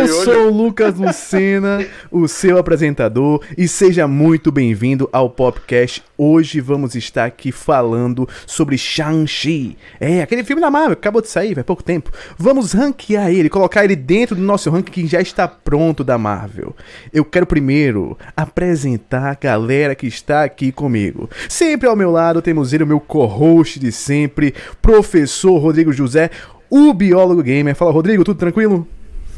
Eu sou o Lucas Lucena, o seu apresentador, e seja muito bem-vindo ao podcast. Hoje vamos estar aqui falando sobre Shang-Chi. É, aquele filme da Marvel, acabou de sair, faz pouco tempo. Vamos ranquear ele, colocar ele dentro do nosso ranking que já está pronto da Marvel. Eu quero primeiro apresentar a galera que está aqui comigo. Sempre ao meu lado temos ele, o meu co-host de sempre, professor Rodrigo José, o biólogo gamer. Fala, Rodrigo, tudo tranquilo?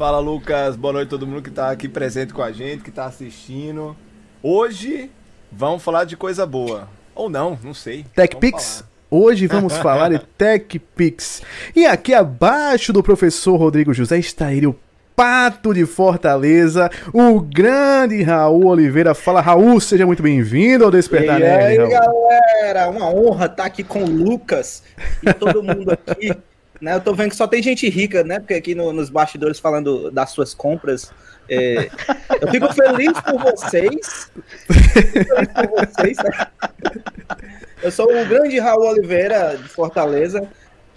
Fala Lucas, boa noite a todo mundo que está aqui presente com a gente, que está assistindo. Hoje vamos falar de coisa boa. Ou não, não sei. TechPix? Hoje vamos falar de TechPix. E aqui abaixo do professor Rodrigo José está ele, o Pato de Fortaleza, o grande Raul Oliveira. Fala, Raul, seja muito bem-vindo ao Despertar E aí, galera, uma honra estar aqui com o Lucas e todo mundo aqui. Né, eu tô vendo que só tem gente rica, né? Porque aqui no, nos bastidores falando das suas compras. É, eu fico feliz por vocês. Feliz por vocês. Né? Eu sou o grande Raul Oliveira, de Fortaleza.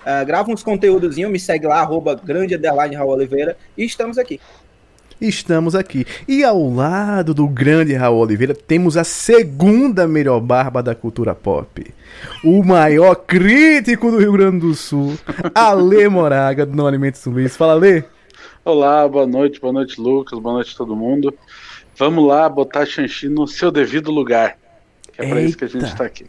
Uh, gravo uns conteúdozinhos, me segue lá, arroba grande Raul Oliveira, e estamos aqui. Estamos aqui. E ao lado do grande Raul Oliveira, temos a segunda melhor barba da cultura pop. O maior crítico do Rio Grande do Sul, Ale Moraga, do Não Alimentos Zumbis. Fala, Ale. Olá, boa noite, boa noite, Lucas, boa noite a todo mundo. Vamos lá botar Xanxi no seu devido lugar. É para isso que a gente está aqui.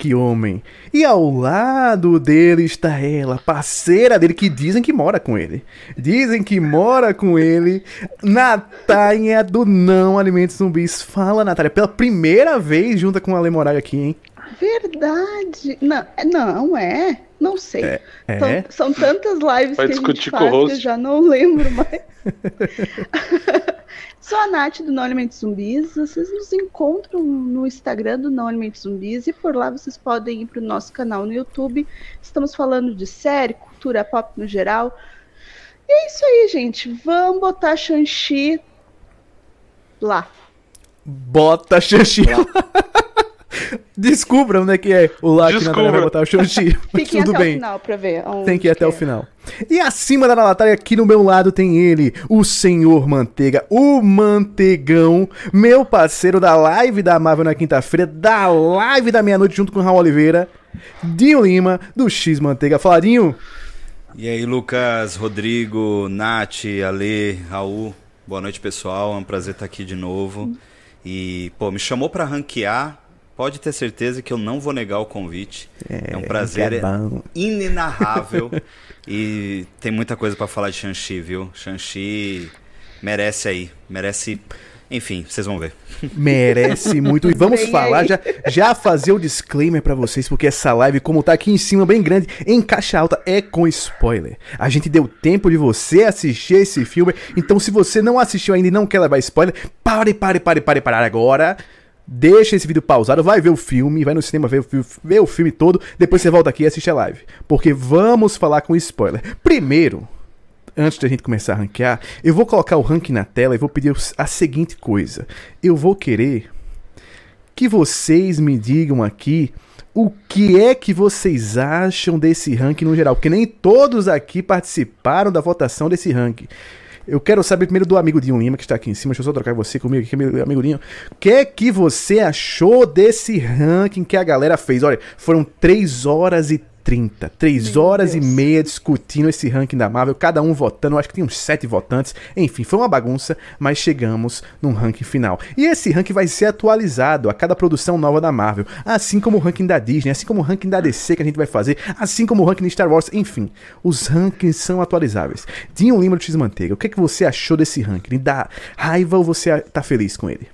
Que homem. E ao lado dele está ela, parceira dele, que dizem que mora com ele. Dizem que mora com ele, Natália do Não Alimentos Zumbis. Fala, Natália, pela primeira vez junta com a Lemoraga aqui, hein? Verdade. Não, não é. Não sei. É, é. São, são, tantas lives Vai que a gente faz que eu já não lembro mais. Sou a Nath do Não Alimentos Zumbis. Vocês nos encontram no Instagram do Não Alimentos Zumbis e por lá vocês podem ir para o nosso canal no YouTube. Estamos falando de série, cultura pop no geral. E é isso aí, gente. Vamos botar Shang-Chi lá. Bota Shang-Chi lá. Descubra onde é que é o lá que Natália vai botar o Shang-Chi. Até bem. o final pra ver. Tem que ir até o final. E acima da Natália, aqui no meu lado, tem ele, o Senhor Manteiga, o Mantegão, meu parceiro da live da Marvel na quinta-feira, da live da meia-noite junto com o Raul Oliveira, Dinho Lima, do X Manteiga. Faladinho. E aí, Lucas, Rodrigo, Nath, Ale, Raul. Boa noite, pessoal. É um prazer estar aqui de novo. E, pô, me chamou para ranquear pode ter certeza que eu não vou negar o convite. É, é um prazer é inenarrável. e tem muita coisa para falar de Shang-Chi, viu? Shang-Chi merece aí, merece. Enfim, vocês vão ver. Merece muito. E vamos falar, já, já fazer o disclaimer para vocês, porque essa live, como tá aqui em cima, bem grande, em caixa alta, é com spoiler. A gente deu tempo de você assistir esse filme. Então, se você não assistiu ainda e não quer levar spoiler, pare, pare, pare, pare, pare agora deixa esse vídeo pausado, vai ver o filme, vai no cinema ver, ver o filme todo, depois você volta aqui e assiste a live. Porque vamos falar com spoiler. Primeiro, antes da gente começar a ranquear, eu vou colocar o ranking na tela e vou pedir a seguinte coisa. Eu vou querer que vocês me digam aqui o que é que vocês acham desse ranking no geral, porque nem todos aqui participaram da votação desse ranking. Eu quero saber primeiro do amigo Dinho Lima, que está aqui em cima. Deixa eu só trocar você comigo aqui, meu amigo Dinho. O que é que você achou desse ranking que a galera fez? Olha, foram 3 horas e 30. 3 Meu horas Deus. e meia discutindo esse ranking da Marvel, cada um votando, acho que tem uns 7 votantes. Enfim, foi uma bagunça, mas chegamos num ranking final. E esse ranking vai ser atualizado a cada produção nova da Marvel, assim como o ranking da Disney, assim como o ranking da DC que a gente vai fazer, assim como o ranking de Star Wars, enfim, os rankings são atualizáveis. Dinho Lima do X-Manteiga, o que, é que você achou desse ranking? Dá raiva ou você tá feliz com ele?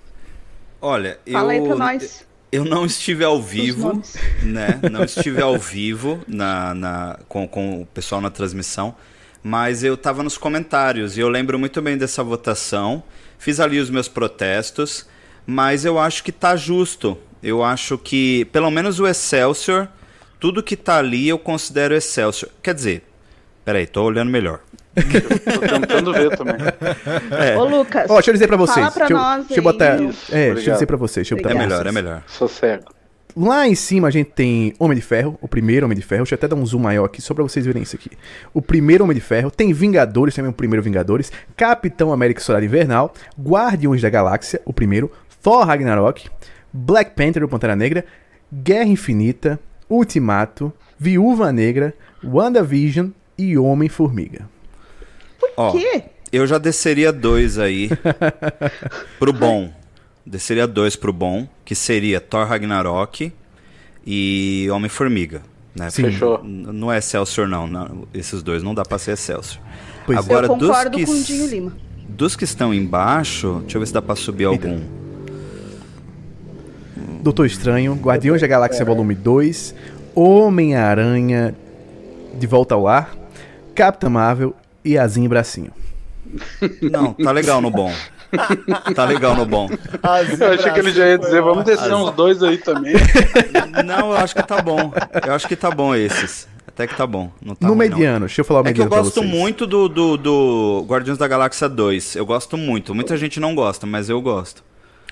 Olha, Fala eu... aí pra nós. Eu não estive ao vivo, né? Não estive ao vivo na, na, com, com o pessoal na transmissão, mas eu estava nos comentários e eu lembro muito bem dessa votação. Fiz ali os meus protestos, mas eu acho que tá justo. Eu acho que, pelo menos o Excelsior, tudo que tá ali eu considero Excelsior. Quer dizer, peraí, tô olhando melhor. Tô tentando ver também. É. Ô, Lucas. Ó, deixa eu dizer pra vocês. Fala pra deixa, nós deixa eu botar. aí. é, deixa eu dizer pra vocês. Deixa eu É botar melhor, é melhor. Sou cego. Lá em cima a gente tem Homem de Ferro, o primeiro Homem de Ferro. Deixa eu até dar um zoom maior aqui só pra vocês verem isso aqui. O primeiro Homem de Ferro. Tem Vingadores, também o primeiro Vingadores. Capitão América Solar Invernal. Guardiões da Galáxia, o primeiro. Thor Ragnarok. Black Panther, o Pantera Negra. Guerra Infinita. Ultimato. Viúva Negra. WandaVision e Homem-Formiga. Ó, quê? eu já desceria dois aí pro bom. Desceria dois pro bom, que seria Thor Ragnarok e Homem-Formiga. Né? Sim. Fechou. Não é Excelsior, não, não. Esses dois não dá pra ser Excelsior. Pois é. Agora, eu dos concordo que, com o Dinho Lima. dos que estão embaixo, deixa eu ver se dá pra subir algum. Doutor Estranho, Guardiões da Galáxia Volume 2, Homem-Aranha de Volta ao Lar, Capitã Marvel e Azinho e Bracinho. Não, tá legal no bom. Tá legal no bom. Eu achei que ele já ia dizer, vamos descer uns dois aí também. Não, eu acho que tá bom. Eu acho que tá bom esses. Até que tá bom. Não tá no ruim, não. mediano, deixa eu falar o É que eu mediano gosto vocês. muito do, do, do Guardiões da Galáxia 2. Eu gosto muito. Muita gente não gosta, mas eu gosto.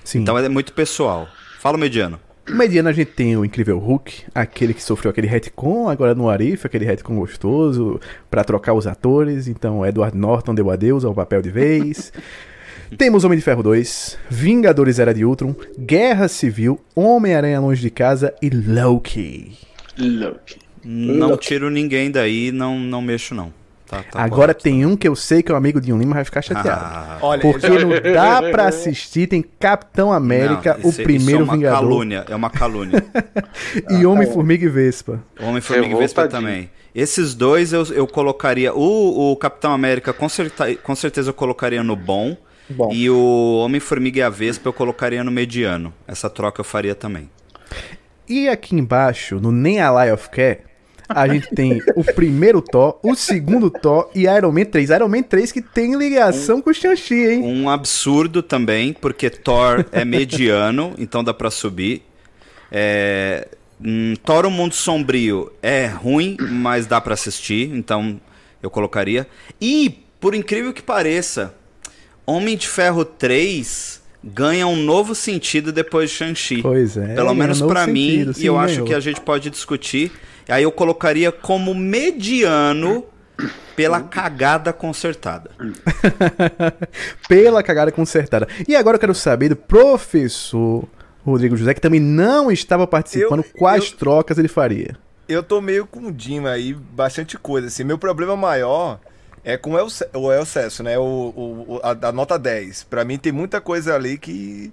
Sim. Então é muito pessoal. Fala o mediano. No mediano a gente tem o Incrível Hulk, aquele que sofreu aquele retcon, agora no Arif, aquele retcon gostoso, pra trocar os atores. Então Edward Norton deu adeus ao papel de vez. Temos Homem de Ferro 2, Vingadores Era de Ultron, Guerra Civil, Homem-Aranha Longe de Casa e Loki. Loki. Não tiro ninguém daí, não, não mexo não. Tá, tá Agora correto. tem um que eu sei que é um amigo de um Lima vai ficar chateado. Ah, Olha, Porque já- não dá pra assistir, tem Capitão América, não, o isso- primeiro isso é uma Vingador, calúnia, é uma calúnia. e Homem-Formiga e Vespa. Homem-Formiga e Vespa também. Esses dois eu, eu colocaria. O, o Capitão América com, certa, com certeza eu colocaria no bom. Bom. E o Homem-Formiga e a Vespa eu colocaria no mediano. Essa troca eu faria também. E aqui embaixo, no Nem a Lie of Care, a gente tem o primeiro Thor, o segundo Thor e Iron Man 3. Iron Man 3 que tem ligação com o Shang-Chi, hein? Um absurdo também, porque Thor é mediano, então dá pra subir. É, hum, Thor o Mundo Sombrio é ruim, mas dá pra assistir, então eu colocaria. E, por incrível que pareça, Homem de Ferro 3 ganha um novo sentido depois de Shang-Chi. Pois é. Pelo menos pra mim, sentido, e sim, eu acho ganhou. que a gente pode discutir. Aí eu colocaria como mediano pela cagada consertada. Pela cagada consertada. E agora eu quero saber do professor Rodrigo José, que também não estava participando, Eu- quais eu- trocas ele faria. Eu tô meio com o Dima aí, bastante coisa. Assim, meu problema maior é com o El, o El Cesso, né? O, o- o- a, a nota 10. Pra mim tem muita coisa ali que.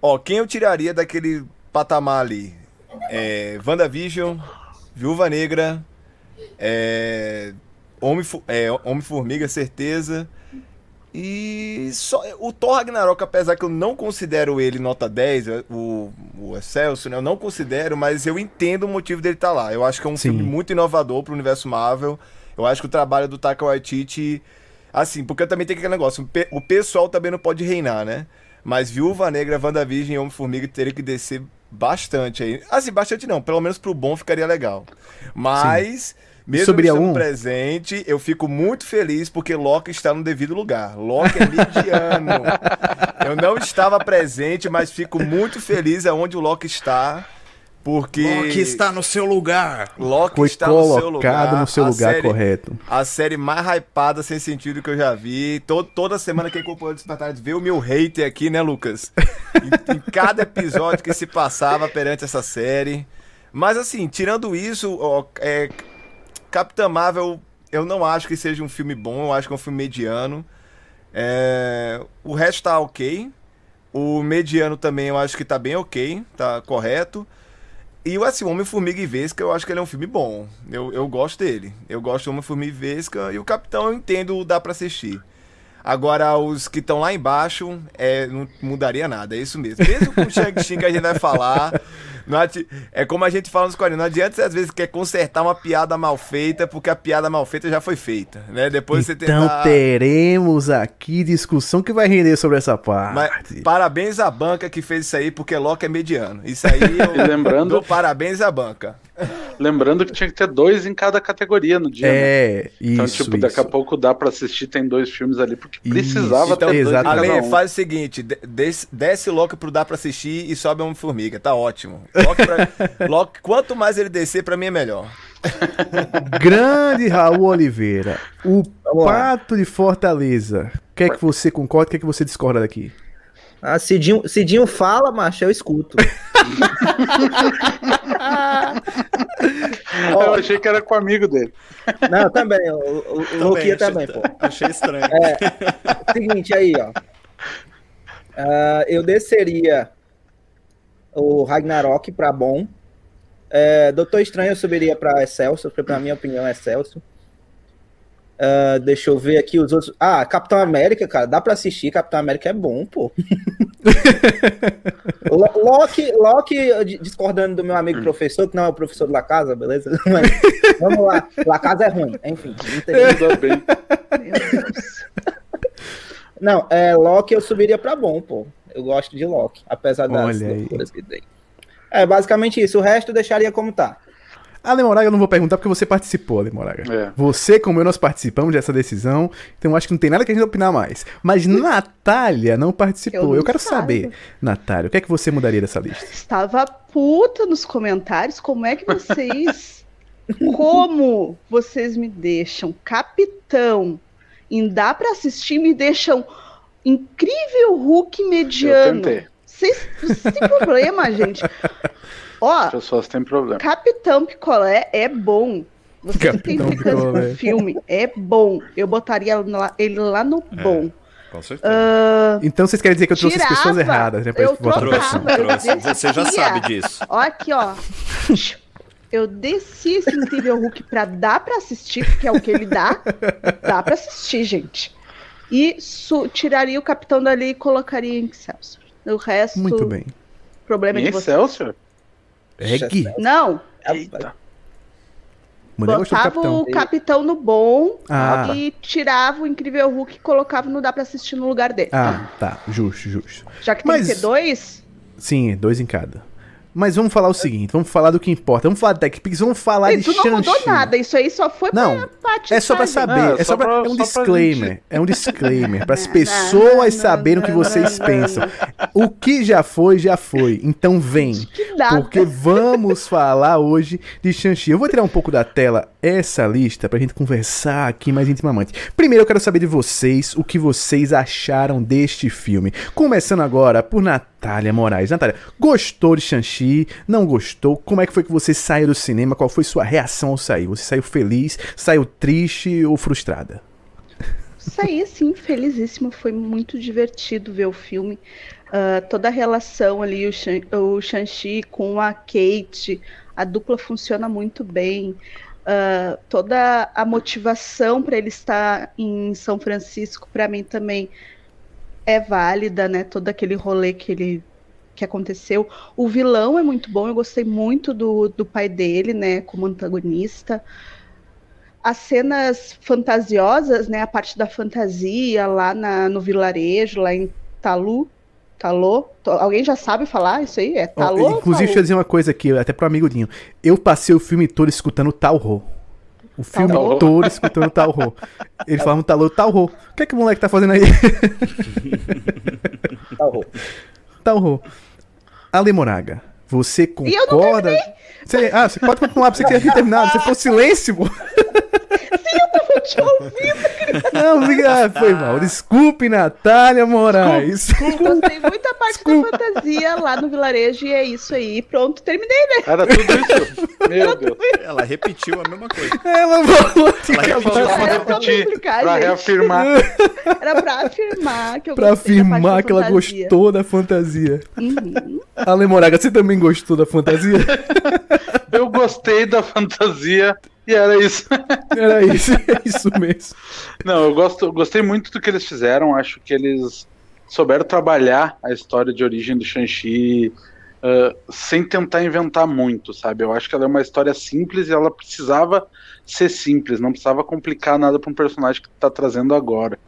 Ó, quem eu tiraria daquele patamar ali? É, WandaVision, Viúva Negra, é, Homem, é, Homem-Formiga, certeza. E só o Thor Ragnarok, apesar que eu não considero ele nota 10, o, o Excelsior, né? Eu não considero, mas eu entendo o motivo dele estar lá. Eu acho que é um Sim. filme muito inovador pro universo Marvel. Eu acho que o trabalho do Taika Waititi... Assim, porque também tem aquele negócio, o pe- o pessoal também não pode reinar, né? Mas Viúva Negra, WandaVision e Homem-Formiga teria que descer bastante aí. Assim, bastante não, pelo menos pro bom ficaria legal. Mas... Mesmo Subiria estando um? presente, eu fico muito feliz porque Loki está no devido lugar. Loki é mediano. eu não estava presente, mas fico muito feliz aonde o Loki está. Porque. Loki está no seu lugar. Loki Foi está no seu colocado lugar. no seu A lugar série- correto. A série mais hypada sem sentido que eu já vi. Todo, toda semana quem acompanhou o Despertar vê o meu hater aqui, né, Lucas? em, em cada episódio que se passava perante essa série. Mas assim, tirando isso, ó, é, Capitã Marvel, eu não acho que seja um filme bom, eu acho que é um filme mediano. É, o resto tá ok. O mediano também eu acho que tá bem ok, tá correto. E o assim, o Homem-Formiga e Vesca, eu acho que ele é um filme bom. Eu, eu gosto dele. Eu gosto do Homem-Formiga e Vesca. E o Capitão eu entendo, dá pra assistir. Agora, os que estão lá embaixo, é, não mudaria nada, é isso mesmo. Mesmo com o Shang-Chi que a gente vai falar, adi- é como a gente fala nos quadrinhos, não adianta você às vezes quer consertar uma piada mal feita, porque a piada mal feita já foi feita, né? Depois você Então tentar... teremos aqui discussão que vai render sobre essa parte. Mas parabéns à banca que fez isso aí, porque Loki é mediano. Isso aí eu E lembrando- dou parabéns à banca. Lembrando que tinha que ter dois em cada categoria no dia. né? É, Então, isso, tipo, daqui a isso. pouco dá pra assistir, tem dois filmes ali, porque Isso. precisava Então, ter dois em exatamente. cada Ale, um. faz o seguinte: de- desce, desce Loki pro Dá pra assistir e sobe Homem-Formiga. Tá ótimo. Loki pra- Loki, quanto mais ele descer, pra mim é melhor. Grande Raul Oliveira, o Vamos lá. Pato de Fortaleza. O que é que você concorda, o que é que você discorda daqui? Ah, Cidinho, Cidinho fala, macho, eu escuto. Eu achei que era com o amigo dele. Não, também, o, o, Luquinha também, pô. Achei estranho. Seguinte aí, ó. Ah, eu desceria o Ragnarok pra bom. É, Doutor Estranho eu subiria pra Excelsior, porque pra minha opinião é Excelsior. Ah, deixa eu ver aqui os outros. Ah, Capitão América, cara, dá pra assistir. Capitão América é bom, pô. Lo- Loki, Loki, discordando do meu amigo professor, que não é o professor da casa, beleza? Mas, vamos lá. La casa é ruim, enfim. Não tem. Não, é, Loki eu subiria pra bom, pô. Eu gosto de Loki, apesar das Olha aí. loucuras que tem. É, basicamente isso. O resto eu deixaria como tá. Ale Moraga eu não vou perguntar porque você participou, Ale Moraga. É. Você, como eu, nós participamos dessa decisão, então acho que não tem nada que a gente opinar mais. Mas Natália não participou. Eu Eu, não quero saiba. saber, Natália, o que é que você mudaria dessa lista? Estava puta nos comentários. Como é que vocês. como vocês me deixam capitão em dá pra assistir, me deixam incrível Hulk Eu mediano. tentei. Vocês, vocês têm problema, gente. Ó, As pessoas têm problema. Capitão Picolé é bom. Você que tem Capitão implicância Picolé. no filme, é bom. Eu botaria ele lá no bom. Com certeza. Ah, Então vocês querem dizer que eu trouxe as Tirava. pessoas erradas, né? Pra Eu trocava. trouxe, eu trouxe. Você já sabe disso. ó aqui, ó. Eu desci esse incrível Hulk pra dar pra assistir, porque é o que ele dá. Dá pra assistir, gente. E su- tiraria o capitão dali e colocaria em Excelsior. O resto, Muito bem. problema Em de você. Excelsior? Reggae. Não, Eita. Mulher botava capitão. o capitão no bom Ah. e tirava o incrível Hulk e colocava no dá pra assistir no lugar dele. Ah, tá. Justo, justo. Já que Mas- tem que ter dois, Sim, dois em cada. Mas vamos falar o seguinte, vamos falar do que importa. Vamos falar de TechPix, vamos falar e de tu não mudou Shang-Chi. nada. Isso aí só foi Não, pra parte É só pra saber, Não, é só pra, pra- é um disclaimer, gente- é um disclaimer, para as Não, pessoas não, saberem o que não, vocês não, pensam. O que já foi, já foi. Então vem, porque vamos falar hoje de Shang-Chi. Eu vou tirar um pouco da tela essa lista pra gente conversar aqui mais intimamente. Primeiro eu quero saber de vocês o que vocês acharam deste filme. Começando agora por Natália Moraes. Natália, gostou de Shang-Chi? Não gostou? Como é que foi que você saiu do cinema? Qual foi sua reação ao sair? Você saiu feliz, saiu triste ou frustrada? Saí assim, felizíssimo. Foi muito divertido ver o filme. Ah, toda a relação ali, o Shan- o Shang-Chi com a Kate, a dupla funciona muito bem. Ah, toda a motivação para ele estar em São Francisco, para mim também é válida, né? Todo aquele rolê que ele que aconteceu. O vilão é muito bom, eu gostei muito do, do pai dele, né, como antagonista as cenas fantasiosas, né, a parte da fantasia lá na- no vilarejo, lá em Talu, Talô, alguém já sabe falar isso aí? É Talô? inclusive, deixa eu dizer uma coisa aqui, até pro amigo Dinho. Eu passei o filme todo escutando Talho. O filme Talho. todo escutando Talho. Ele falava Talô, Talho. O que é que o moleque tá fazendo aí? Tá, Rô. Talho. Ale Moraga, você E eu não concorda? Você, ah, você pode continuar, você tinha terminado. Você ficou silêncio, pô. Eu te ouvi, Não, obrigado. Foi mal. Desculpe, Natália Moraes. gostei muito da parte da fantasia lá no vilarejo e é isso aí. Pronto, terminei, né? Era tudo isso? Meu Deus. Ela repetiu a mesma coisa. Ela falou Ela repetiu. Era Pra explicar, pra gente. reafirmar. Era pra afirmar que eu Pra afirmar que ela gostou da fantasia. Uhum. Ale Moraga, você também gostou da fantasia? Eu gostei da fantasia e era isso. Era isso, é isso mesmo. Não, eu gosto, eu gostei muito do que eles fizeram. Acho que eles souberam trabalhar a história de origem do Shang-Chi ah, sem tentar inventar muito, sabe? Eu acho que ela é uma história simples e ela precisava ser simples, não precisava complicar nada para um personagem que tá trazendo agora.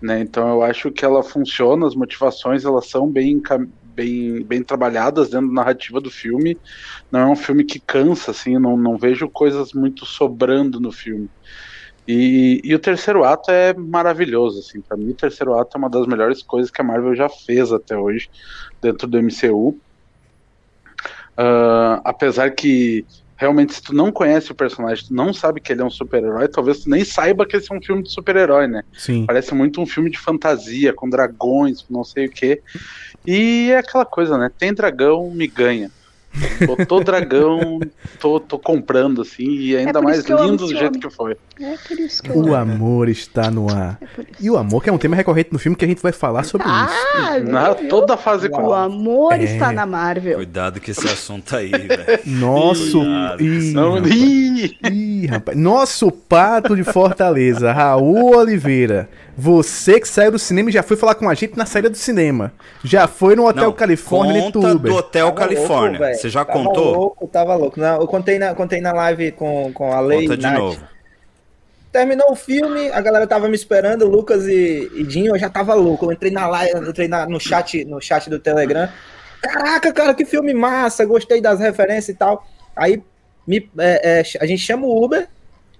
Né? Então eu acho que ela funciona, as motivações elas são bem, bem bem, trabalhadas dentro da narrativa do filme. Não é um filme que cansa, assim, não, não vejo coisas muito sobrando no filme. E, e o terceiro ato é maravilhoso, assim, para mim o terceiro ato é uma das melhores coisas que a Marvel já fez até hoje dentro do MCU. Uh, ah, apesar que realmente se tu não conhece o personagem, tu não sabe que ele é um super-herói, talvez tu nem saiba que esse é um filme de super-herói, né? Sim. Parece muito um filme de fantasia, com dragões, não sei o quê. E é aquela coisa, né? Tem dragão, me ganha. Botou dragão, tô, tô comprando, assim, e ainda É mais isso lindo do jeito que foi. É por isso que eu O amo. amor está no ar. É isso. E o amor, que é um tema recorrente no filme que a gente vai falar sobre isso. Ah, Na, viu? toda a fase O 4. amor É. está na Marvel. Cuidado que esse assunto aí, velho. Nosso. Cuidado. Ih, Não, rapaz. ih, Ih, rapaz. Nosso pato de Fortaleza, Raul Oliveira. Você que saiu do cinema e já foi falar com a gente na saída do cinema. Já foi no Hotel Não, Califórnia conta do Hotel Tava Califórnia. Você já Tava contou? louco, tava louco. Não, eu contei na, contei na live com, com a Lei. Conta de Nath. novo. Terminou o filme, a galera tava me esperando, Lucas e, e Dinho, eu já tava louco. Eu entrei na live, eu entrei na- no, chat, no chat do Telegram. Caraca, cara, que filme massa, gostei das referências e tal. Aí me- é, é, a gente chama o Uber.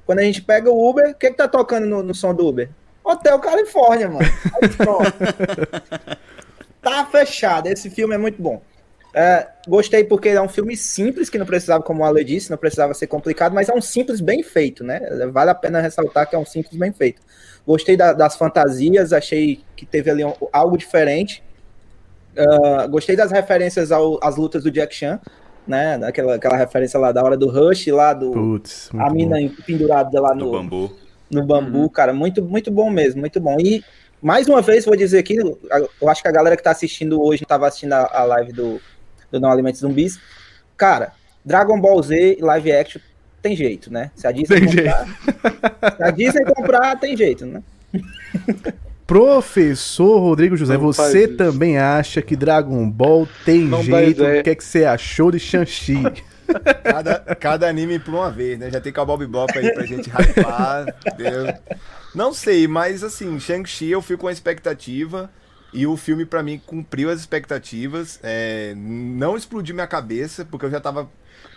Quando a gente pega o Uber, o que, que tá tocando no, no som do Uber? Hotel Califórnia, mano. Aí, pronto. tá fechado. Esse filme é muito bom. É, gostei porque é um filme simples, que não precisava, como o Ale disse, não precisava ser complicado, mas é um simples bem feito, né? Vale a pena ressaltar que é um simples bem feito. Gostei da- das fantasias, achei que teve ali um- algo diferente. Ah, gostei das referências ao- às lutas do Jack Chan, né? Aquela, aquela referência lá da hora do Rush, lá do. Putz, a mina bom. pendurada lá Do no, bambu. no bambu, cara, muito, muito bom mesmo, muito bom. E mais uma vez vou dizer aqui, eu acho que a galera que tá assistindo hoje, não tava assistindo a, a live do, do Não Alimentos Zumbis, cara, Dragon Ball Z live action tem jeito, né? Se a Disney Tem comprar, se a Disney comprar, tem jeito, né? Professor Rodrigo José, Não você isso. também acha que Dragon Ball tem Não jeito? ideia. O que, é que você achou de Shang-Chi? Cada, cada anime por uma vez, né? Já tem Cowboy Bebop aí pra gente hypar. entendeu? Não sei, mas assim, Shang-Chi eu fico com a expectativa. E o filme, pra mim, cumpriu as expectativas. É, não explodiu minha cabeça, porque eu já tava.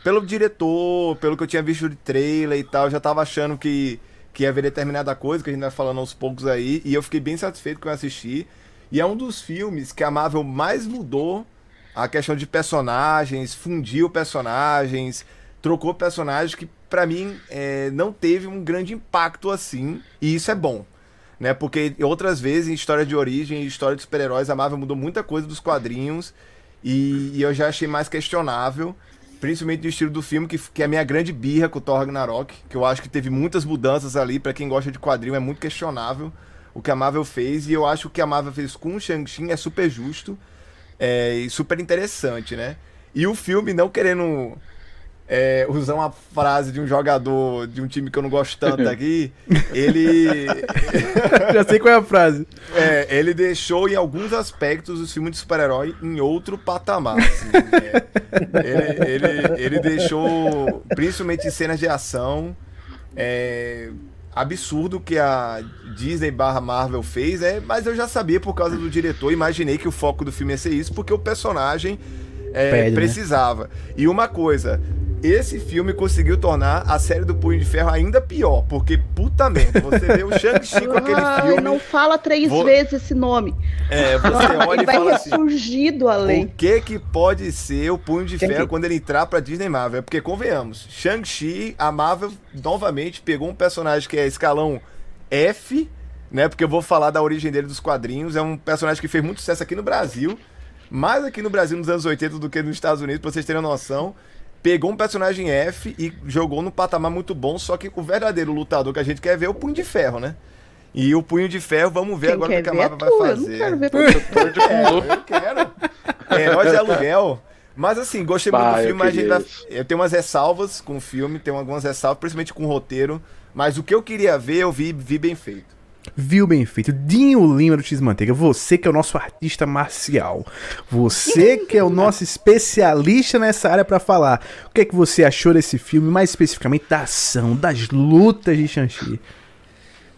Pelo diretor, pelo que eu tinha visto de trailer e tal, eu já tava achando que, que ia haver determinada coisa, que a gente vai falando aos poucos aí. E eu fiquei bem satisfeito com eu assisti. E é um dos filmes que a Marvel mais mudou a questão de personagens, fundiu personagens, trocou personagens que pra mim é, não teve um grande impacto assim, e isso é bom. Né? Porque outras vezes em história de origem e história de super-heróis, a Marvel mudou muita coisa dos quadrinhos e, e eu já achei mais questionável, principalmente no estilo do filme, que, que é a minha grande birra com o Thor Ragnarok, que eu acho que teve muitas mudanças ali, pra quem gosta de quadrinho é muito questionável o que a Marvel fez, e eu acho que a Marvel fez com o Shang-Chi é super justo é, e super interessante, né? E o filme, não querendo é, usar uma frase de um jogador de um time que eu não gosto tanto aqui, ele, Já sei qual é a frase. é, ele deixou em alguns aspectos os filmes de super-herói em outro patamar. assim, é. ele, ele, ele deixou, principalmente em cenas de ação, é, absurdo que a Disney barra Marvel fez, é, mas eu já sabia por causa do diretor, imaginei que o foco do filme ia ser isso, porque o personagem é, Pede, né? precisava. E uma coisa, esse filme conseguiu tornar a série do Punho de Ferro ainda pior, porque puta merda, você vê o Shang-Chi com aquele filme, não fala três Vou- esse esse nome. é, você olha Ele e vai fala assim, ressurgir do o além. que que pode ser o Punho de Ferro quando ele entrar pra Disney Marvel? Porque convenhamos, Shang-Chi, a Marvel novamente pegou um personagem que é escalão F, né? Porque eu vou falar da origem dele dos quadrinhos, é um personagem que fez muito sucesso aqui no Brasil, mais aqui no Brasil nos anos 80 do que nos Estados Unidos, pra vocês terem uma noção. Pegou um personagem F e jogou num patamar muito bom, só que o verdadeiro lutador que a gente quer ver é o Punho de Ferro, né? E o Punho de Ferro, vamos ver Quem agora o que a ver é Marvel vai eu não fazer. quero ver É, eu quero. Herói de aluguel. Mas assim, gostei muito Bah, do eu filme, mas a gente queria vai... isso. Eu tenho umas ressalvas com o filme, tenho algumas ressalvas, principalmente com o roteiro. Mas o que eu queria ver, eu vi, vi bem feito. Viu bem feito. Dinho Lima do X-Manteiga, você que é o nosso artista marcial. Você que é o nosso especialista nessa área pra falar. O que é que você achou desse filme, mais especificamente da ação, das lutas de Shang-Chi?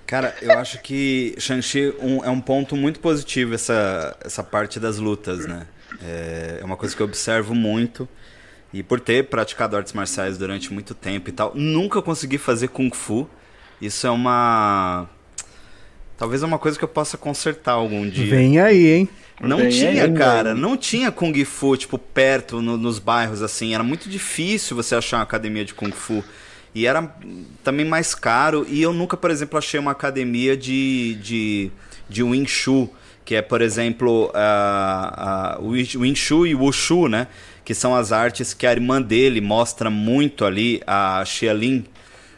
Cara, eu acho que Shang-Chi um- é um ponto muito positivo essa, essa parte das lutas, né? É, é uma coisa que eu observo muito. E por ter praticado artes marciais durante muito tempo e tal, nunca consegui fazer Kung Fu. Isso é uma. Talvez é uma coisa que eu possa consertar algum dia. Vem aí, hein? Não Vem tinha, aí, cara. mano. Não tinha Kung Fu, tipo, perto, no- nos bairros, assim. Era muito difícil você achar uma academia de Kung Fu. E era também mais caro. E eu nunca, por exemplo, achei uma academia de, de, de Wing Chun. Que é, por exemplo, a, a, o Wing Chun e o Wushu, né? Que são as artes que a irmã dele mostra muito ali, a Xialin.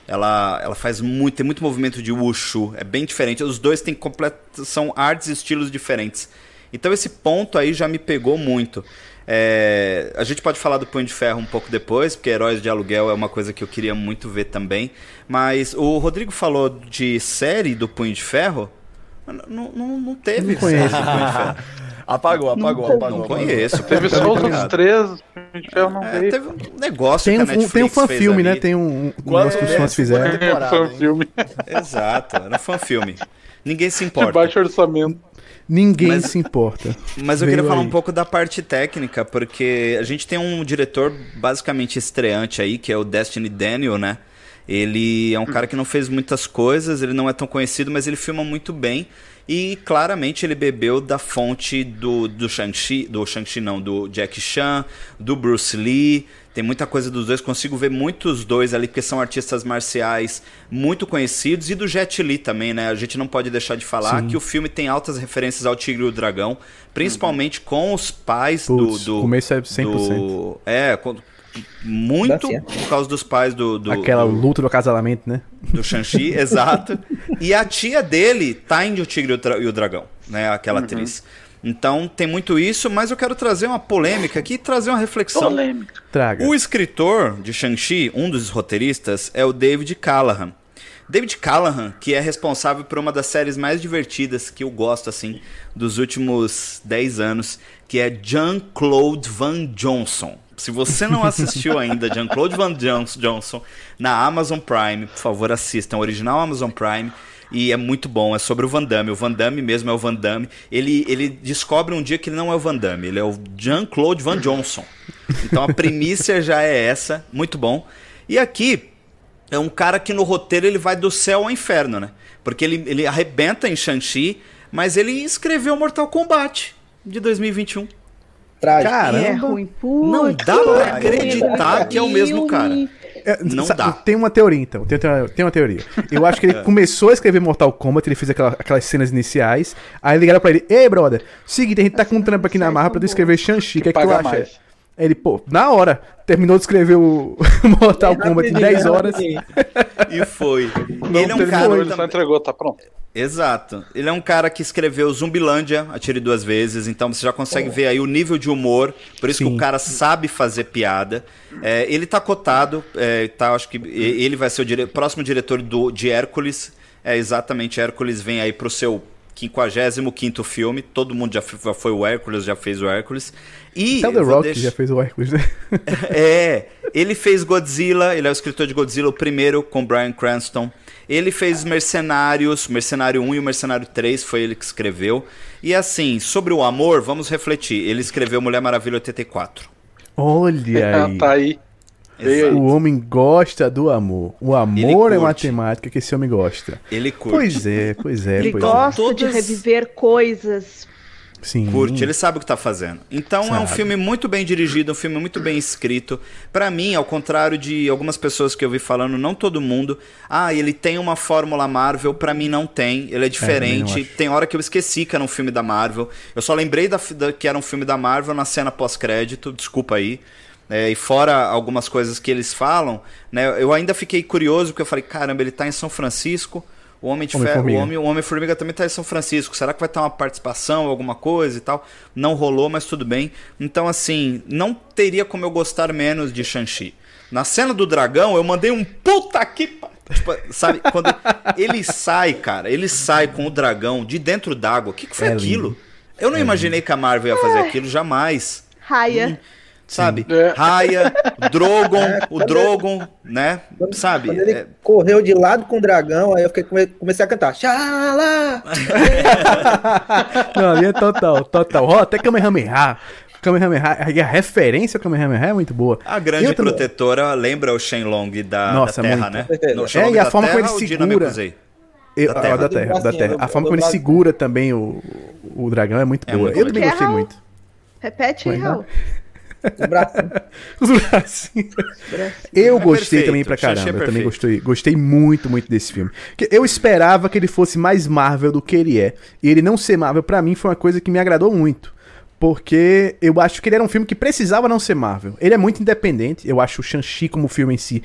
Ela, ela faz muito, tem muito movimento de wushu, é bem diferente. Os dois têm completo, são artes e estilos diferentes. Então esse ponto aí já me pegou muito. É, a gente pode falar do Punho de Ferro um pouco depois, porque Heróis de Aluguel é uma coisa que eu queria muito ver também. Mas o Rodrigo falou de série do Punho de Ferro. Não, não, não teve Não conheço. de. Apagou, apagou, Não apagou. Não conheço. Teve só os outros três, a gente não É, teve um negócio Tem que um, a Netflix tem um fez fan-filme, né? Tem um, um negócio que os é? fãs fizeram. temporada, Foi um hein? filme Exato, era um fan-filme. Ninguém se de importa. baixo orçamento. Ninguém Mas- se importa. Mas eu Veio queria falar aí. um pouco da parte técnica, porque a gente tem um diretor basicamente estreante aí, que é o Destiny Daniel, né? Ele é um cara que não fez muitas coisas, ele não é tão conhecido, mas ele filma muito bem. E claramente ele bebeu da fonte do, do Shang-Chi, do Shang-Chi não, do Jack Chan, do Bruce Lee. Tem muita coisa dos dois, consigo ver muitos dois ali, porque são artistas marciais muito conhecidos. E do Jet Li também, né? A gente não pode deixar de falar Sim. que o filme tem altas referências ao Tigre e o Dragão, principalmente com os pais Putz, do, do. o começo é 100%. do- é, com- muito por causa dos pais do. do Aquela do, luta do acasalamento, né? do Shang-Chi, exato. E a tia dele tá em O Tigre e o Dra- o Dragão, né? Aquela atriz. Então tem muito isso, mas eu quero trazer uma polêmica aqui e trazer uma reflexão. Polêmica. Traga. O escritor de Shang-Chi, um dos roteiristas, é o David Callahan. David Callahan, que é responsável por uma das séries mais divertidas que eu gosto, assim, dos últimos 10 anos, que é Jean-Claude Van Johnson. Se você não assistiu ainda Jean-Claude Van Johnson na Amazon Prime, por favor, assistam. Original Amazon Prime. E é muito bom, é sobre o Van Damme. O Van Damme mesmo é o Van Damme. Ele, ele descobre um dia que ele não é o Van Damme, ele é o Jean-Claude Van Johnson. Então a primícia já é essa, muito bom. E aqui é um cara que no roteiro ele vai do céu ao inferno, né? Porque ele, ele arrebenta em Shang-Chi, mas ele escreveu Mortal Kombat de 2021. Trágico. Caramba. É Não dá pra é acreditar que é o mesmo cara. É, Não dá. Tem uma teoria, então. Tem, tem uma- tem uma teoria. Eu acho que ele começou a escrever Mortal Kombat, ele fez aquela- aquelas cenas iniciais. Aí ligaram pra ele: Ei, brother, seguinte, a gente tá com um trampo aqui na marra pra tu escrever Shang-Chi. O que é que tu acha? mais. Aí ele, pô, na hora, terminou de escrever o Mortal Kombat em 10 horas. E foi. Não ele é um cara Ele só também- entregou, tá pronto. Exato. Ele é um cara que escreveu Zumbilândia, Atire Duas Vezes, então você já consegue ver aí o nível de humor, por isso que Sim. o cara sabe fazer piada. É, ele tá cotado, é, tá, acho que e- ele vai ser o dire- próximo diretor do, de Hércules. É exatamente, Hércules vem aí pro seu 55 filme, todo mundo já, foi o Hércules, já fez o Hércules. E Até o The Rock deixar- já fez o Hércules, né? é, ele fez Godzilla, ele é o escritor de Godzilla, o primeiro, com Bryan Cranston. Ele fez Mercenários, Mercenário 1 e o Mercenário 3, foi ele que escreveu. E assim, sobre o amor, vamos refletir. Ele escreveu Mulher Maravilha 84. Olha aí. tá aí. O homem gosta do amor. O amor é matemática que esse homem gosta. Ele curte. Pois é, pois é, Ele pois é. gosta de Todas- reviver coisas. Sim. Curte, ele sabe o que tá fazendo. Então é um Sabe. filme muito bem dirigido, um filme muito bem escrito. Pra mim, ao contrário de algumas pessoas que eu vi falando, não todo mundo, ah, ele tem uma fórmula Marvel, pra mim não tem. Ele é não diferente. acho. tem hora que eu esqueci que era um filme da Marvel. Eu só lembrei da, da- que era um filme da Marvel na cena pós-crédito, desculpa aí. É, e fora algumas coisas que eles falam, né? Eu ainda fiquei curioso porque eu falei, caramba, ele tá em São Francisco. O Homem de Ferro, o Homem-Formiga. Homem, o Homem-Formiga também tá em São Francisco. Será que vai ter uma participação, alguma coisa e tal? Não rolou, mas tudo bem. Então, assim, não teria como eu gostar menos de Shang-Chi. Na cena do dragão, eu mandei um puta que. Tipo, sabe, quando ele sai, cara, ele sai com o dragão de dentro d'água. O que, que foi É aquilo? lindo. Eu não imaginei que a Marvel ia fazer aquilo, jamais. Raia. Sabe? É. Raya, Drogon, o Drogon, né? Sabe? Quando ele É, correu de lado com o dragão, aí eu fiquei, come- comecei a cantar. Xalá! Não, ali é total, total. Ó, até Kamehameha. Kamehameha, e a referência ao Kamehameha é muito boa. A grande também- protetora lembra o Shenlong da, Nossa, da Terra, muito. né? No É, e a forma como ele segura-? Eu- Da a Terra. da Terra, Do da bracinho, Terra. A forma como ele segura também o, o dragão é muito É boa. muito eu também gostei muito. Repete aí, Como é Raul. O bracinho. Os bracinhos. Eu É gostei perfeito, também pra é caramba. Eu também gostei, gostei muito, muito desse filme. Eu esperava que ele fosse mais Marvel do que ele é. E ele não ser Marvel, pra mim, foi uma coisa que me agradou muito. Porque eu acho que ele era um filme que precisava não ser Marvel. Ele é muito independente. Eu acho o Shang-Chi como filme em si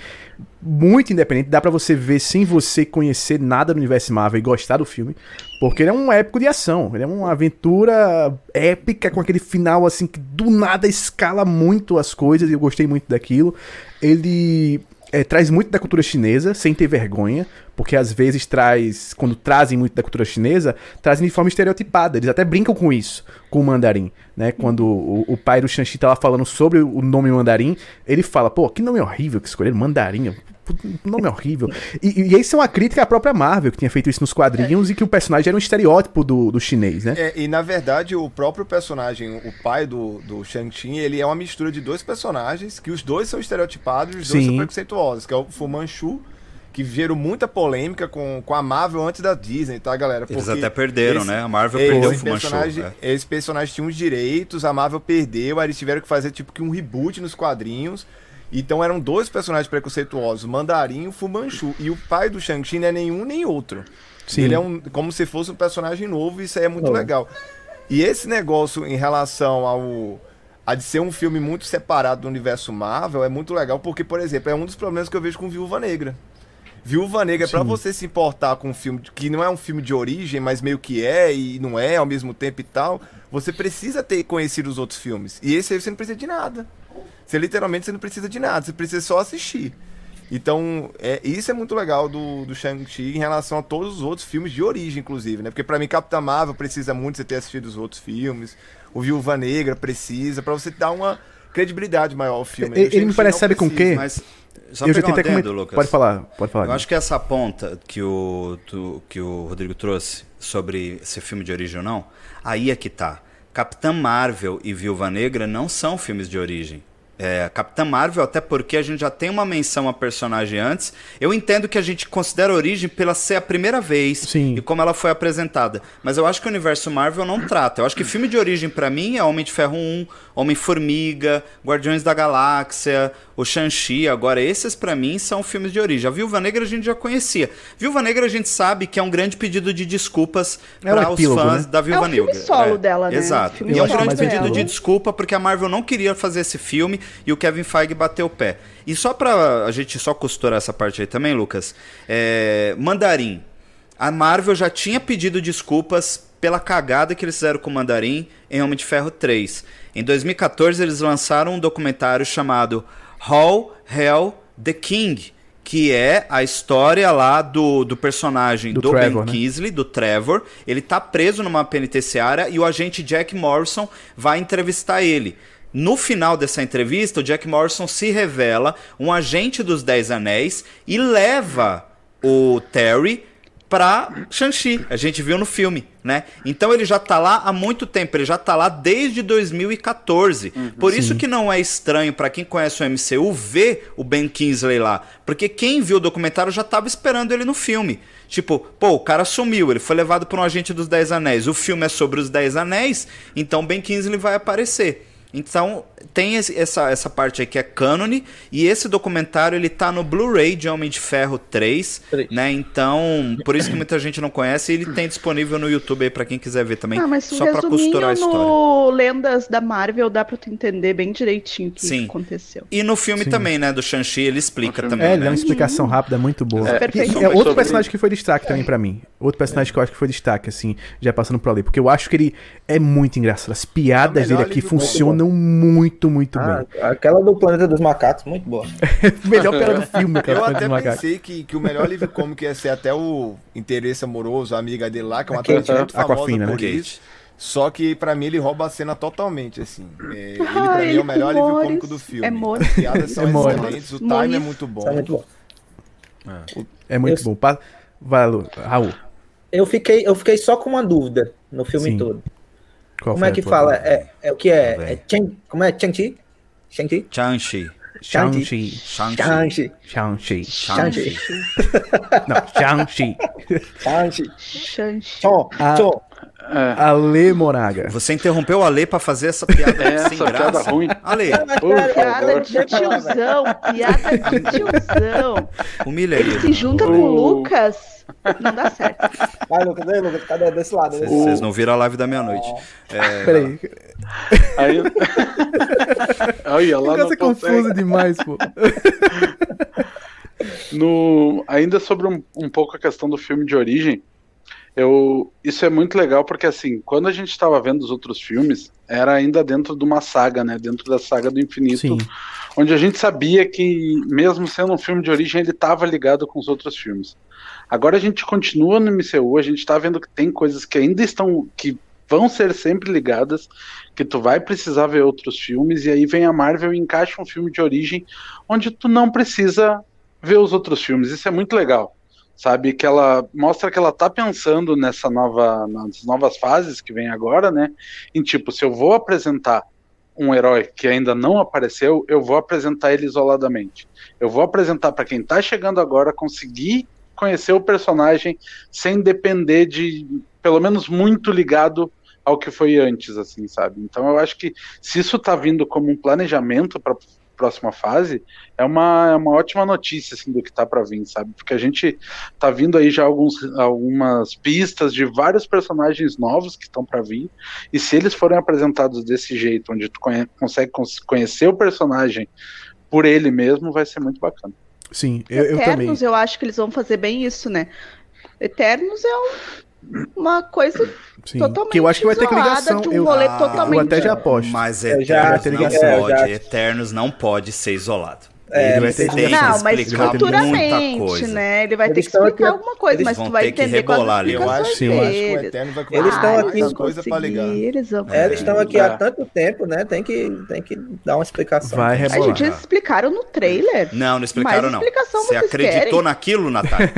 muito independente. Dá pra você ver sem você conhecer nada do universo Marvel e gostar do filme. Porque ele é um épico de ação. Ele é uma aventura épica com aquele final assim que do nada escala muito as coisas. E eu gostei muito daquilo. Ele é, traz muito da cultura chinesa, sem ter vergonha, porque às vezes traz, quando trazem muito da cultura chinesa, trazem de forma estereotipada. Eles até brincam com isso, com o mandarim, né? Quando o, o pai do Shang-Chi tava falando sobre o nome mandarim, ele fala, pô, que nome horrível que escolheram, mandarim. Puta, Nome horrível. E, e isso é uma crítica à própria Marvel, que tinha feito isso nos quadrinhos e que o personagem era um estereótipo do, do chinês, né? É, e na verdade, o próprio personagem, o pai do, do Shang-Chi, ele é uma mistura de dois personagens, que os dois são estereotipados e os dois Sim. são preconceituosos, que é o Fu Manchu, que gerou muita polêmica com, com a Marvel antes da Disney, tá, galera? Eles Porque até perderam, esse- né? A Marvel é, perdeu o esse Manchu. personagem, é. Esse personagem tinha os direitos, a Marvel perdeu, aí eles tiveram que fazer tipo que um reboot nos quadrinhos. Então eram dois personagens preconceituosos, o Mandarim e o Fu Manchu. E o pai do Shang-Chi não é nenhum nem outro. Sim. Ele é um, como se fosse um personagem novo, e isso aí é muito Novo. legal. E esse negócio em relação ao a de ser um filme muito separado do universo Marvel é muito legal, porque, por exemplo, é um dos problemas que eu vejo com Viúva Negra. Viúva Negra, pra você se importar com um filme que não é um filme de origem, mas meio que é e não é ao mesmo tempo e tal, você precisa ter conhecido os outros filmes. E esse aí você não precisa de nada. Você literalmente você não precisa de nada, você precisa só assistir. Então, é, isso é muito legal do, do Shang-Chi em relação a todos os outros filmes de origem, inclusive, né? Porque pra mim, Capitã Marvel precisa muito você ter assistido os outros filmes. O Viúva Negra precisa, pra você dar uma credibilidade maior ao filme. Ele- O ele me parece, sabe com precisa. quê? Mas só eu já pegar um tentei adendo. Lucas. Pode falar, pode falar. Eu acho que essa ponta que o, tu- que o Rodrigo trouxe sobre ser filme de origem ou não, aí é que tá. Capitã Marvel e Viúva Negra não são filmes de origem. É, Capitã Marvel, até porque a gente já tem uma menção a personagem antes. Eu entendo que a gente considera a origem pela ser a primeira vez Sim. e como ela foi apresentada. Mas eu acho que o universo Marvel não trata. Eu acho que filme de origem pra mim é Homem de Ferro 1, Homem-Formiga, Guardiões da Galáxia, o Shang-Chi. Agora, esses pra mim são filmes de origem. A Viúva Negra a gente já conhecia. Viúva Negra a gente sabe que é um grande pedido de desculpas É um para os epílogo, fãs né? da Viúva É o filme Negra. solo dela, né? Exato. E é um grande dela. pedido de desculpa porque a Marvel não queria fazer esse filme e o Kevin Feige bateu o pé. E só pra a gente só costurar essa parte aí também, Lucas, é, Mandarim. A Marvel já tinha pedido desculpas pela cagada que eles fizeram com o Mandarim em Homem de Ferro 3. Em 2014 eles lançaram um documentário chamado How Hell the King, que é a história lá do, do personagem Do do, Trevor, Ben né? Kingsley, do Trevor. Ele tá preso numa penitenciária e o agente Jack Morrison vai entrevistar ele. No final dessa entrevista, o Jack Morrison se revela um agente dos Dez Anéis e leva o Terry pra Shang-Chi. A gente viu no filme, né? Então ele já tá lá há muito tempo, ele já tá lá desde 2014. Por isso que não é estranho pra quem conhece o MCU ver o Ben Kingsley lá, porque quem viu o documentário já tava esperando ele no filme. Tipo, pô, o cara sumiu, ele foi levado por um agente dos Dez Anéis. O filme é sobre os Dez Anéis, então Ben Kingsley vai aparecer. Então, tem esse- essa, essa parte aí que é cânone, e esse documentário ele tá no Blu-ray de Homem de Ferro 3, Três. né? Então, por isso que muita gente não conhece, e ele tem disponível no YouTube aí pra quem quiser ver também, Ah, mas só pra resuminho costurar a história. no Lendas da Marvel dá pra tu entender bem direitinho o que Sim. aconteceu. E no filme Sim. também, né, do Shang-Chi, ele explica também, É, ele né? dá uma explicação rápida muito boa. É, perfeito. é outro Sobre- personagem que foi destaque também pra mim. Outro personagem que eu acho que foi destaque, assim, já passando por ali. Porque eu acho que ele é muito engraçado. As piadas É dele aqui livro muito funcionam muito, muito Ah, bem. aquela do Planeta dos Macacos, muito boa. Melhor piada do filme, cara. Eu até pensei que, que o melhor livro cômico ia ser até o interesse amoroso, a amiga dele lá, que é uma atriz muito né? famosa Aquafina, né? por Kate. isso. Só que pra mim ele rouba a cena totalmente, assim. É, ele pra Ah, mim é o melhor livro cômico do filme. É. As piadas são É excelentes, o time Mores. é muito bom. É muito bom. É muito Eu- bom. Pa- Vai, Lu. Raul. Eu fiquei, eu fiquei só com uma dúvida no filme Sim. todo. Qual Como é que tua fala? É, é o que é? Tá é. Chang, como é? Chang-Chi? Shang-Chi? Shang-Chi. Shang-Chi. Shang-Chi. Shang-Chi. Shang-Chi. Shang-Chi. Não, Shang-Chi. Shang-Chi. Xanxi. Chon, Ah. É, Ale Moraga. Você interrompeu a Lê pra fazer essa piada É, sem essa piada graça? ruim. Ale, Piada de tiozão, piada de tiozão. humilha Ele ele. se junta com o Lucas, não dá certo. Vai, Lucas, aí, Lucas, cadê desse lado? Vocês não viram a live da meia-noite. É, Peraí. Aí... Olha, lá O não é confuso demais, pô. No, ainda sobre um, um pouco a questão do filme de origem, eu, isso é muito legal porque assim, quando a gente estava vendo os outros filmes, era ainda dentro de uma saga, né? Dentro da saga do infinito, Sim. onde a gente sabia que, mesmo sendo um filme de origem, ele estava ligado com os outros filmes. Agora a gente continua no MCU, a gente está vendo que tem coisas que ainda estão, que vão ser sempre ligadas, que tu vai precisar ver outros filmes, e aí vem a Marvel e encaixa um filme de origem onde tu não precisa ver os outros filmes. Isso é muito legal. Sabe, que ela mostra que ela tá pensando nessa nova, nas novas fases que vem agora, né? Em tipo, se eu vou apresentar um herói que ainda não apareceu, eu vou apresentar ele isoladamente. Eu vou apresentar para quem tá chegando agora conseguir conhecer o personagem sem depender de, pelo menos muito ligado ao que foi antes, assim, sabe? Então eu acho que se isso tá vindo como um planejamento para próxima fase, é uma, é uma ótima notícia assim, do que tá para vir, sabe? Porque a gente tá vindo aí já alguns, algumas pistas de vários personagens novos que estão para vir, e se eles forem apresentados desse jeito, onde tu conhe consegue cons- conhecer o personagem por ele mesmo, vai ser muito bacana. Sim, eu, eu também. Eternos, eu acho que eles vão fazer bem isso, né? Eternos é um- uma coisa Sim. totalmente Que eu acho que vai ter ligação. de um eu, rolê Ah, totalmente... eu até já aposto. Mas já- Eternos eu não já- eu pode. já- Eternos não pode ser isolado. É, Ele vai ter que Não, mas explicar muita futuramente, coisa. né? Ele vai ter Eles que estão explicar aqui- alguma coisa, eles mas tu vai ter que entender com as rebolar ali. Eu explicações acho, Sim. eu acho que o deles. Eterno vai Eles estão Ah, aqui- coisa pra ligar. Eles vão É, eles estão aqui há tanto tempo, né? Tem que, tem que dar uma explicação. Vai A rebolar. gente, eles explicaram no trailer. Não, não explicaram, não. explicação Você vocês acreditou querem? naquilo, Natália?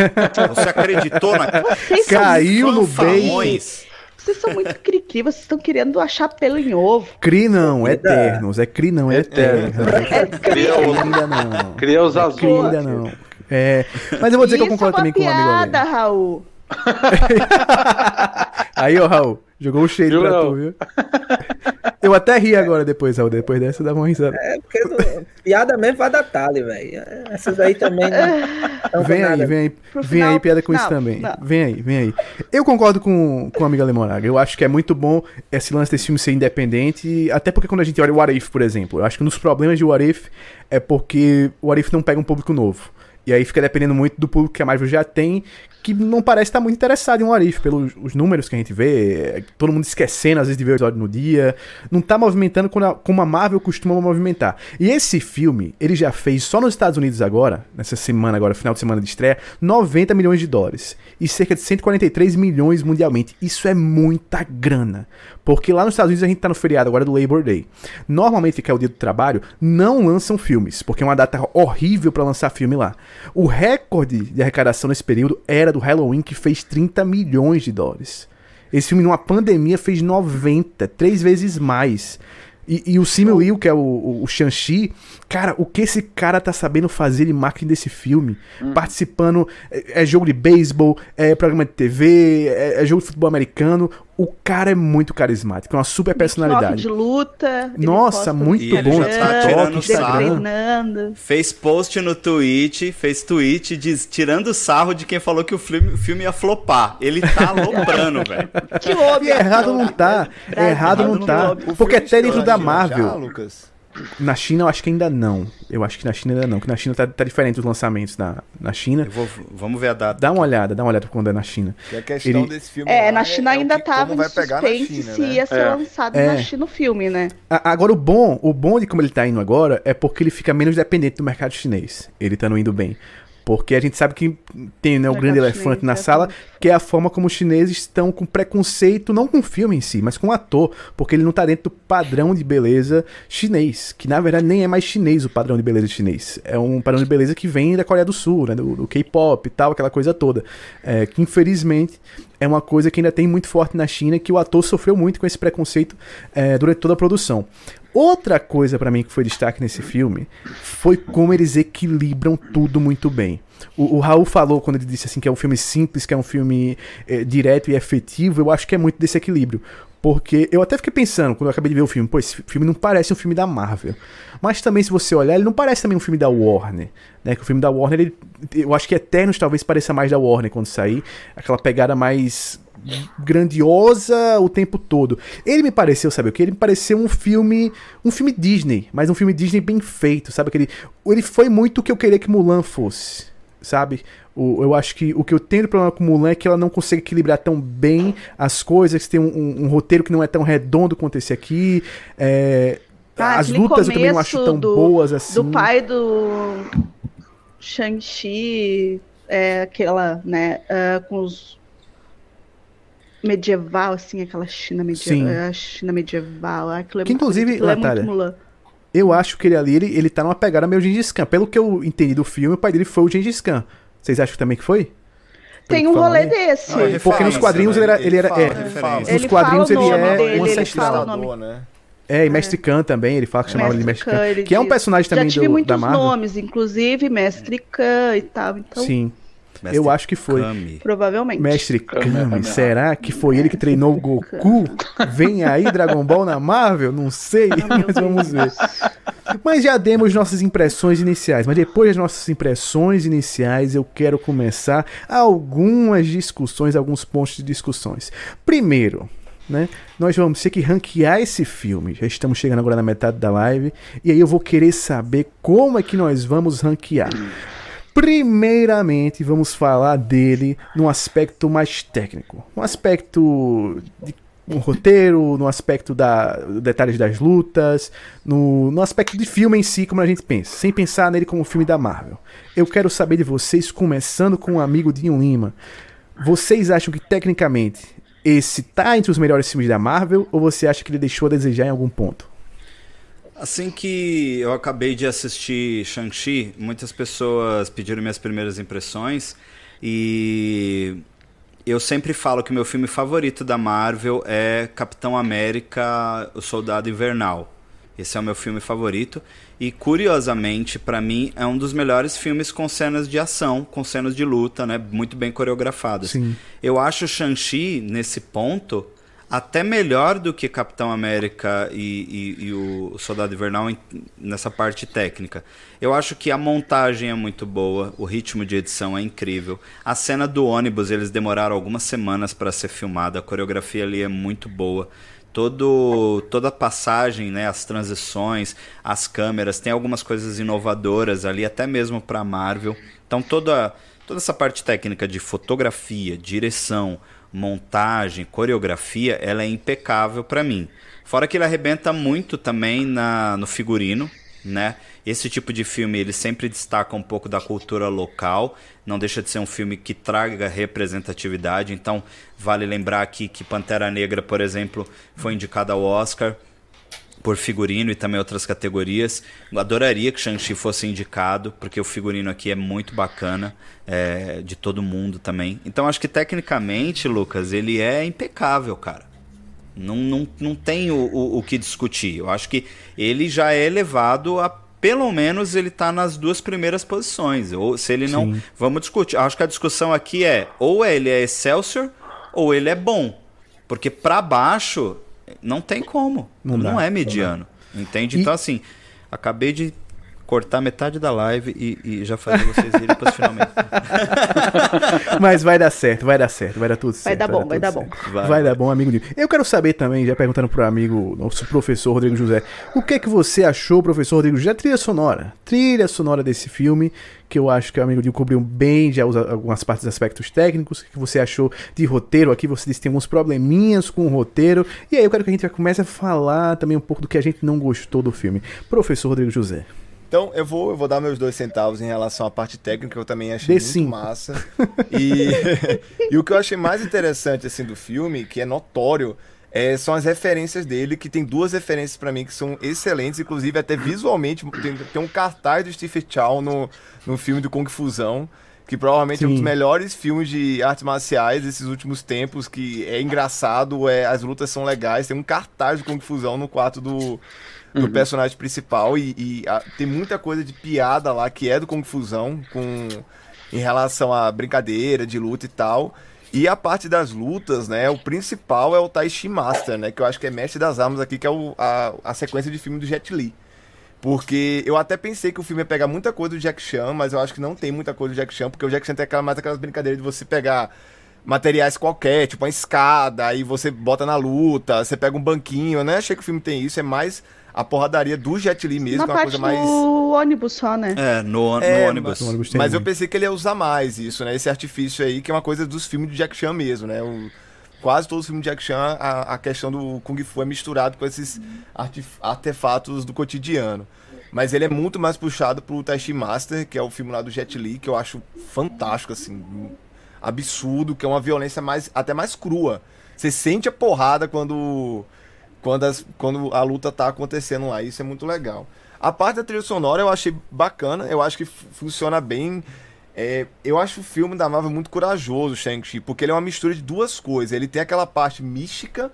Você acreditou naquilo? Vocês são Caiu no bait. Vocês são muito cri-cri, vocês estão querendo achar pelo em ovo. Cri não, Vida. Eternos. É Cri não, é Eternos. É Cria, o- Ainda não. cria os Cri azuis. ainda não. É, mas eu vou dizer que eu Isso concordo é uma também com o amigo Ale. piada, Raul. Aí, ó, Raul, jogou o shade Viu, pra tu, viu? Eu até ri agora depois, Raul. Depois dessa dá uma risada. É porque não- piada mesmo vai dar tali, velho. Essas aí também não. não Vem aí, nada. vem aí, Pro vem final, aí, piada com pro isso também. não. Vem aí, vem aí. Eu concordo com, com a amiga Lemoraga. Eu acho que é muito bom esse lance desse filme ser independente. Até porque quando a gente olha o What If, por exemplo, eu acho que um dos problemas de What If é porque o What If não pega um público novo. E aí fica dependendo muito do público que a Marvel já tem, que não parece estar muito interessado em um What If, pelos os números que a gente vê, é, todo mundo esquecendo às vezes de ver o episódio no dia, não tá movimentando como a, como a Marvel costuma movimentar. E esse filme, ele já fez só nos Estados Unidos agora, nessa semana agora, final de semana de estreia, 90 milhões de dólares e cerca de 143 milhões mundialmente. Isso é muita grana. Porque lá nos Estados Unidos a gente tá no feriado agora do Labor Day. Normalmente, que é o dia do trabalho, não lançam filmes, porque é uma data horrível pra lançar filme lá. O recorde de arrecadação nesse período era do Halloween, que fez 30 milhões de dólares. Esse filme, numa pandemia, fez 90, três vezes mais. E, e o Simu Liu, que é o, o, o Shang-Chi, cara, o que esse cara tá sabendo fazer de marketing desse filme? Participando, é, é jogo de beisebol, é programa de TV, é, é jogo de futebol americano. O cara é muito carismático, é uma super personalidade. de luta. Nossa, muito E ele bom. já tá TikTok, tirando Instagram. Fez post no Twitch, fez tweet diz, tirando sarro de quem falou que o filme, o filme ia flopar. Ele tá aloprando, velho. Que. E errado não tá. Brasil, errado não tá. O Porque até dentro da Marvel. Já, Lucas? Na China eu acho que ainda não. Eu acho que na China ainda não. Que na China tá, tá diferente os lançamentos na, na China. Vou- vamos ver a data. Dá uma olhada, dá uma olhada quando é na China. Que a questão Ele- desse filme É, na China é ainda que- tava em vai pegar na suspense China, se né? ia ser É. lançado É. na China o filme, né? Agora o bom, o bom de como ele tá indo agora é porque ele fica menos dependente do mercado chinês. Ele tá indo bem. Porque a gente sabe que tem né, o grande elefante na sala, que é a forma como os chineses estão com preconceito, não com o filme em si, mas com o ator, porque ele não tá dentro do padrão de beleza chinês, que na verdade nem é mais chinês o padrão de beleza chinês. É um padrão de beleza que vem da Coreia do Sul, né, do, do K-pop e tal, aquela coisa toda. É, que infelizmente é uma coisa que ainda tem muito forte na China, que o ator sofreu muito com esse preconceito é, durante toda a produção. Outra coisa para mim que foi destaque nesse filme foi como eles equilibram tudo muito bem. O, o, Raul falou quando ele disse assim que é um filme simples, que é um filme é, direto e efetivo. Eu acho que é muito desse equilíbrio. Porque eu até fiquei pensando, quando eu acabei de ver o filme, pô, esse filme não parece um filme da Marvel. Mas também, se você olhar, ele não parece também um filme da Warner. Né? Que o filme da Warner, ele, eu acho que Eternos talvez pareça mais da Warner quando sair. Aquela pegada mais grandiosa o tempo todo. Ele me pareceu, sabe o que? Ele me pareceu um filme, um filme Disney, mas um filme Disney bem feito, sabe aquele, ele foi muito o que eu queria que Mulan fosse, sabe? O, eu acho que o que eu tenho de problema com Mulan é que ela não consegue equilibrar tão bem as coisas, tem um, um, um roteiro que não é tão redondo quanto esse aqui. É, ah, as lutas eu também não acho tão do, boas assim. Do pai do Shang-Chi, é, aquela, né, uh, com os medieval, assim, aquela China medieval. A China medieval. Aquilo é que, inclusive, aquilo Natália, é muito eu acho que ele ali, ele, ele tá numa pegada meio Gengis Khan. Pelo que eu entendi do filme, o pai dele foi o Gengis Khan. Vocês acham também que foi? Tem um rolê desse. Não, Porque nos quadrinhos ele era. Ele, era, é, nos quadrinhos ele, é dele, um ancestral. Né? É, e Mestre Khan também, ele fala que chamava ele de Mestre Khan. Khan que é um personagem também Já tive do, muitos da Marvel. nomes, inclusive Mestre Khan e tal. Então... Sim. Mestre eu acho que foi. Kami. Provavelmente. Mestre Kami. Será que foi ele que treinou o Goku? Vem aí Dragon Ball na Marvel? Não sei, mas vamos ver. Mas já demos nossas impressões iniciais. Mas depois das nossas impressões iniciais, eu quero começar algumas discussões, alguns pontos de discussões. Primeiro, né? Nós vamos ter que ranquear esse filme. Já estamos chegando agora na metade da live. E aí eu vou querer saber como é que nós vamos ranquear. Primeiramente, vamos falar dele no aspecto mais técnico, no aspecto de um roteiro, no aspecto da detalhes das lutas, no, no aspecto de filme em si, como a gente pensa, sem pensar nele como um filme da Marvel. Eu quero saber de vocês, começando com o um amigo Dinho Lima. Vocês acham que tecnicamente esse tá entre os melhores filmes da Marvel ou você acha que ele deixou a desejar em algum ponto? Assim que eu acabei de assistir Shang-Chi, muitas pessoas pediram minhas primeiras impressões e eu sempre falo que o meu filme favorito da Marvel é Capitão América, O Soldado Invernal. Esse é o meu filme favorito e curiosamente, para mim, é um dos melhores filmes com cenas de ação, com cenas de luta, né, muito bem coreografadas. Sim. Eu acho Shang-Chi nesse ponto até melhor do que Capitão América e, e, e o Soldado Invernal nessa parte técnica. Eu acho que a montagem é muito boa, o ritmo de edição é incrível. A cena do ônibus, eles demoraram algumas semanas para ser filmada, a coreografia ali é muito boa. Todo, toda a passagem, né, as transições, as câmeras, tem algumas coisas inovadoras ali, até mesmo para Marvel. Então toda, toda essa parte técnica de fotografia, direção, montagem, coreografia, ela é impecável para mim. Fora que ele arrebenta muito também na, no figurino, né? Esse tipo de filme ele sempre destaca um pouco da cultura local, não deixa de ser um filme que traga representatividade. Então, vale lembrar aqui que Pantera Negra, por exemplo, foi indicada ao Oscar por figurino e também outras categorias. Eu adoraria que Shang-Chi fosse indicado, porque o figurino aqui é muito bacana, é, de todo mundo também. Então acho que tecnicamente, Lucas, ele é impecável, cara. Não, não, não tem o, o, o que discutir. Eu acho que ele já é elevado a pelo menos ele está nas duas primeiras posições. Ou se ele não. Sim. Vamos discutir. Acho que a discussão aqui é ou ele é Excelsior ou ele é bom. Porque para baixo não tem como. Não, não é mediano. Não entende? E... Então, assim, acabei de cortar metade da live e, e já fazer vocês irem para finalmente. Mas vai dar certo, vai dar certo, vai dar tudo certo. Vai dar bom, vai dar, bom. Vai, vai dar bom, amigo. Eu quero saber também, já perguntando pro amigo, nosso professor Rodrigo José, o que é que você achou, professor Rodrigo José, trilha sonora? Trilha sonora desse filme, que eu acho que o amigo Dinho cobriu bem, já usa algumas partes dos aspectos técnicos. O que você achou de roteiro? Aqui você disse que tem alguns probleminhas com o roteiro. E aí eu quero que a gente comece a falar também um pouco do que a gente não gostou do filme. Professor Rodrigo José. Então, eu vou, eu vou dar meus dois centavos em relação à parte técnica, que eu também achei Dê muito massa. E, e o que eu achei mais interessante assim do filme, que é notório, é, são as referências dele, que tem duas referências pra mim que são excelentes, inclusive até visualmente, tem, tem um cartaz do Stephen Chow no, no filme do Kung Fusão, que provavelmente é um dos Sim. melhores filmes de artes marciais desses últimos tempos, que é engraçado, é, as lutas são legais, tem um cartaz do Kung Fusão no quarto do, do personagem principal e, e, a- tem muita coisa de piada lá que é do Kung Fusão com em relação à brincadeira de luta e tal. E a parte das lutas, né? O principal é o Tai Chi Master, né? Que eu acho que é mestre das armas aqui, que é o- a, a sequência de filme do Jet Li. Porque eu até pensei que o filme ia pegar muita coisa do Jack Chan, mas eu acho que não tem muita coisa do Jack Chan, porque o Jack Chan tem aquela, mais aquelas brincadeiras de você pegar materiais qualquer, tipo uma escada, aí você bota na luta, você pega um banquinho. Eu nem achei que o filme tem isso, é mais a porradaria do Jet Li mesmo, Na que é uma parte coisa mais. do ônibus só, né? É, no, no É, ônibus. No Mas eu pensei que ele ia usar mais isso, né? Esse artifício aí, que é uma coisa dos filmes do Jack Chan mesmo, né? O- quase todos os filmes de Jack Chan, a, a questão do Kung Fu é misturado com esses artefatos do cotidiano. Mas ele é muito mais puxado pro Chi Master, que é o filme lá do Jet Li, que eu acho fantástico, assim, absurdo, que é uma violência mais até mais crua. Você sente a porrada quando quando, as- quando a luta tá acontecendo lá. Isso é muito legal. A parte da trilha sonora eu achei bacana, eu acho que funciona bem. É, eu acho o filme da Marvel muito corajoso, Shang-Chi, porque ele é uma mistura de duas coisas. Ele tem aquela parte mística,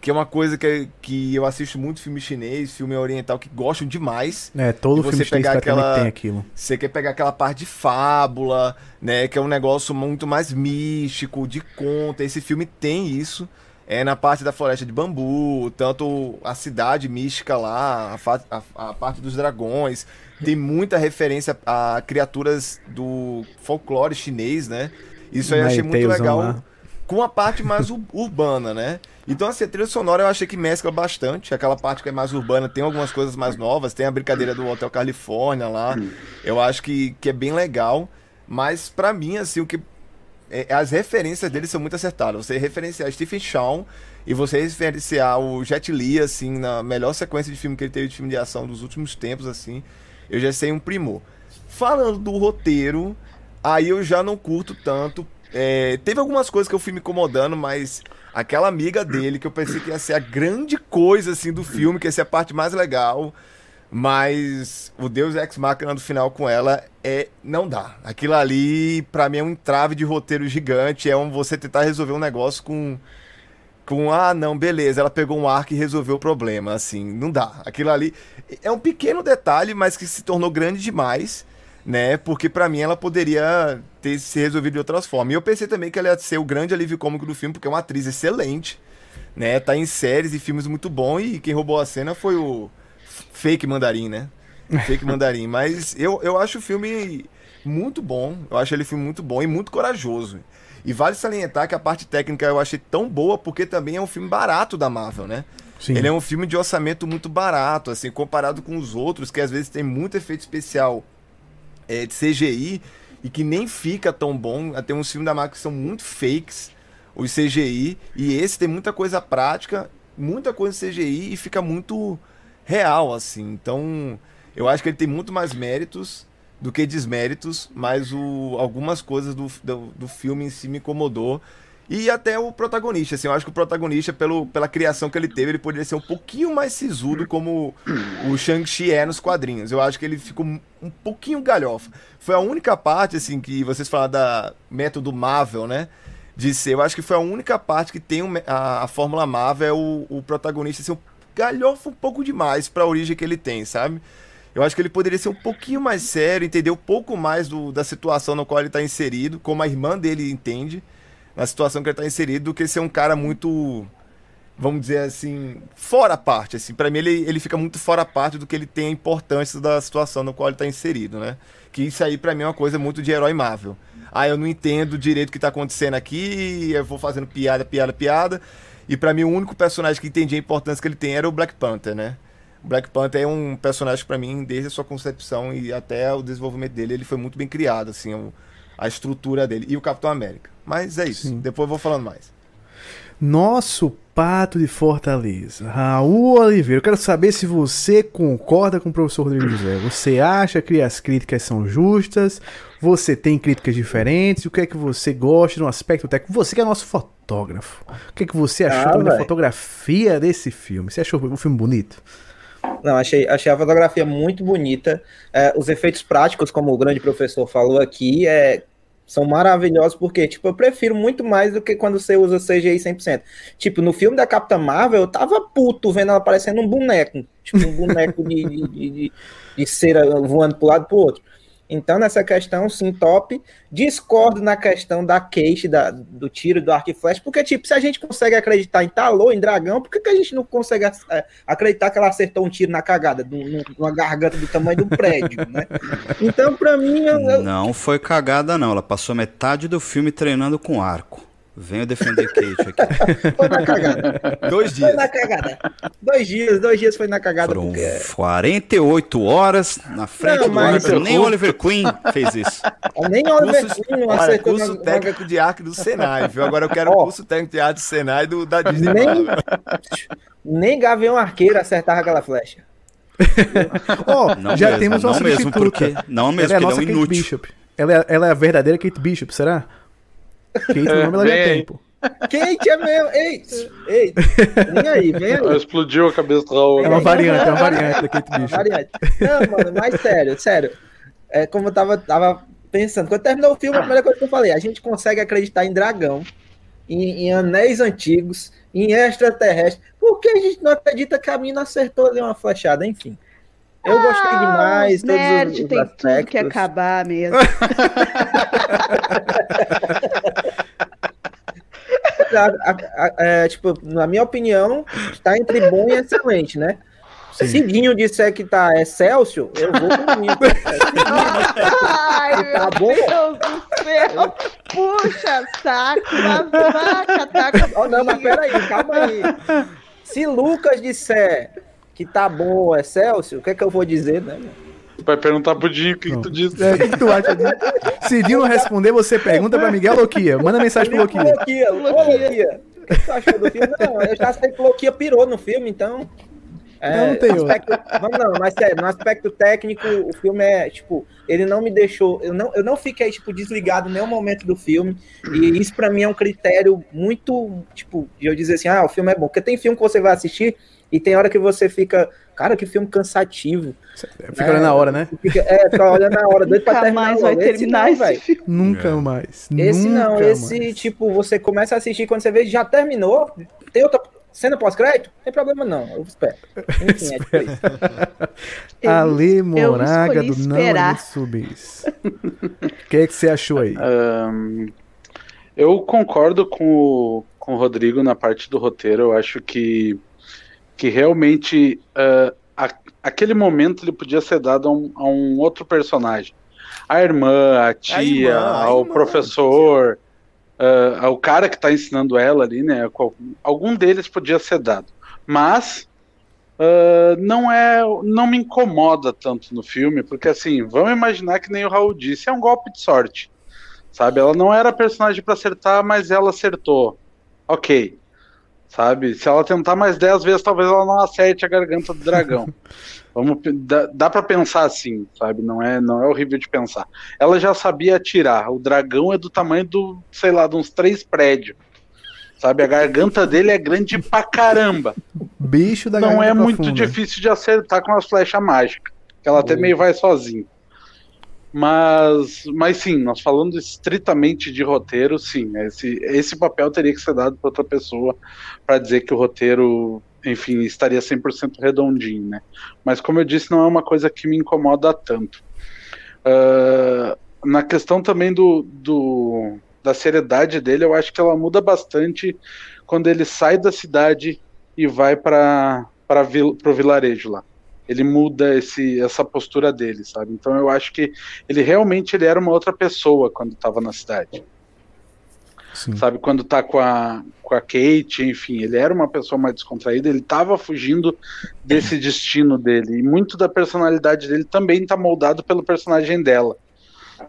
que é uma coisa que, que eu assisto muito filme chinês, filme oriental, que gostam demais. É, todo você filme pegar aquela- tem aquilo. Você quer pegar aquela parte de fábula, né? Que é um negócio muito mais místico, de conta. Esse filme tem isso. É na parte da floresta de bambu, tanto a cidade mística lá, a, a- a parte dos dragões. Tem muita referência a criaturas do folclore chinês, né? Isso aí eu achei muito legal lá. com a parte mais ur- urbana, né? Então, assim, a trilha sonora eu achei que mescla bastante. Aquela parte que é mais urbana tem algumas coisas mais novas. Tem a brincadeira do Hotel Califórnia lá. Eu acho que, que é bem legal. Mas, pra mim, assim, o que. é, as referências dele são muito acertadas. Você referenciar Stephen Chow e você referenciar o Jet Li, assim, na melhor sequência de filme que ele teve de filme de ação dos últimos tempos, assim, eu já sei um primor. Falando do roteiro, aí eu já não curto tanto. É, teve algumas coisas que eu fui me incomodando, mas aquela amiga dele, que eu pensei que ia ser a grande coisa, assim, do filme, que ia ser a parte mais legal. Mas o Deus Ex Machina do final com ela é não dá. Aquilo ali pra mim é um entrave de roteiro gigante, é um você tentar resolver um negócio com com ah, não, beleza, ela pegou um arco e resolveu o problema, assim, não dá. Aquilo ali é um pequeno detalhe, mas que se tornou grande demais, né? Porque pra mim ela poderia ter se resolvido de outras formas. E eu pensei também que ela ia ser o grande alívio cômico do filme, porque é uma atriz excelente, né? Tá em séries e filmes muito bom e quem roubou a cena foi o fake mandarim, né? Fake mandarim. Mas eu, eu acho o filme muito bom. Eu acho ele filme muito bom e muito corajoso. E vale salientar que a parte técnica eu achei tão boa porque também é um filme barato da Marvel, né? Sim. Ele é um filme de orçamento muito barato, assim, comparado com os outros, que às vezes tem muito efeito especial é, de CGI e que nem fica tão bom. Tem uns filmes da Marvel que são muito fakes, os CGI, e esse tem muita coisa prática, muita coisa CGI e fica muito real, assim. Então, eu acho que ele tem muito mais méritos do que desméritos, mas o, algumas coisas do, do, do filme em si me incomodou. E até o protagonista, assim, eu acho que o protagonista, pelo, pela criação que ele teve, ele poderia ser um pouquinho mais sisudo como o Shang-Chi é nos quadrinhos. Eu acho que ele ficou um, pouquinho galhofa. Foi a única parte, assim, que vocês falaram da método Marvel, né? De ser, eu acho que foi a única parte que tem a, a Fórmula Marvel, é o, o protagonista ser um galhofa um pouco demais pra origem que ele tem, sabe? Eu acho que ele poderia ser um pouquinho mais sério, entender um pouco mais do, da situação na qual ele está inserido, como a irmã dele entende, na situação que ele está inserido, do que ser um cara muito, vamos dizer assim, fora parte. Assim, para mim, ele, ele fica muito fora parte do que ele tem a importância da situação na qual ele está inserido, né? Que isso aí, para mim, é uma coisa muito de herói Marvel. Ah, eu não entendo direito o que está acontecendo aqui, eu vou fazendo piada, piada, piada. E para mim, o único personagem que entendia a importância que ele tem era o Black Panther, né? Black Panther é um personagem para mim desde a sua concepção e até o desenvolvimento dele, ele foi muito bem criado, assim, a estrutura dele e o Capitão América. Mas é isso. Sim. Depois eu vou falando mais. Nosso Pato de Fortaleza, Raul Oliveira. Eu quero saber se você concorda com o professor Rodrigo José. Você acha que as críticas são justas? Você tem críticas diferentes? O que é que você gosta no aspecto técnico? Você que é nosso fotógrafo. O que é que você achou Ah, da fotografia desse filme? Você achou o filme bonito? Não, achei, achei a fotografia muito bonita. É, os efeitos práticos, como o grande professor falou aqui, é, são maravilhosos, porque, tipo, eu prefiro muito mais do que quando você usa CGI 100%. Tipo, no filme da Capitã Marvel, eu tava puto vendo ela parecendo um boneco. Tipo, um boneco de, de, de, de- cera voando pro lado pro outro. Então, nessa questão, sim, top. Discordo na questão da queixa, do tiro, do arco e flecha, porque, tipo, se a gente consegue acreditar em Talô, em Dragão, por que, que a gente não consegue é, acreditar que ela acertou um tiro na cagada, num- num- numa garganta do tamanho do prédio, né? Então, pra mim, eu, eu- Não foi cagada, não. Ela passou metade do filme treinando com arco. Venho defender Kate aqui. foi na cagada. Dois Foi dias. na cagada. Dois dias, dois dias foi na cagada, Foram porque 48 horas na frente Não, do arco. Nem o Oliver Queen fez isso. nem Oliver Curso, Queen não olha, acertou curso na- técnico de arte do Senai, viu? Agora eu quero o Ó. curso técnico de arte do Senai do, da Disney. Nem, nem Gavião Arqueiro acertava aquela flecha. Ó, Não já mesmo, temos uma não mesmo, porque não mesmo, ela é a ele é nossa um Kate inútil. Bishop. Ela é, ela é a verdadeira Kate Bishop, será? Kate, o nome ela já tem, pô. Kate é meu. Ei, ei, vem aí, vem aí. Explodiu a cabeça do Raul. É uma variante, é uma variante da Kate Bishop. Variante. Não, mano, mas sério, sério. É como eu tava, tava pensando. Quando terminou o filme, a primeira coisa que eu falei, a gente consegue acreditar em dragão, em, em anéis antigos, em extraterrestre. Por que a gente não acredita que a mina acertou ali uma flechada? Enfim. Eu gostei Ah, demais. os todos os- nerd os tem tudo que aspectos. acabar mesmo. A- a- a- é, tipo, na minha opinião, está entre bom e excelente, né? Se Cidinho disser que tá excelsior, eu vou comigo. Ai, Tá meu bom? Deus do céu! Puxa saco, uma vaca taca. Oh, não, mas peraí, calma aí. Se Lucas disser que tá bom excelsior, o que é que eu vou dizer, né? Vai perguntar pro Dinho o que, que tu disse. É, o que, que tu acha disso? Se Dinho não responder, você pergunta pra Miguel Loquia. Manda mensagem pro Loquia. Loquia, ô, Loquia. O que tu achou do filme? Não, eu já sei que Loquia pirou no filme, então. Não, não tem aspecto, Vamos não, mas sério, no aspecto técnico, o filme é, tipo, ele não me deixou, eu não, eu não fiquei, tipo, desligado em nenhum momento do filme, e isso pra mim é um critério muito, tipo, de eu dizer assim, ah, o filme é bom, porque tem filme que você vai assistir, e tem hora que você fica, cara, que filme cansativo, Fica olhando na hora, né? fica, é, fica olhando na hora, doido pra Nunca terminar mais vai Esse terminar não, esse velho. filme. Nunca É. mais. Esse não, nunca esse, mais. tipo, você começa a assistir quando você vê, já terminou, tem outra cena pós-crédito? Não tem problema não, eu espero. Enfim, é tipo isso. Eu Moraga do Não esperar. Anime Subis. O que é que você achou aí? Ahn, eu concordo com o, com o Rodrigo na parte do roteiro. Eu acho que, que realmente ah, a- aquele momento ele podia ser dado a um, a um outro personagem. A irmã, a tia, irmã, a ao irmã. professor, ah, ao cara que está ensinando ela ali, né? qual- Algum deles podia ser dado. Mas ah, não é, não me incomoda tanto no filme, porque assim, vamos imaginar que nem o Raul disse, é um golpe de sorte, sabe? Ela não era personagem para acertar, mas ela acertou, ok, sabe? Se ela tentar mais 10 vezes, talvez ela não acerte a garganta do dragão. Vamos, dá, dá para pensar assim, sabe? Não é, não é horrível de pensar. Ela já sabia atirar. O dragão é do tamanho do, sei lá, de uns três prédios. Sabe, a garganta dele é grande pra caramba Bicho da não é muito profunda. difícil de acertar com as flechas mágicas. Ela até meio vai sozinha. Mas, mas sim, nós falando estritamente de roteiro, sim, esse, esse papel teria que ser dado para outra pessoa para dizer que o roteiro, enfim, estaria 100% redondinho, né? Mas como eu disse, não é uma coisa que me incomoda tanto. Ah, na questão também do, do, da seriedade dele, eu acho que ela muda bastante quando ele sai da cidade e vai para o vilarejo lá. Ele muda esse, essa postura dele, sabe? Então eu acho que ele realmente ele era uma outra pessoa quando estava na cidade. Sim. Sabe, quando tá com a, com a Kate, enfim, ele era uma pessoa mais descontraída, ele estava fugindo desse destino dele. E muito da personalidade dele também está moldado pelo personagem dela.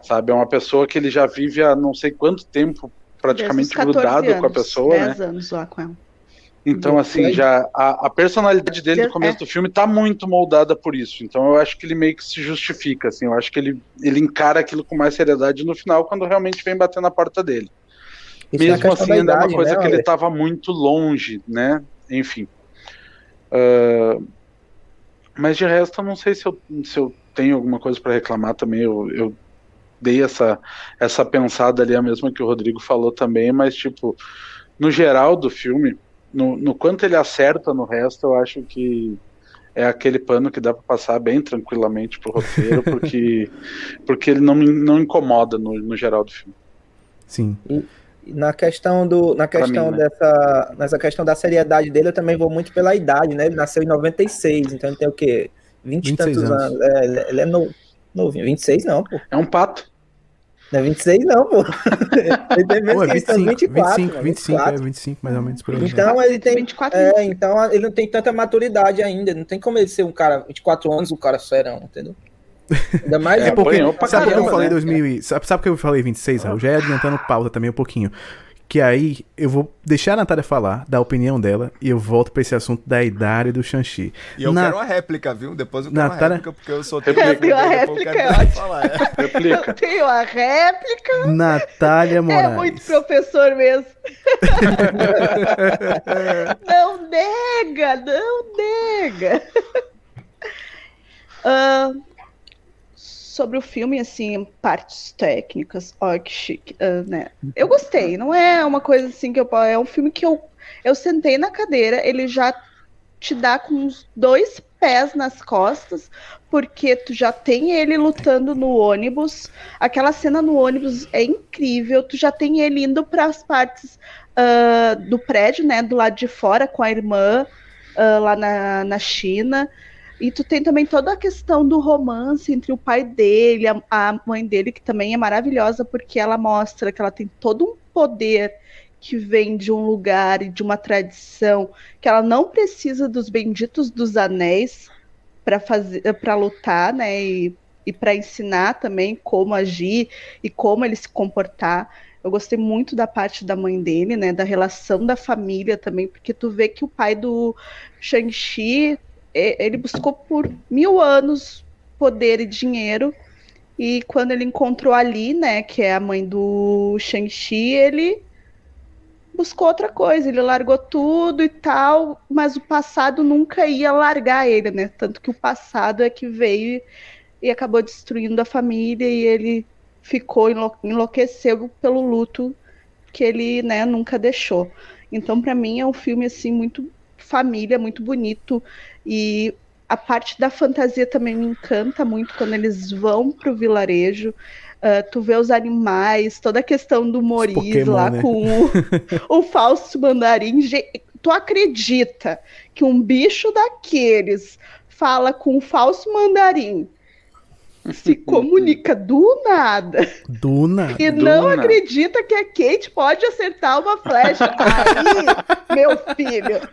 Sabe, é uma pessoa que ele já vive há não sei quanto tempo praticamente Desde os 14 grudado com a anos, pessoa, né? 10 anos lá com ela. Então, assim, já a, a personalidade dele no É. começo do filme tá muito moldada por isso. Então, eu acho que ele meio que se justifica, assim. Eu acho que ele, ele encara aquilo com mais seriedade no final, quando realmente vem bater na porta dele. Isso é Mesmo questão assim, da ainda é uma coisa né, que ele André? tava muito longe, né? Enfim. Ah, mas de resto, eu não sei se eu, se eu tenho alguma coisa para reclamar também. Eu, eu dei essa, essa pensada ali, a mesma que o Rodrigo falou também, mas, tipo, no geral do filme, no, no quanto ele acerta no resto, eu acho que é aquele pano que dá para passar bem tranquilamente pro roteiro, porque, porque ele não, me- não incomoda no, no geral do filme. Sim. Na questão do, na questão mim, né? dessa, nessa questão da seriedade dele, eu também vou muito pela idade, né? Ele nasceu em 96, então ele tem o quê? 20 e 26 tantos anos. anos. É, ele- é no, novinho. 26 não, pô. É um pato. Não é 26 não, pô. ele tem Pô, menos é que isso, é 25, 24, 25, mano, 25, é 24. 25 mais ou menos por aí. Então ele tem 24 É, então ele não tem tanta maturidade ainda. Não tem como ele ser um cara, 24 anos, um cara serão, entendeu? Ainda mais É, um pouquinho. apanhou pra Sabe por que eu caramba, falei né? 2000 e- sabe, sabe que eu falei 26, Raul? Já é adiantando pauta também um pouquinho. Que aí eu vou deixar a Natália falar, da opinião dela, e eu volto pra esse assunto da idade do Xanxi. E eu Na- quero uma réplica, viu? Depois eu quero Natália- uma réplica, porque eu sou Eu tenho a réplica, é ótimo. falar. é. Eu tenho a réplica. Natália Moraes. É muito professor mesmo. não nega, não nega. Ah, sobre o filme, assim, partes técnicas, ó, que chique, ah, né? Eu gostei, não é uma coisa assim que eu. É um filme que eu, eu sentei na cadeira, ele já te dá com uns dois pés nas costas, porque tu já tem ele lutando no ônibus. Aquela cena no ônibus é incrível. Tu já tem ele indo para as partes ah, do prédio, né, do lado de fora com a irmã ah, lá na, na China. E tu tem também toda a questão do romance entre o pai dele, a, a mãe dele, que também é maravilhosa, porque ela mostra que ela tem todo um poder que vem de um lugar e de uma tradição, que ela não precisa dos benditos dos anéis para fazer para lutar, né? E, e para ensinar também como agir e como ele se comportar. Eu gostei muito da parte da mãe dele, né? Da relação da família também, porque tu vê que o pai do Shang-Chi ele buscou por mil anos poder e dinheiro. E quando ele encontrou ali, né, que é a mãe do Shang-Chi, ele buscou outra coisa, ele largou tudo e tal, mas o passado nunca ia largar ele, né? Tanto que o passado é que veio e acabou destruindo a família e ele ficou enlou- enlouqueceu pelo luto que ele, né, nunca deixou. Então, para mim é um filme assim muito família, muito bonito e a parte da fantasia também me encanta muito quando eles vão pro vilarejo. Ah, tu vê os animais, toda a questão do Moris Pokémon, lá né? com o, o falso mandarim. Tu acredita que um bicho daqueles fala com o falso mandarim, se comunica do nada Duna. e Do não nada. acredita que a Kate pode acertar uma flecha? Aí, meu filho,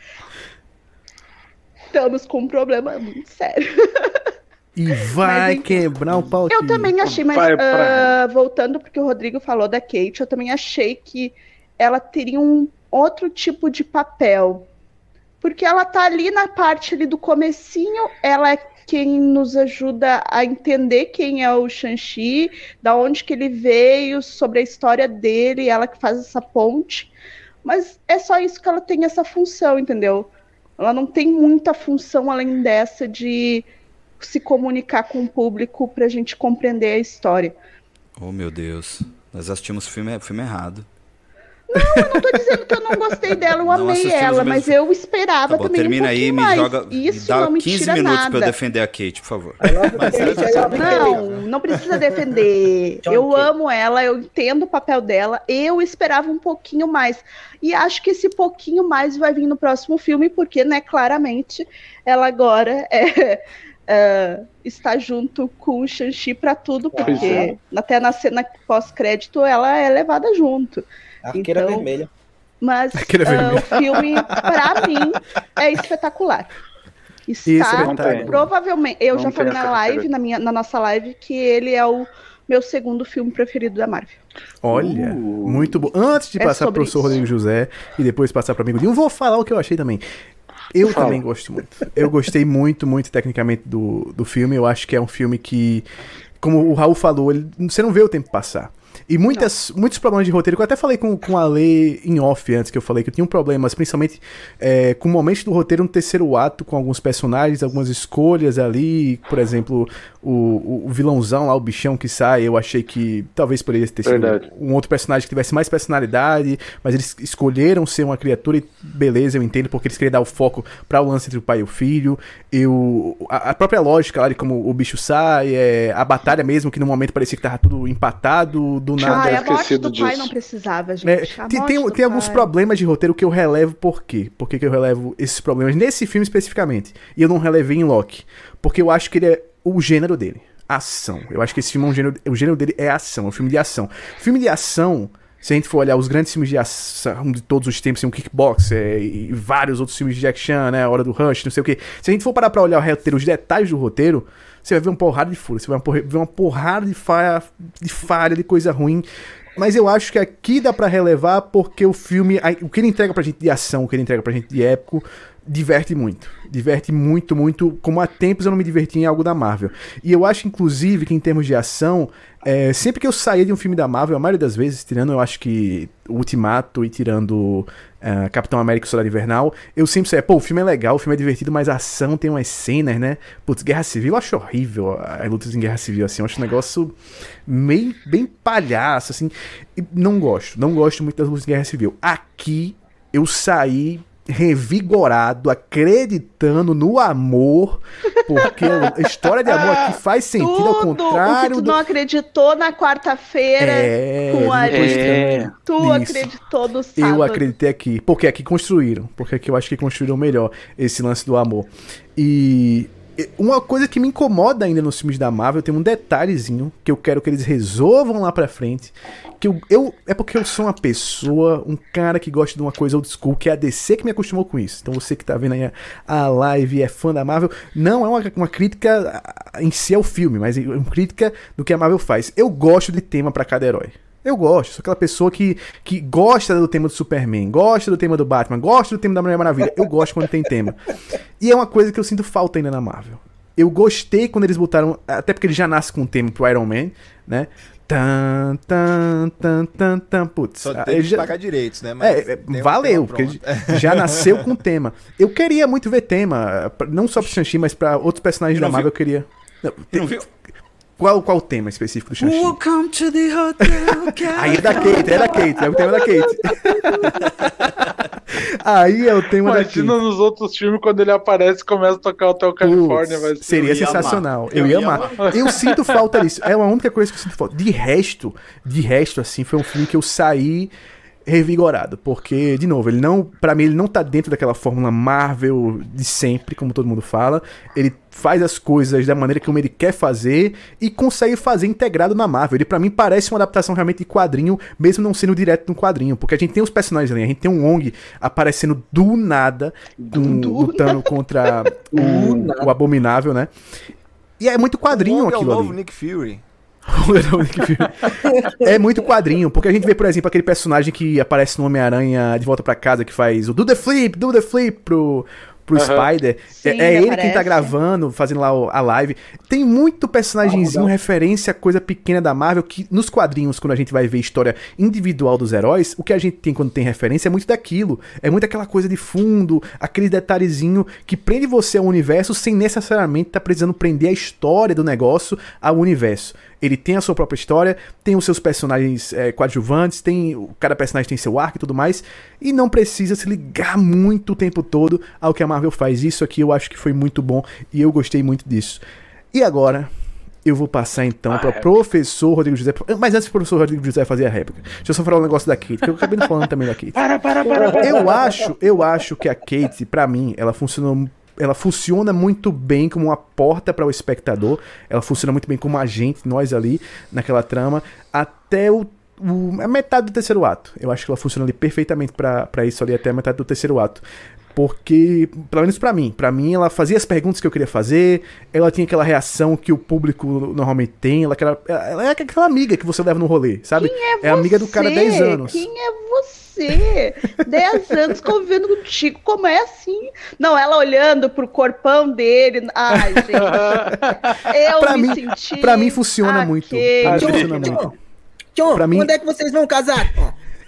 estamos com um problema muito sério. E vai Mas, quebrar o pau Eu também achei, mas pra- ah, voltando porque o Rodrigo falou da Kate, eu também achei que ela teria um outro tipo de papel. Porque ela tá ali na parte ali do comecinho, ela é quem nos ajuda a entender quem é o Shang-Chi, da onde que ele veio, sobre a história dele, ela que faz essa ponte. Mas é só isso que ela tem essa função, entendeu? Ela não tem muita função além dessa de se comunicar com o público pra gente compreender a história. Oh, meu Deus. Nós assistimos o filme, filme errado. Eu não tô dizendo que eu não gostei dela, eu Não amei ela, mas eu esperava Tá bom, também um termina aí, pouquinho me mais. joga. Me Isso dá não me 15 tira minutos nada. pra eu defender a Kate, por favor. Mas antes de Não, Não, não precisa defender. Eu amo ela, eu entendo o papel dela. Eu esperava um pouquinho mais. E acho que esse pouquinho mais vai vir no próximo filme, porque, né, claramente, ela agora é, é, está junto com o Shang-Chi pra tudo, porque é. até na cena pós-crédito ela é levada junto. Arqueira Então, vermelha. Mas Aquele ah, vermelho. o filme, pra mim, é espetacular. Isso é Está verdade. provavelmente. Eu Não já falei na live, na, minha, na nossa live, que ele é o meu segundo filme preferido da Marvel. Olha, uh, muito bom. Antes de é passar pro professor Rodrigo José e depois passar para amigo Dinho, vou falar o que eu achei também. Eu Fala. também gosto muito. Eu gostei muito, muito tecnicamente do, do filme. Eu acho que é um filme que, como o Raul falou, ele, você não vê o tempo passar. E muitas, muitos problemas de roteiro, que eu até falei com, com a Lei em off antes, que eu falei que eu tinha um problemas, principalmente é, com momentos do roteiro no terceiro ato, com alguns personagens, algumas escolhas ali, por exemplo, o, o, vilãozão lá, o bichão que sai, eu achei que talvez poderia ter sido Verdade. um outro personagem que tivesse mais personalidade, mas eles escolheram ser uma criatura e beleza, eu entendo, porque eles queriam dar o foco para o lance entre o pai e o filho. Eu, a, a própria lógica lá de como o bicho sai, é, a batalha mesmo, que no momento parecia que tava tudo empatado, do nada. Ah, a morte do disso. pai não precisava, gente. É, tem tem, tem alguns problemas de roteiro que eu relevo por quê? Por que, que eu relevo esses problemas nesse filme especificamente? E eu não relevei em Loki. Porque eu acho que ele é o gênero dele. Ação. Eu acho que esse filme é um gênero. O gênero dele é ação, é um filme de ação. Filme de ação. Se a gente for olhar os grandes filmes de ação de todos os tempos, tem um Kickbox é, e vários outros filmes de Jack Chan, né? Hora do Rush, não sei o que. Se a gente for parar pra olhar o roteiro, os detalhes do roteiro, você vai ver uma porrada de furo, você vai ver uma porrada de falha, de falha, de coisa ruim. Mas eu acho que aqui dá para relevar porque o filme, o que ele entrega pra gente de ação, o que ele entrega pra gente de épico, diverte muito. Diverte muito, muito. Como há tempos eu não me diverti em algo da Marvel. E eu acho, inclusive, que em termos de ação, é, sempre que eu saía de um filme da Marvel, a maioria das vezes, tirando eu acho que Ultimato e tirando uh, Capitão América e Soldado Invernal, eu sempre saía, pô, o filme é legal, o filme é divertido, mas a ação tem umas cenas, né? Putz, Guerra Civil eu acho horrível as lutas em Guerra Civil, assim, eu acho um negócio meio, bem palhaço, assim. Não gosto, não gosto muito das lutas em Guerra Civil. Aqui eu saí revigorado, acreditando no amor, porque a história de amor aqui faz sentido Tudo ao contrário. O que tu do... não acreditou na quarta-feira é, com a é, Tu acreditou no sábado. Eu acreditei aqui, porque aqui construíram, porque aqui eu acho que construíram melhor esse lance do amor. E uma coisa que me incomoda ainda nos filmes da Marvel tem um detalhezinho que eu quero que eles resolvam lá pra frente. Que eu, eu, é porque eu sou uma pessoa, um cara que gosta de uma coisa old school, que é a DC que me acostumou com isso. Então você que tá vendo aí a, live é fã da Marvel, não é uma, uma crítica em si ao filme, mas é uma crítica do que a Marvel faz. Eu gosto de tema para cada herói. Eu gosto, sou aquela pessoa que, que gosta do tema do Superman, gosta do tema do Batman, gosta do tema da Mulher Maravilha. Eu gosto quando tem tema. E é uma coisa que eu sinto falta ainda na Marvel. Eu gostei quando eles botaram, até porque ele já nasce com um tema pro Iron Man, né? Tan, tan, tan, tan, tan, putz. Só tem que já... pagar direitos, né? Mas é, valeu, um porque já nasceu com tema. Eu queria muito ver tema, não só pro Shang-Chi, mas pra outros personagens da Marvel eu queria. Não, tem... não viu? Qual, qual o tema específico do Shang-Chi? Welcome to the hotel, Aí é da Kate, é da Kate, é o tema da Kate. Aí é o tema Imagina da Kate. Imagina nos outros filmes, quando ele aparece e começa a tocar Hotel California. Vai ser... Seria sensacional. Eu, eu ia amar. amar. Eu sinto falta disso. É a única coisa que eu sinto falta. De resto, de resto, assim, foi um filme que eu saí revigorado, porque de novo, ele não, para mim ele não tá dentro daquela fórmula Marvel de sempre, como todo mundo fala. Ele faz as coisas da maneira como ele quer fazer e consegue fazer integrado na Marvel. Ele para mim parece uma adaptação realmente de quadrinho, mesmo não sendo direto no quadrinho, porque a gente tem os personagens ali, a gente tem um Wong aparecendo do nada, do lutando nada. contra o, o, Abominável, né? E é muito quadrinho aquilo é o novo ali. Nick Fury. é muito quadrinho, porque a gente vê, por exemplo, aquele personagem que aparece no Homem-Aranha de volta para casa, que faz o do the flip, do the flip pro, pro uhum. Spider. Sim, é, é ele quem tá gravando, fazendo lá a live. Tem muito personagemzinho, referência, coisa pequena da Marvel, que nos quadrinhos, quando a gente vai ver história individual dos heróis, o que a gente tem quando tem referência é muito daquilo. É muito aquela coisa de fundo, aquele detalhezinho que prende você ao universo sem necessariamente estar tá precisando prender a história do negócio ao universo. Ele tem a sua própria história, tem os seus personagens é, coadjuvantes, tem cada personagem tem seu arco e tudo mais, e não precisa se ligar muito o tempo todo ao que a Marvel faz. Isso aqui eu acho que foi muito bom e eu gostei muito disso. E agora, eu vou passar então ah, para o professor Rodrigo José. Mas antes do professor Rodrigo José fazer a réplica, deixa eu só falar um negócio da Kate, que eu acabei não falando também da Kate. Para, para, para, para. Eu acho, eu acho que a Kate, para mim, ela funcionou ela funciona muito bem como uma porta para o espectador, ela funciona muito bem como agente, nós ali, naquela trama, até o, o a metade do terceiro ato. Eu acho que ela funciona ali perfeitamente para isso ali, até a metade do terceiro ato. Porque, pelo menos pra mim, pra mim ela fazia as perguntas que eu queria fazer, ela tinha aquela reação que o público normalmente tem, ela, aquela, ela é aquela amiga que você leva no rolê, sabe? Quem é, é amiga do cara há 10 anos. Quem é você? 10 anos convivendo contigo, como é assim? Não, ela olhando pro corpão dele. Ai, gente. Eu Pra me mim- senti. Pra mim funciona muito. Pra mim funciona muito. tchô, Pra mim- quando é que vocês vão casar?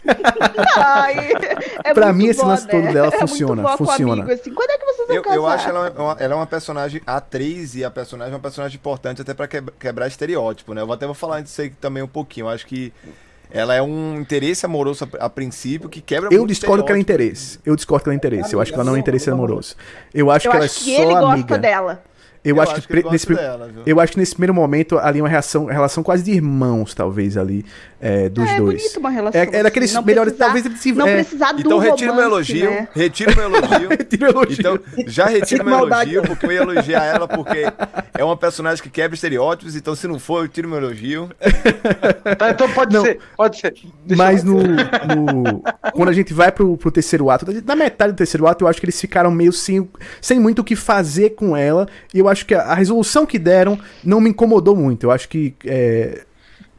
Ai, é Pra mim, esse lance todo né? dela É funciona, funciona. amigo, assim, Quando é que vocês vão Eu, casar? eu acho ela, uma, ela é uma personagem atriz e a personagem é uma personagem importante até pra que- quebrar estereótipo, né? Eu vou até vou falar disso aí também um pouquinho. Eu acho que ela é um interesse amoroso a, a princípio que quebra Eu discordo que ela é interesse. Eu discordo que ela é interesse. Eu acho que ela não é interesse amoroso. Eu acho Eu que ela é acho que ele só gosta amiga. dela. Eu, Eu acho, acho que, que ele nesse, dela, viu? eu acho que nesse primeiro momento ali uma reação, relação quase de irmãos, talvez, ali, é, dos é dois. bonito uma relação. É, é daqueles assim, não melhores, precisar- talvez eles se. Não é, precisar do Então retira o meu elogio, né? retira o meu elogio. Tira o elogio. Então, já retira o Que meu elogio, porque eu ia elogiar ela, porque é uma personagem que quebra estereótipos, então se não for, eu tiro o meu elogio. Tá, então pode Não. ser, pode ser. Deixa Mas no, no- Quando a gente vai pro, pro terceiro ato, na metade do terceiro ato, eu acho que eles ficaram meio sem, sem muito o que fazer com ela. E eu acho que a, a resolução que deram não me incomodou muito. Eu acho que. é,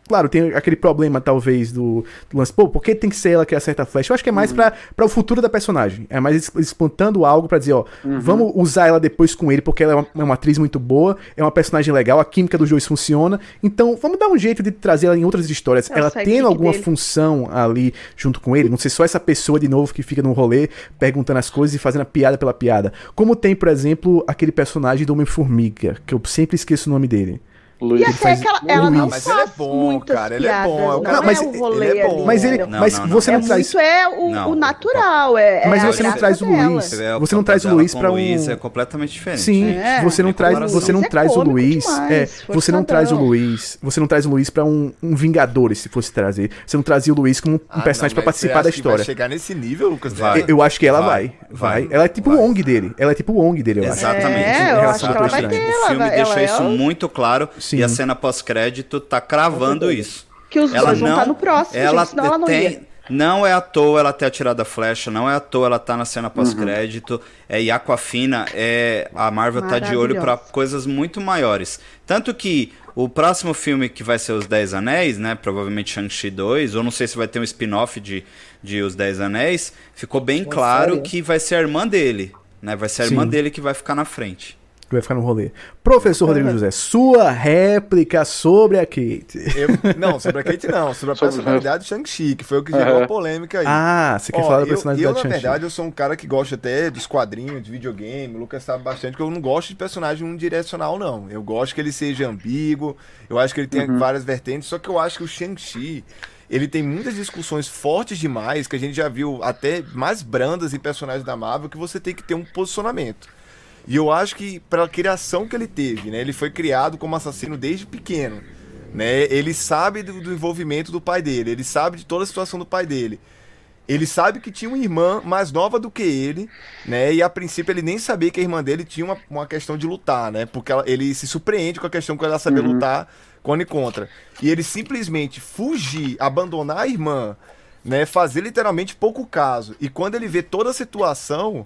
Claro, tem aquele problema, talvez, do, do lance. Pô, por que tem que ser ela que acerta a flecha? Eu acho que é mais pra, pra o futuro da personagem. É mais es- espantando algo pra dizer, ó, vamos usar ela depois com ele, porque ela é uma, é uma atriz muito boa, é uma personagem legal, a química dos dois funciona. Então, vamos dar um jeito de trazer ela em outras histórias. É o ela tendo alguma dele. função ali junto com ele, não ser só essa pessoa de novo que fica no rolê perguntando as coisas e fazendo a piada pela piada. Como tem, por exemplo, aquele personagem do Homem-Formiga, que eu sempre esqueço o nome dele. E Luiz. até faz que ela, ela não. Mas ele é faz bom, muitas cara, ele é piadas. bom, é o não cara- mas é ele o rolê é bom. Mas ele? Não, mas não, não. você não é traz muito é o, Não, o natural, é, Mas é a você não traz o dela. Luiz. Você não traz o Luiz pra o Luiz um- é completamente diferente. Sim, É, você não traz, você não é traz o Luiz, demais, é, você não traz o. Luiz, você não traz o Luiz pra um, um Vingadores, se fosse trazer. Você não trazia o Luiz como um Ah, personagem não, pra mas participar da história. Chegar nesse nível, Lucas? Vai. Eu- acho que ela vai, Vai, Ela é tipo o ONG dele. Ela é tipo o ONG dele, eu acho. Exatamente. É, Em eu relação acho que ao ela vai Doutor ter. Estranho. O Ela filme deixa isso é muito claro Sim. e a cena pós-crédito tá cravando isso. Que os Ela dois vão não, estar no próximo, ela gente, senão ela não tem, ia. não é à toa ela ter atirado a flecha, não é à toa ela tá na cena pós-crédito. É e Aquafina, é a Marvel tá de olho pra Maravilhosa. coisas muito maiores. Tanto que o próximo filme que vai ser Os Dez Anéis, né, provavelmente Shang-Chi 2, ou não sei se vai ter um spin-off de, de Os Dez Anéis, ficou bem claro série? que vai ser a irmã dele, né? Vai ser a irmã Sim. dele que vai ficar na frente. Que vai ficar no rolê. Professor Rodrigo José, sua réplica sobre a Kate. Eu- não, sobre a Kate não, sobre a Sobre- personalidade de Shang-Chi, que foi o que gerou Aham. a polêmica aí. Ah, você quer Ó, falar da eu- personalidade eu, de na Shang-Chi. verdade, eu sou um cara que gosta até dos quadrinhos, de videogame. O Lucas sabe bastante que eu não gosto de personagem unidirecional, não. Eu gosto que ele seja ambíguo, eu acho que ele tenha várias vertentes, só que eu acho que o Shang-Chi. Ele tem muitas discussões fortes demais, que a gente já viu até mais brandas em personagens da Marvel, que você tem que ter um posicionamento. E eu acho que pela criação que ele teve, né? Ele foi criado como assassino desde pequeno, né? Ele sabe do, do envolvimento do pai dele, ele sabe de toda a situação do pai dele. Ele sabe que tinha uma irmã mais nova do que ele, né? E a princípio ele nem sabia que a irmã dele tinha uma, uma questão de lutar, né? Porque ela- ele se surpreende com a questão que ela saber lutar quando encontra. E ele simplesmente fugir, abandonar a irmã, né? Fazer literalmente pouco caso. E quando ele vê toda a situação,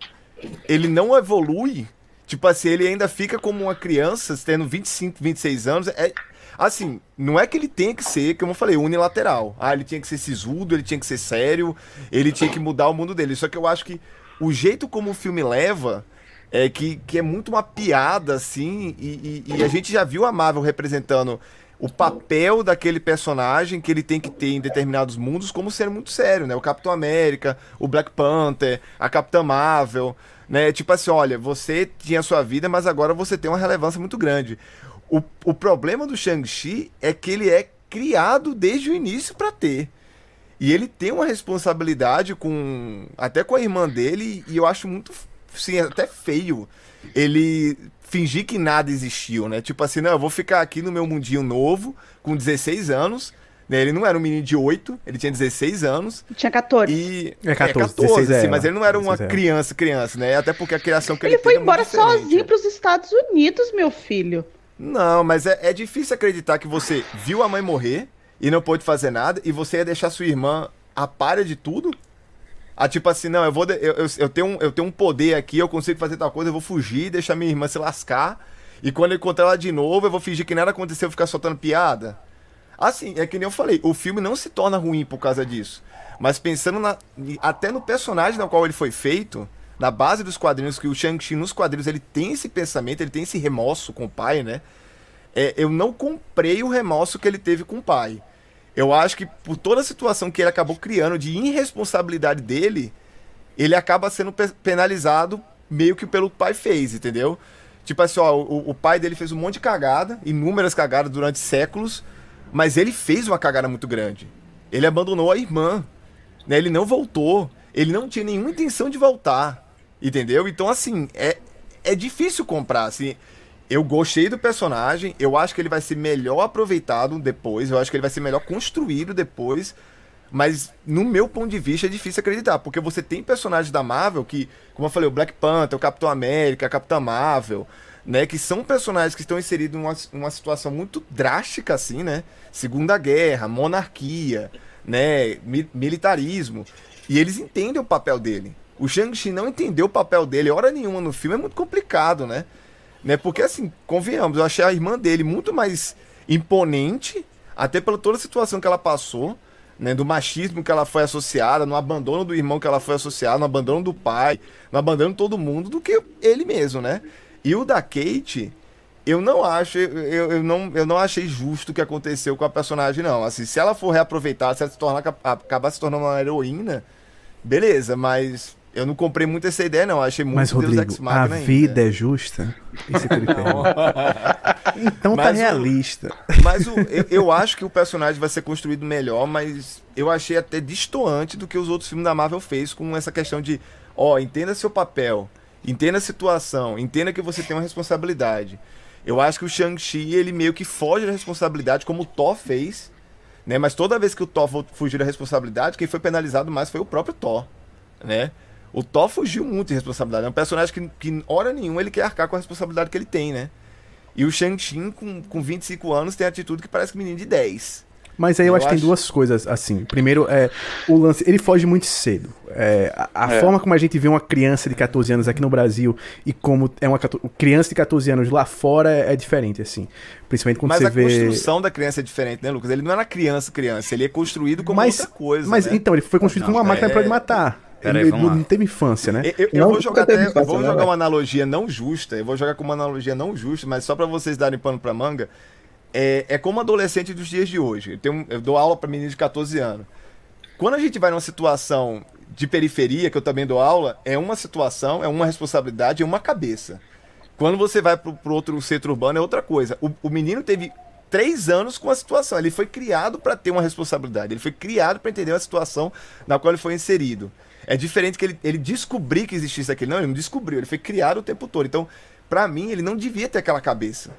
ele não evolui. Tipo assim, ele ainda fica como uma criança, tendo 25, 26 anos. É, assim, não é que ele tenha que ser, como eu falei, unilateral. Ah, ele tinha que ser sisudo, ele tinha que ser sério, ele tinha que mudar o mundo dele. Só que eu acho que o jeito como o filme leva é que, que é muito uma piada, assim, e, e- e a gente já viu a Marvel representando o papel daquele personagem que ele tem que ter em determinados mundos como sendo muito sério, né? O Capitão América, o Black Panther, a Capitã Marvel, né? Tipo assim, olha, você tinha sua vida, mas agora você tem uma relevância muito grande. O, o problema do Shang-Chi é que ele é criado desde o início pra ter. E ele tem uma responsabilidade com. até com a irmã dele, e eu acho muito. Sim, até feio ele fingir que nada existiu, né? Tipo assim, não, eu vou ficar aqui no meu mundinho novo, com 16 anos. Né? Ele não era um menino de 8, ele tinha 16 anos. Tinha 14. E. É 14, 16 é sim, ela. mas ele não era uma 16 é criança, criança, né? Até porque a criação que ele, Ele foi é embora muito diferente. sozinho pros Estados Unidos, meu filho. Não, mas é, é difícil acreditar que você viu a mãe morrer e não pôde fazer nada e você ia deixar sua irmã a palha de tudo? A tipo assim, não, eu vou. Eu, eu, eu tenho um, eu tenho um poder aqui, eu consigo fazer tal coisa, eu vou fugir, deixar minha irmã se lascar. E quando eu encontrar ela de novo, eu vou fingir que nada aconteceu e ficar soltando piada. Assim, é que nem eu falei, o filme não se torna ruim por causa disso. Mas pensando na, até no personagem na qual ele foi feito, na base dos quadrinhos, que o Shang-Chi nos quadrinhos ele tem esse pensamento, ele tem esse remorso com o pai, né? É, eu não comprei o remorso que ele teve com o pai. Eu acho que por toda a situação que ele acabou criando de irresponsabilidade dele, ele acaba sendo pe- penalizado meio que pelo que o pai fez, entendeu? Tipo assim, ó, o, o pai dele fez um monte de cagada, inúmeras cagadas durante séculos, mas ele fez uma cagada muito grande. Ele abandonou a irmã, né? Ele não voltou, ele não tinha nenhuma intenção de voltar, entendeu? Então, assim, é, é difícil comprar, assim. Eu gostei do personagem, eu acho que ele vai ser melhor aproveitado depois, eu acho que ele vai ser melhor construído depois, mas no meu ponto de vista é difícil acreditar, porque você tem personagens da Marvel que, como eu falei, o Black Panther, o Capitão América, a Capitã Marvel, né, que são personagens que estão inseridos numa, numa situação muito drástica assim, né? Segunda Guerra, monarquia, né, mi- militarismo, e eles entendem o papel dele. O Shang-Chi não entendeu o papel dele hora nenhuma no filme, é muito complicado, né? né? Porque assim, convenhamos, eu achei a irmã dele muito mais imponente, até pela toda a situação que ela passou, né? Do machismo que ela foi associada, no abandono do irmão que ela foi associada, no abandono do pai, no abandono de todo mundo, do que ele mesmo, né? E o da Kate, eu não acho, eu, eu, não, eu não achei justo o que aconteceu com a personagem, não. Assim, se ela for reaproveitada, se ela se tornar, acabar se tornando uma heroína, beleza, mas eu não comprei muito essa ideia, não. Achei muito Mas, Deus Rodrigo, Ex a Machina ainda. vida é justa? Esse que ele pergunta. Então tá Mas o- realista. Mas o- eu, eu acho que o personagem vai ser construído melhor, mas eu achei até distoante do que os outros filmes da Marvel fez com essa questão de, ó, entenda seu papel, entenda a situação, entenda que você tem uma responsabilidade. Eu acho que o Shang-Chi, ele meio que foge da responsabilidade, como o Thor fez, né? Mas toda vez que o Thor fu- fugiu da responsabilidade, quem foi penalizado mais foi o próprio Thor, né? O Thor fugiu muito de responsabilidade. É um personagem que, que hora nenhuma, ele quer arcar com a responsabilidade que ele tem, né? E o Shang-Chi, com, com 25 anos, tem atitude que parece que menino de 10. Mas aí eu, Eu acho que tem duas coisas, assim. Primeiro, é o lance. Ele foge muito cedo. É, a a É. forma como a gente vê uma criança de 14 anos aqui no Brasil e como é uma criança de 14 anos lá fora é, é diferente, assim. Principalmente quando Mas você a vê. construção da criança é diferente, né, Lucas? Ele não era criança, criança. Ele é construído como Mas, outra coisa, mas né? então, ele foi construído Não, como uma máquina é- pra ele matar. Peraí, ele não teve infância, né? Eu, eu Não, vou jogar até, eu vou infância, né, jogar velho? uma analogia não justa, eu vou jogar com uma analogia não justa, mas só pra vocês darem pano pra manga. É, é como adolescente dos dias de hoje. Eu, tenho, eu dou aula pra meninos de 14 anos. Quando a gente vai numa situação de periferia, que eu também dou aula, é uma situação, é uma responsabilidade, é uma cabeça. Quando você vai pro, pro outro centro urbano, é outra coisa. O, o menino teve três anos com a situação. Ele foi criado para ter uma responsabilidade. Ele foi criado para entender a situação na qual ele foi inserido. É diferente que ele, ele descobrir que existisse aquilo. Não, ele não descobriu. Ele foi criado o tempo todo. Então, para mim, ele não devia ter aquela cabeça.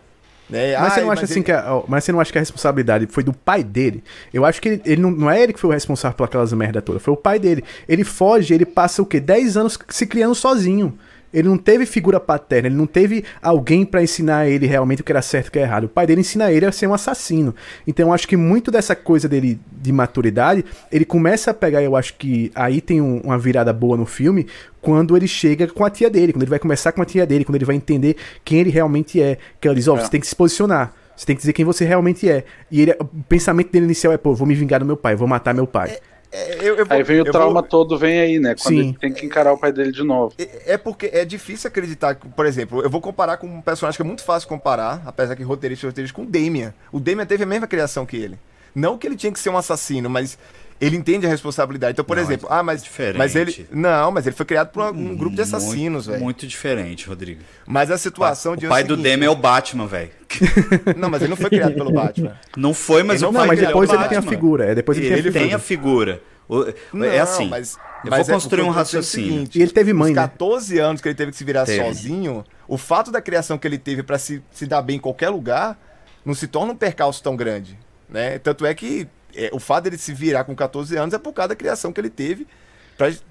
Né? Mas você Ai, não acha assim ele- que a, mas você não acha que a responsabilidade foi do pai dele? Eu acho que ele, ele não, não é ele que foi o responsável por aquelas merda toda, foi o pai dele. Ele foge, ele passa o quê? 10 anos se criando sozinho. Ele não teve figura paterna, ele não teve alguém pra ensinar ele realmente o que era certo e o que era errado. O pai dele ensina ele a ser um assassino. Então eu acho que muito dessa coisa dele de maturidade, ele começa a pegar, eu acho que aí tem um- uma virada boa no filme, quando ele chega com a tia dele, quando ele vai conversar com a tia dele, quando ele vai entender quem ele realmente é. Que ela diz, ó, É. você tem que se posicionar. Você tem que dizer quem você realmente é. E ele, o pensamento dele inicial é, pô, vou me vingar do meu pai, vou matar meu pai. É, eu- eu vou- Aí vem o eu trauma vou- todo, vem aí, né? Quando Sim. ele tem que encarar o pai dele de novo. É é porque é difícil acreditar que, por exemplo, eu vou comparar com um personagem que é muito fácil comparar, apesar que roteirista e roteirista, com o Damian. O Damian teve a mesma criação que ele. Não que ele tinha que ser um assassino, mas ele entende a responsabilidade. Então, por Não, exemplo, é ah, mas, diferente. mas ele. Não, mas ele foi criado por uma- um grupo de assassinos, muito, velho. Muito diferente, Rodrigo. Mas a situação o de pai do Demi é o Batman, velho. Não, mas ele não foi criado pelo Batman. Não foi, mas Ele o não pai mas dele depois é o ele tem a figura. É, depois ele, Ele, tem a tem figura. a figura. O- Não, é assim. mas- eu mas vou é- construir o um é o raciocínio. seguinte, E ele teve mãe, Os né? 14 anos que ele teve que se virar Teve. sozinho, o fato da criação que ele teve pra se, se dar bem em qualquer lugar, não se torna um percalço tão grande, né? Tanto é que é, o fato dele se virar com 14 anos é por causa da criação que ele teve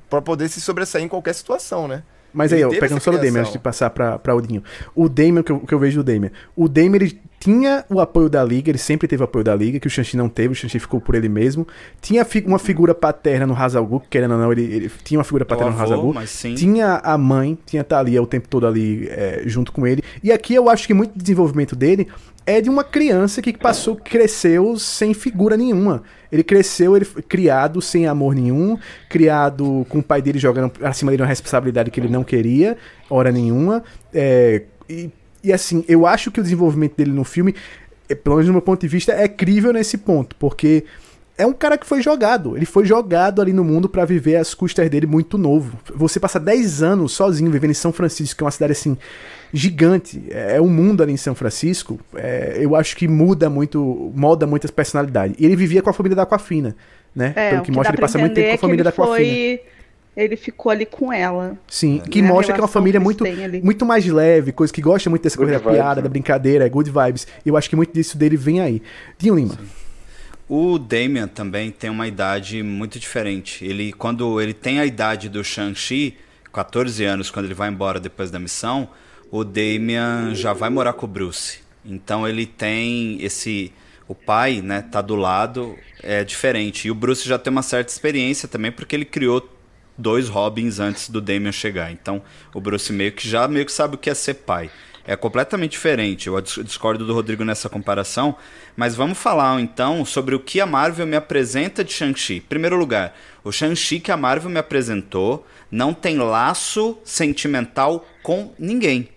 pra poder se sobressair em qualquer situação, né? Mas Ele aí, ó, pegando só o Damian antes de passar pra, pra Odinho. O Damian, que eu, que eu vejo do Damian. O Damian, ele tinha o apoio da Liga, ele sempre teve o apoio da Liga, que o Shang-Chi não teve, o Shang-Chi ficou por ele mesmo. Tinha fi uma figura paterna no Hazal Gu, querendo ou não, ele, ele tinha uma figura paterna avô, no Hazal Gu. mas sim. Tinha a mãe, tinha a Thalia o tempo todo ali é, junto com ele. E aqui eu acho que muito desenvolvimento dele é de uma criança que passou, cresceu sem figura nenhuma. Ele cresceu, ele foi criado sem amor nenhum, criado com o pai dele jogando acima dele uma responsabilidade que ele não queria, hora nenhuma. É, e, e assim, eu acho que o desenvolvimento dele no filme, é, pelo menos do meu ponto de vista, é crível nesse ponto, porque é um cara que foi jogado. Ele foi jogado ali no mundo para viver as custas dele muito novo. Você passar 10 anos sozinho vivendo em São Francisco, que é uma cidade assim gigante, é um mundo ali em São Francisco, é, eu acho que muda muito, molda muitas personalidades. E ele vivia com a família da Aquafina, né? É, Pelo o que mostra, ele passa muito tempo com a é que família ele da Aquafina. foi- Ele ficou ali com ela. Sim, que né, mostra que é uma família que muito, muito mais leve, coisa que gosta muito dessa Good coisa da vibes, piada, né? da brincadeira, good vibes. Eu acho que muito disso dele vem aí. Dinho Lima. O Damian também tem uma idade muito diferente. Ele, quando ele tem a idade do Shang-Chi, 14 anos, quando ele vai embora depois da missão, o Damian já vai morar com o Bruce. Então ele tem esse. O pai, né, tá do lado, é diferente. E o Bruce já tem uma certa experiência também, porque ele criou dois Robins antes do Damian chegar. Então o Bruce meio que já meio que sabe o que é ser pai. É completamente diferente. Eu dis- discordo do Rodrigo nessa comparação. Mas vamos falar então sobre o que a Marvel me apresenta de Shang-Chi. Primeiro lugar, o Shang-Chi que a Marvel me apresentou não tem laço sentimental com ninguém.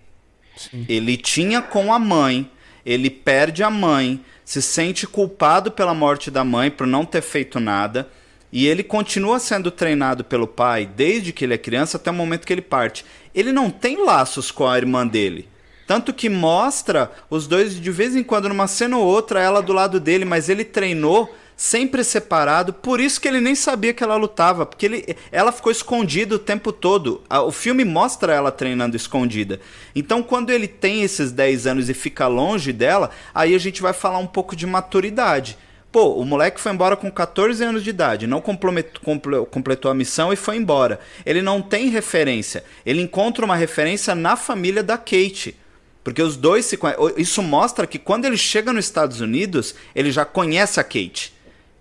Ele tinha com a mãe, ele perde a mãe, se sente culpado pela morte da mãe por não ter feito nada, e ele continua sendo treinado pelo pai desde que ele é criança até o momento que ele parte. Ele não tem laços com a irmã dele. Tanto que mostra os dois de vez em quando, numa cena ou outra, ela do lado dele, mas ele treinou sempre separado, por isso que ele nem sabia que ela lutava, porque ele, ela ficou escondida o tempo todo. O filme mostra ela treinando escondida. Então, quando ele tem esses 10 anos e fica longe dela, aí a gente vai falar um pouco de maturidade. Pô, o moleque foi embora com 14 anos de idade, não completou a missão e foi embora. Ele não tem referência. Ele encontra uma referência na família da Kate. Porque os dois se conhecem. Isso mostra que quando ele chega nos Estados Unidos, ele já conhece a Kate.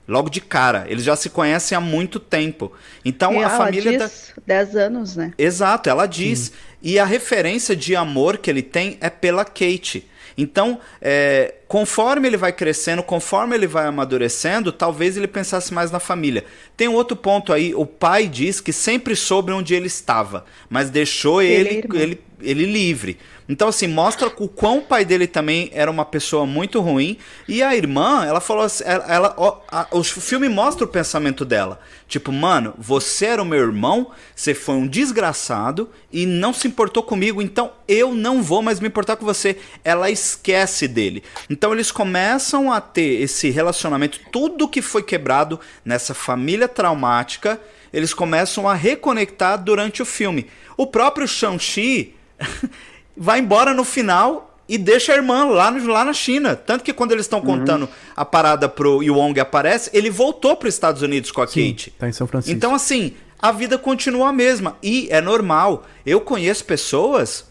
Logo de cara. Eles já se conhecem há muito tempo. Então e a família. tá- diz 10 anos, né? Exato, ela diz. E a referência de amor que ele tem é pela Kate. Então, é, conforme ele vai crescendo, conforme ele vai amadurecendo, talvez ele pensasse mais na família. Tem um outro ponto aí, o pai diz que sempre soube onde ele estava, mas deixou Ele é ele, ele, ele livre. Então, assim, mostra o quão o pai dele também era uma pessoa muito ruim. E a irmã, ela falou assim: ela, ela- ó, a- o filme mostra o pensamento dela. Tipo, mano, você era o meu irmão, você foi um desgraçado e não se importou comigo, então eu não vou mais me importar com você. Ela esquece dele. Então eles começam a ter esse relacionamento, tudo que foi quebrado nessa família traumática, eles começam a reconectar durante o filme. O próprio Shang-Chi vai embora no final e deixa a irmã lá, no- lá na China. Tanto que quando eles estão contando a parada pro Yuong aparece, ele voltou para os Estados Unidos com a Kate. Tá em São Francisco. Então, assim, a vida continua a mesma. E é normal. Eu conheço pessoas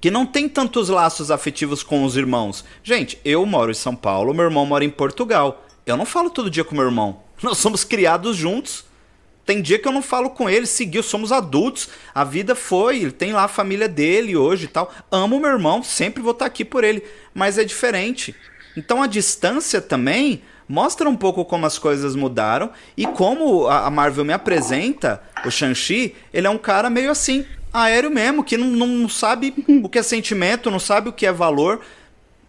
que não têm tantos laços afetivos com os irmãos. Gente, eu moro em São Paulo, meu irmão mora em Portugal. Eu não falo todo dia com meu irmão. Nós somos criados juntos. Tem dia que eu não falo com ele, seguiu, somos adultos. A vida foi, ele tem lá a família dele hoje e tal. Amo meu irmão, sempre vou estar aqui por ele, mas é diferente. Então a distância também mostra um pouco como as coisas mudaram e como a Marvel me apresenta o Shang-Chi, ele é um cara meio assim, aéreo mesmo, que não, não sabe o que é sentimento, não sabe o que é valor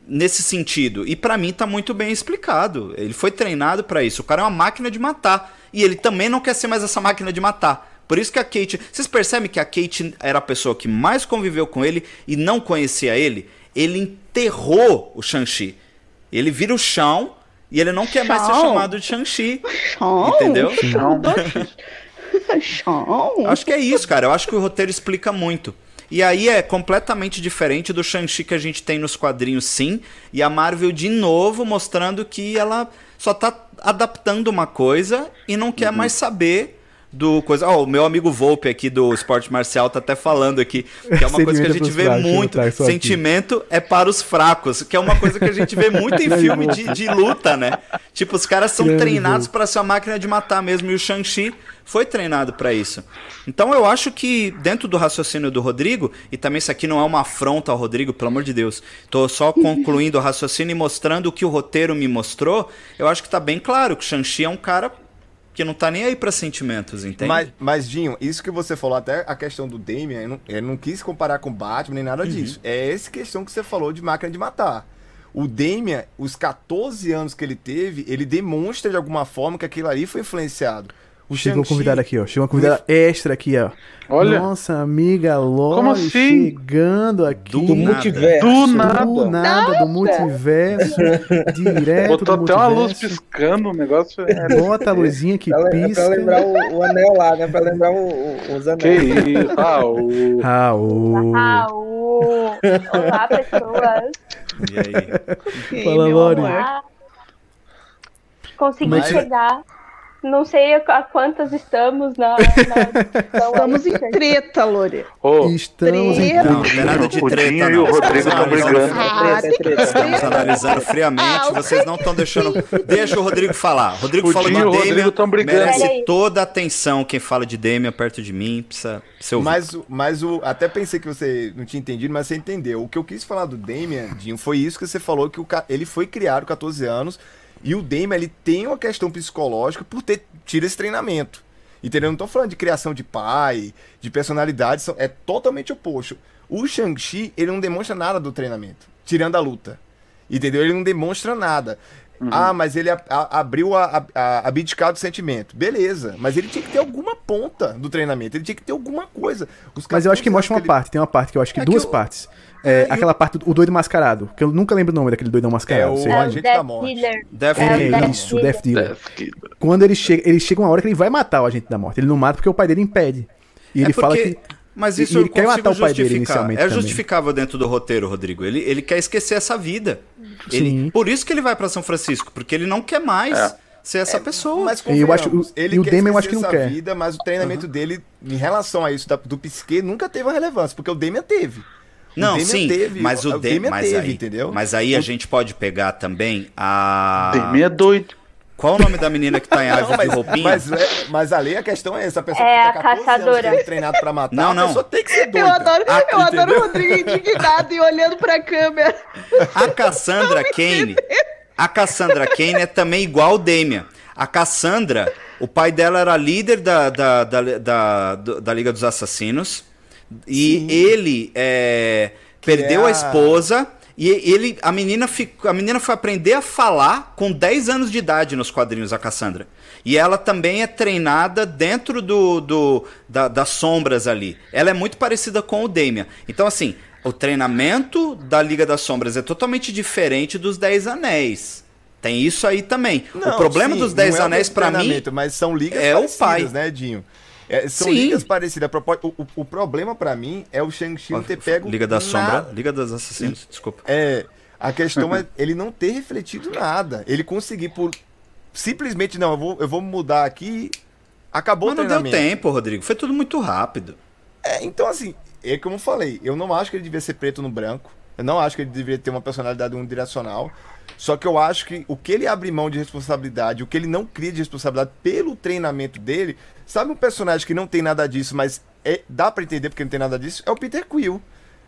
nesse sentido. E pra mim tá muito bem explicado. Ele foi treinado pra isso. O cara é uma máquina de matar. E ele também não quer ser mais essa máquina de matar. Por isso que a Kate. Vocês percebem que a Kate era a pessoa que mais conviveu com ele e não conhecia ele? Ele enterrou o Shang-Chi. Ele vira o chão e ele não quer mais ser Chão? chamado de Shang-Chi. Chão. Entendeu? Não. Chão. Acho que é isso, cara. Eu acho que o roteiro explica muito. E aí é completamente diferente do Shang-Chi que a gente tem nos quadrinhos, sim. E a Marvel, de novo, mostrando que ela só tá adaptando uma coisa e não quer mais saber do coisa. Ó, o meu amigo Volpe aqui do esporte marcial tá até falando aqui que é uma coisa que a Sentimento gente vê fracos, muito. trago só aqui. Sentimento é para os fracos, que é uma coisa que a gente vê muito em filme de, de luta, né? Tipo, os caras são Grande treinados para ser uma máquina de matar mesmo e o Shang-Chi foi treinado para isso. Então eu acho que dentro do raciocínio do Rodrigo, e também isso aqui não é uma afronta ao Rodrigo, pelo amor de Deus. Tô só concluindo o raciocínio e mostrando o que o roteiro me mostrou. Eu acho que tá bem claro que o Shang-Chi é um cara que não tá nem aí pra sentimentos, entende? Mas, mas, Dinho, isso que você falou, até a questão do Damian, eu não, eu não quis comparar com o Batman nem Uhum. nada disso. É essa questão que você falou de máquina de matar. O Damian, os 14 anos que ele teve, ele demonstra de alguma forma que aquilo ali foi influenciado. O Chegou um convidado aqui, ó. Chegou uma convidada extra aqui, ó. Olha. Nossa amiga Lori Como assim? chegando aqui. Do Do nada. multiverso. Do Do nada. do multiverso. direto Botou do até uma luz multiverso. piscando, o negócio é. Bota a luzinha que Pra, le- é pisca. pra lembrar o, o anel lá, né? Pra lembrar o, o, os Que anéis. isso? Ah, o. Raul. Raul! Olá, pessoas! E aí? Fala, Lori. Ah, consegui Mas- chegar. Não sei a quantas estamos na. na Estamos em treta, Lore. Ô, Estamos em Treta. Não, não tem nada de O treta, e não. o Rodrigo Estamos tão analisando- brigando. Ah, É treta, é treta. Estamos analisando friamente, Ah, vocês não estão deixando. Deixa o Rodrigo falar. Rodrigo O falou de Dinho e o Damian, Rodrigo tão brigando. Olha merece toda a atenção. Quem fala de Damian perto de mim precisa ser ouvido. Mas, o- mas o. Até pensei que você não tinha entendido, mas você entendeu. O que eu quis falar do Damian, Dinho, foi isso que você falou, que o, ele foi criado com 14 anos. E o Damian, ele tem uma questão psicológica por ter tido esse treinamento. Entendeu? Eu não tô falando de criação de pai, de personalidade, são- é totalmente oposto. O Shang-Chi, ele não demonstra nada do treinamento, tirando a luta. Entendeu? Ele não demonstra nada. Ah, mas ele a- a- abriu a, a, a abdicar do sentimento. Beleza, mas ele tinha que ter alguma ponta do treinamento, ele tinha que ter alguma coisa. Os Mas eu acho que 14 mostra uma anos parte. Tem uma parte que eu acho que É duas que eu- partes. É, É, e aquela parte do o doido mascarado. Que eu nunca lembro o nome daquele doidão É mascarado. o sei É o Agente da Morte. Dealer. Death É, Dealer. Death isso, Dealer. Death Dealer. Quando ele chega, ele chega uma hora que ele vai matar o agente da morte. Ele não mata porque o pai dele impede. E ele É fala porque- que. Mas isso e ele eu quer matar o pai dele inicialmente É também. justificável dentro do roteiro, Rodrigo. Ele, ele quer esquecer essa vida. Ele, por isso que ele vai pra São Francisco, porque ele não quer mais É. ser essa pessoa. Mas E eu acho- ele e o quer Damian eu acho que não quer. vida, mas o treinamento dele em relação a isso da- do psique nunca teve uma relevância, porque o Damian teve. O Não, sim, teve, mas o, Damian, mas teve, aí, entendeu? Mas aí a gente pode pegar também a. Damian é doido. Qual o nome da menina que tá em Não, árvore mas, de roupinha? mas, é- mas ali a questão é essa, a pessoa É que a fica 14 caçadora. anos sendo treinado pra matar, Não, não. a pessoa tem que ser doida. Eu adoro, Ah, eu adoro o Rodrigo indignado e olhando pra câmera. A Cassandra Kane. A Cassandra Kane é também igual o Damian. A Cassandra, o pai dela era líder da, da, da, da, da Liga dos Assassinos. E Sim. ele é, perdeu é a a- esposa. E ele, a menina, ficou, a menina foi aprender a falar com 10 anos de idade nos quadrinhos, a Cassandra. E ela também é treinada dentro do, do da- das sombras ali. Ela é muito parecida com o Damian. Então, assim, o treinamento da Liga das Sombras é totalmente diferente dos Dez Anéis. Tem isso aí também. o Não, problema sim, dos Dez é o Anéis, pra mim, Mas são ligas é o pai. né, Dinho? É, são Sim. ligas parecidas. O, o- o problema pra mim é o Shang-Chi não ter pego Liga da Sombra, nada. Liga dos Assassinos, desculpa. É, a questão é ele não ter refletido nada. Ele conseguir por simplesmente não, eu vou, eu vou mudar aqui. Acabou Mas o não deu tempo, Rodrigo. Foi tudo muito rápido. É, então assim, é como eu falei, eu não acho que ele devia ser preto no branco. Eu não acho que ele deveria ter uma personalidade unidirecional. Só que eu acho que o que ele abre mão de responsabilidade, o que ele não cria de responsabilidade pelo treinamento dele, sabe um personagem que não tem nada disso, mas é- dá pra entender porque não tem nada disso? É o Peter Quill.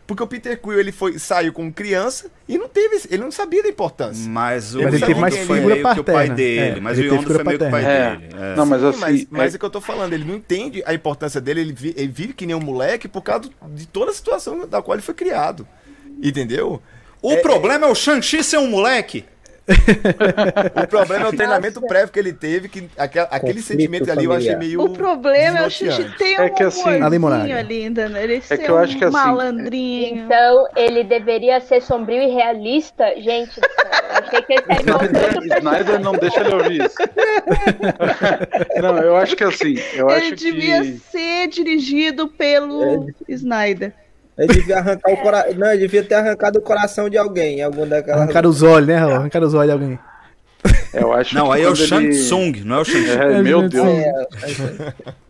Porque o Peter Quill ele foi saiu como criança e não teve, ele não sabia da importância. Mas o ele teve mais figura que o pai paterna. dele. É, mas ele o teve Yondo foi meio que o pai paterna. dele. é. Não, mas Sim, assim. mas, mas é- é que eu tô falando, ele não entende a importância dele, ele, vi- ele vive que nem um moleque por causa de toda a situação da qual ele foi criado. Entendeu? O É- problema é o Shang-Chi ser um moleque? O problema é o treinamento prévio que ele teve, que aquele Conflito sentimento ali eu achei meio. O problema é o Xixi tem um É que assim- Ali, ali, entendeu? Ele É ser que eu acho que um assim, malandrinho. Então, ele deveria ser sombrio e realista. Gente, achei que ele tá encontrando Snyder não deixa ele ouvir isso. não, eu acho que assim, eu Ele acho devia que. ser dirigido pelo É. Snyder. Ele devia arrancar o coração. Não, ele devia ter arrancado o coração de alguém. Algum daquelas. Arrancar os olhos, né, Raul? Arrancar os olhos de alguém. Eu acho Não, que aí é o quando Shang ele- Tsung, não é o Shang-Chi. É, meu Shang Deus. É,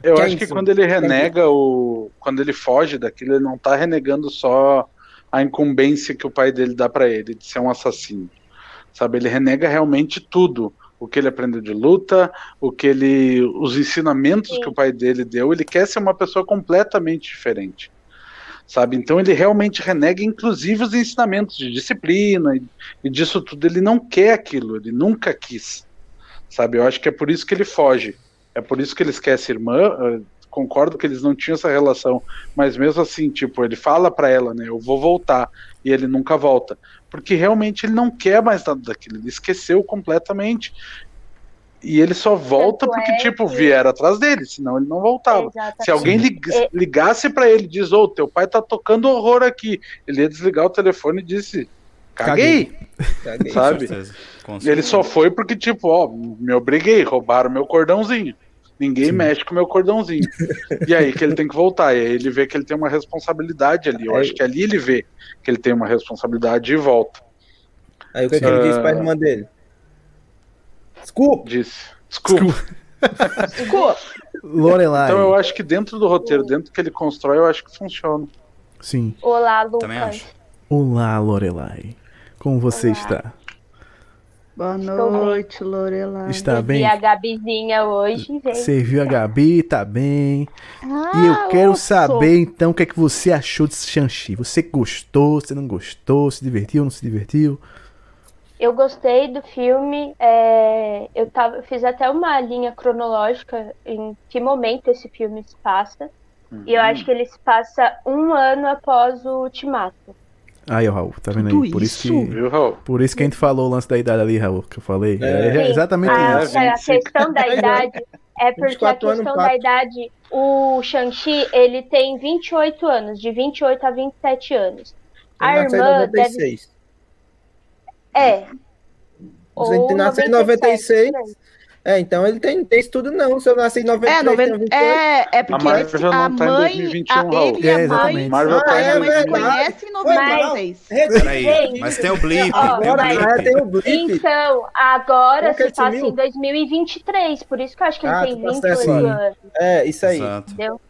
Eu acho que quando ele renega o. Quando ele foge daquilo, ele não tá renegando só a incumbência que o pai dele dá pra ele de ser um assassino. Sabe? Ele renega realmente tudo. O que ele aprendeu de luta, o que ele. os ensinamentos Sim. que o pai dele deu, ele quer ser uma pessoa completamente diferente. Sabe? Então ele realmente renega, inclusive, os ensinamentos de disciplina e, e disso tudo. Ele não quer aquilo, ele nunca quis. Sabe? Eu acho que é por isso que ele foge. É por isso que ele esquece irmã. Concordo que eles não tinham essa relação, mas mesmo assim, tipo, ele fala pra ela, né? Eu vou voltar. E ele nunca volta. Porque realmente ele não quer mais nada daquilo. Ele esqueceu completamente. E ele só volta Tanto porque, é tipo, que- vieram atrás dele, senão ele não voltava. Exatamente. Se alguém É. ligasse pra ele e diz, ô, teu pai tá tocando horror aqui, ele ia desligar o telefone e disse, caguei, Caguei. Com sabe? certeza, com E ele só foi porque, tipo, ó, me obriguei, roubaram meu cordãozinho. Ninguém mexe com o meu cordãozinho. e aí que ele tem que voltar. E aí ele vê que ele tem uma responsabilidade ali. Eu Aí- acho que ali ele vê que ele tem uma responsabilidade e volta. Aí o que, que ele Sim. disse pra irmã dele? Desculpa. Disse. Desculpa. Desculpa. Lorelai. Então eu acho que dentro do roteiro, dentro que ele constrói, eu acho que funciona. Sim. Olá, Lucas. Também acho. Olá, Lorelai. Como você Olá. está? Boa noite, Lorelai. Está bem? a Gabizinha hoje, gente. Você viu a Gabi? Tá bem. Ah, E eu quero ouço. saber então o que é que você achou de Shang-Chi. Você gostou, você não gostou, se divertiu, não se divertiu? Eu gostei do filme. é, eu, tava, eu fiz até uma linha cronológica em que momento esse filme se passa. E eu acho que ele se passa um ano após o Ultimato. Aí, Raul, tá vendo Tudo aí? Por isso, isso? que. Viu, Raul? Por isso que a gente falou o lance da idade ali, Raul, que eu falei. É, É. é exatamente a, isso. É, a 25. questão da idade é porque a 24 anos, questão da idade, o Shang-Chi, ele tem 28 anos, de 28 a 27 anos. A irmã deve 96. é. Você nasceu em 96. É, então ele tem, tem estudo não. Se eu nasci em 93, É, noven... tenho 28. é, é porque Marvel esse- já não a tá em mãe, 2021, a, Raul. ele e a É, mãe. Marvel Ah, tá é em a mãe se conhece em 96. Peraí, mas tem o blip, Ó, tem o mas- é, blip. tem o blip. Então, agora se ele passa em 2023, por isso que eu acho que ele Ah, tem tu tá 28 certo. anos, É, isso aí. Exato. entendeu?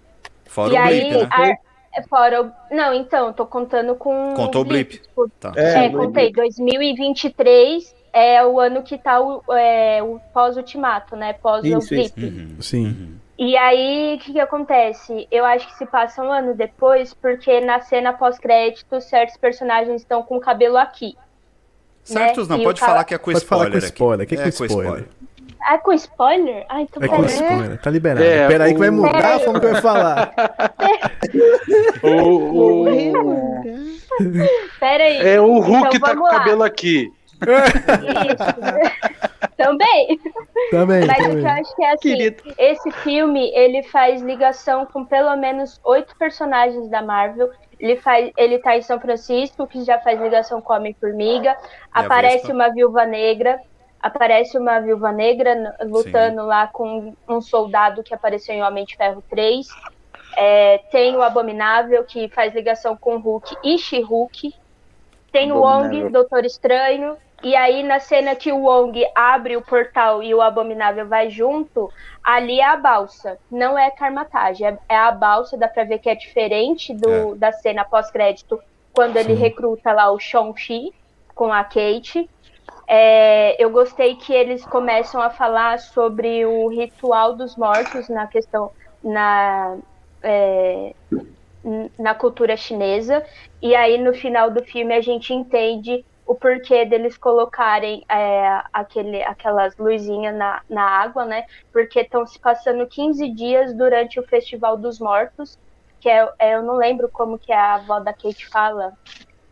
Fora e o aí, blip, né? a- fora o... Não, então, eu tô contando com Contou o blip. tipo, Tá. É, É, contei. 2023 é o ano que tá o, é, o pós-ultimato, né? Pós Isso, o blip. Uhum. Sim. E aí, o que, que acontece? Eu acho que se passa um ano depois, porque na cena pós-crédito, certos personagens estão com o cabelo aqui. Certos não, E pode cara- falar que é com Pode falar spoiler com aqui. spoiler. O que é É com com spoiler? Ah, com spoiler? Ah, então É com peraí. spoiler. Tá liberado. É, Pera aí que vai o- mudar a forma que vai falar. O, o- Pera aí. é o Hulk Então, tá com o cabelo aqui. Isso. Também. Também. Mas o que eu também. acho que é assim, Querido. esse filme, ele faz ligação com pelo menos oito personagens da Marvel. Ele, faz, ele tá em São Francisco, que já faz ligação com Homem-Formiga. Aparece uma viúva negra. Aparece uma viúva negra lutando lá com um soldado que apareceu em Homem de Ferro 3. É, tem o Abominável, que faz ligação com Hulk e She-Hulk. Tem o Wong. Doutor Estranho. E aí, na cena que o Wong abre o portal e o Abominável vai junto, ali é a balsa. Não é Karmatage, é, é a balsa, dá pra ver que é diferente do, da cena pós-crédito, quando ele Sim. recruta lá o Shang-Chi com a Kate. É, eu gostei que eles começam a falar sobre o ritual dos mortos na questão na é, na cultura chinesa e aí no final do filme a gente entende o porquê deles colocarem é, aquele, aquelas luzinhas na, na água, né? Porque estão se passando 15 dias durante o Festival dos Mortos, que é, é- eu não lembro como que a avó da Kate fala,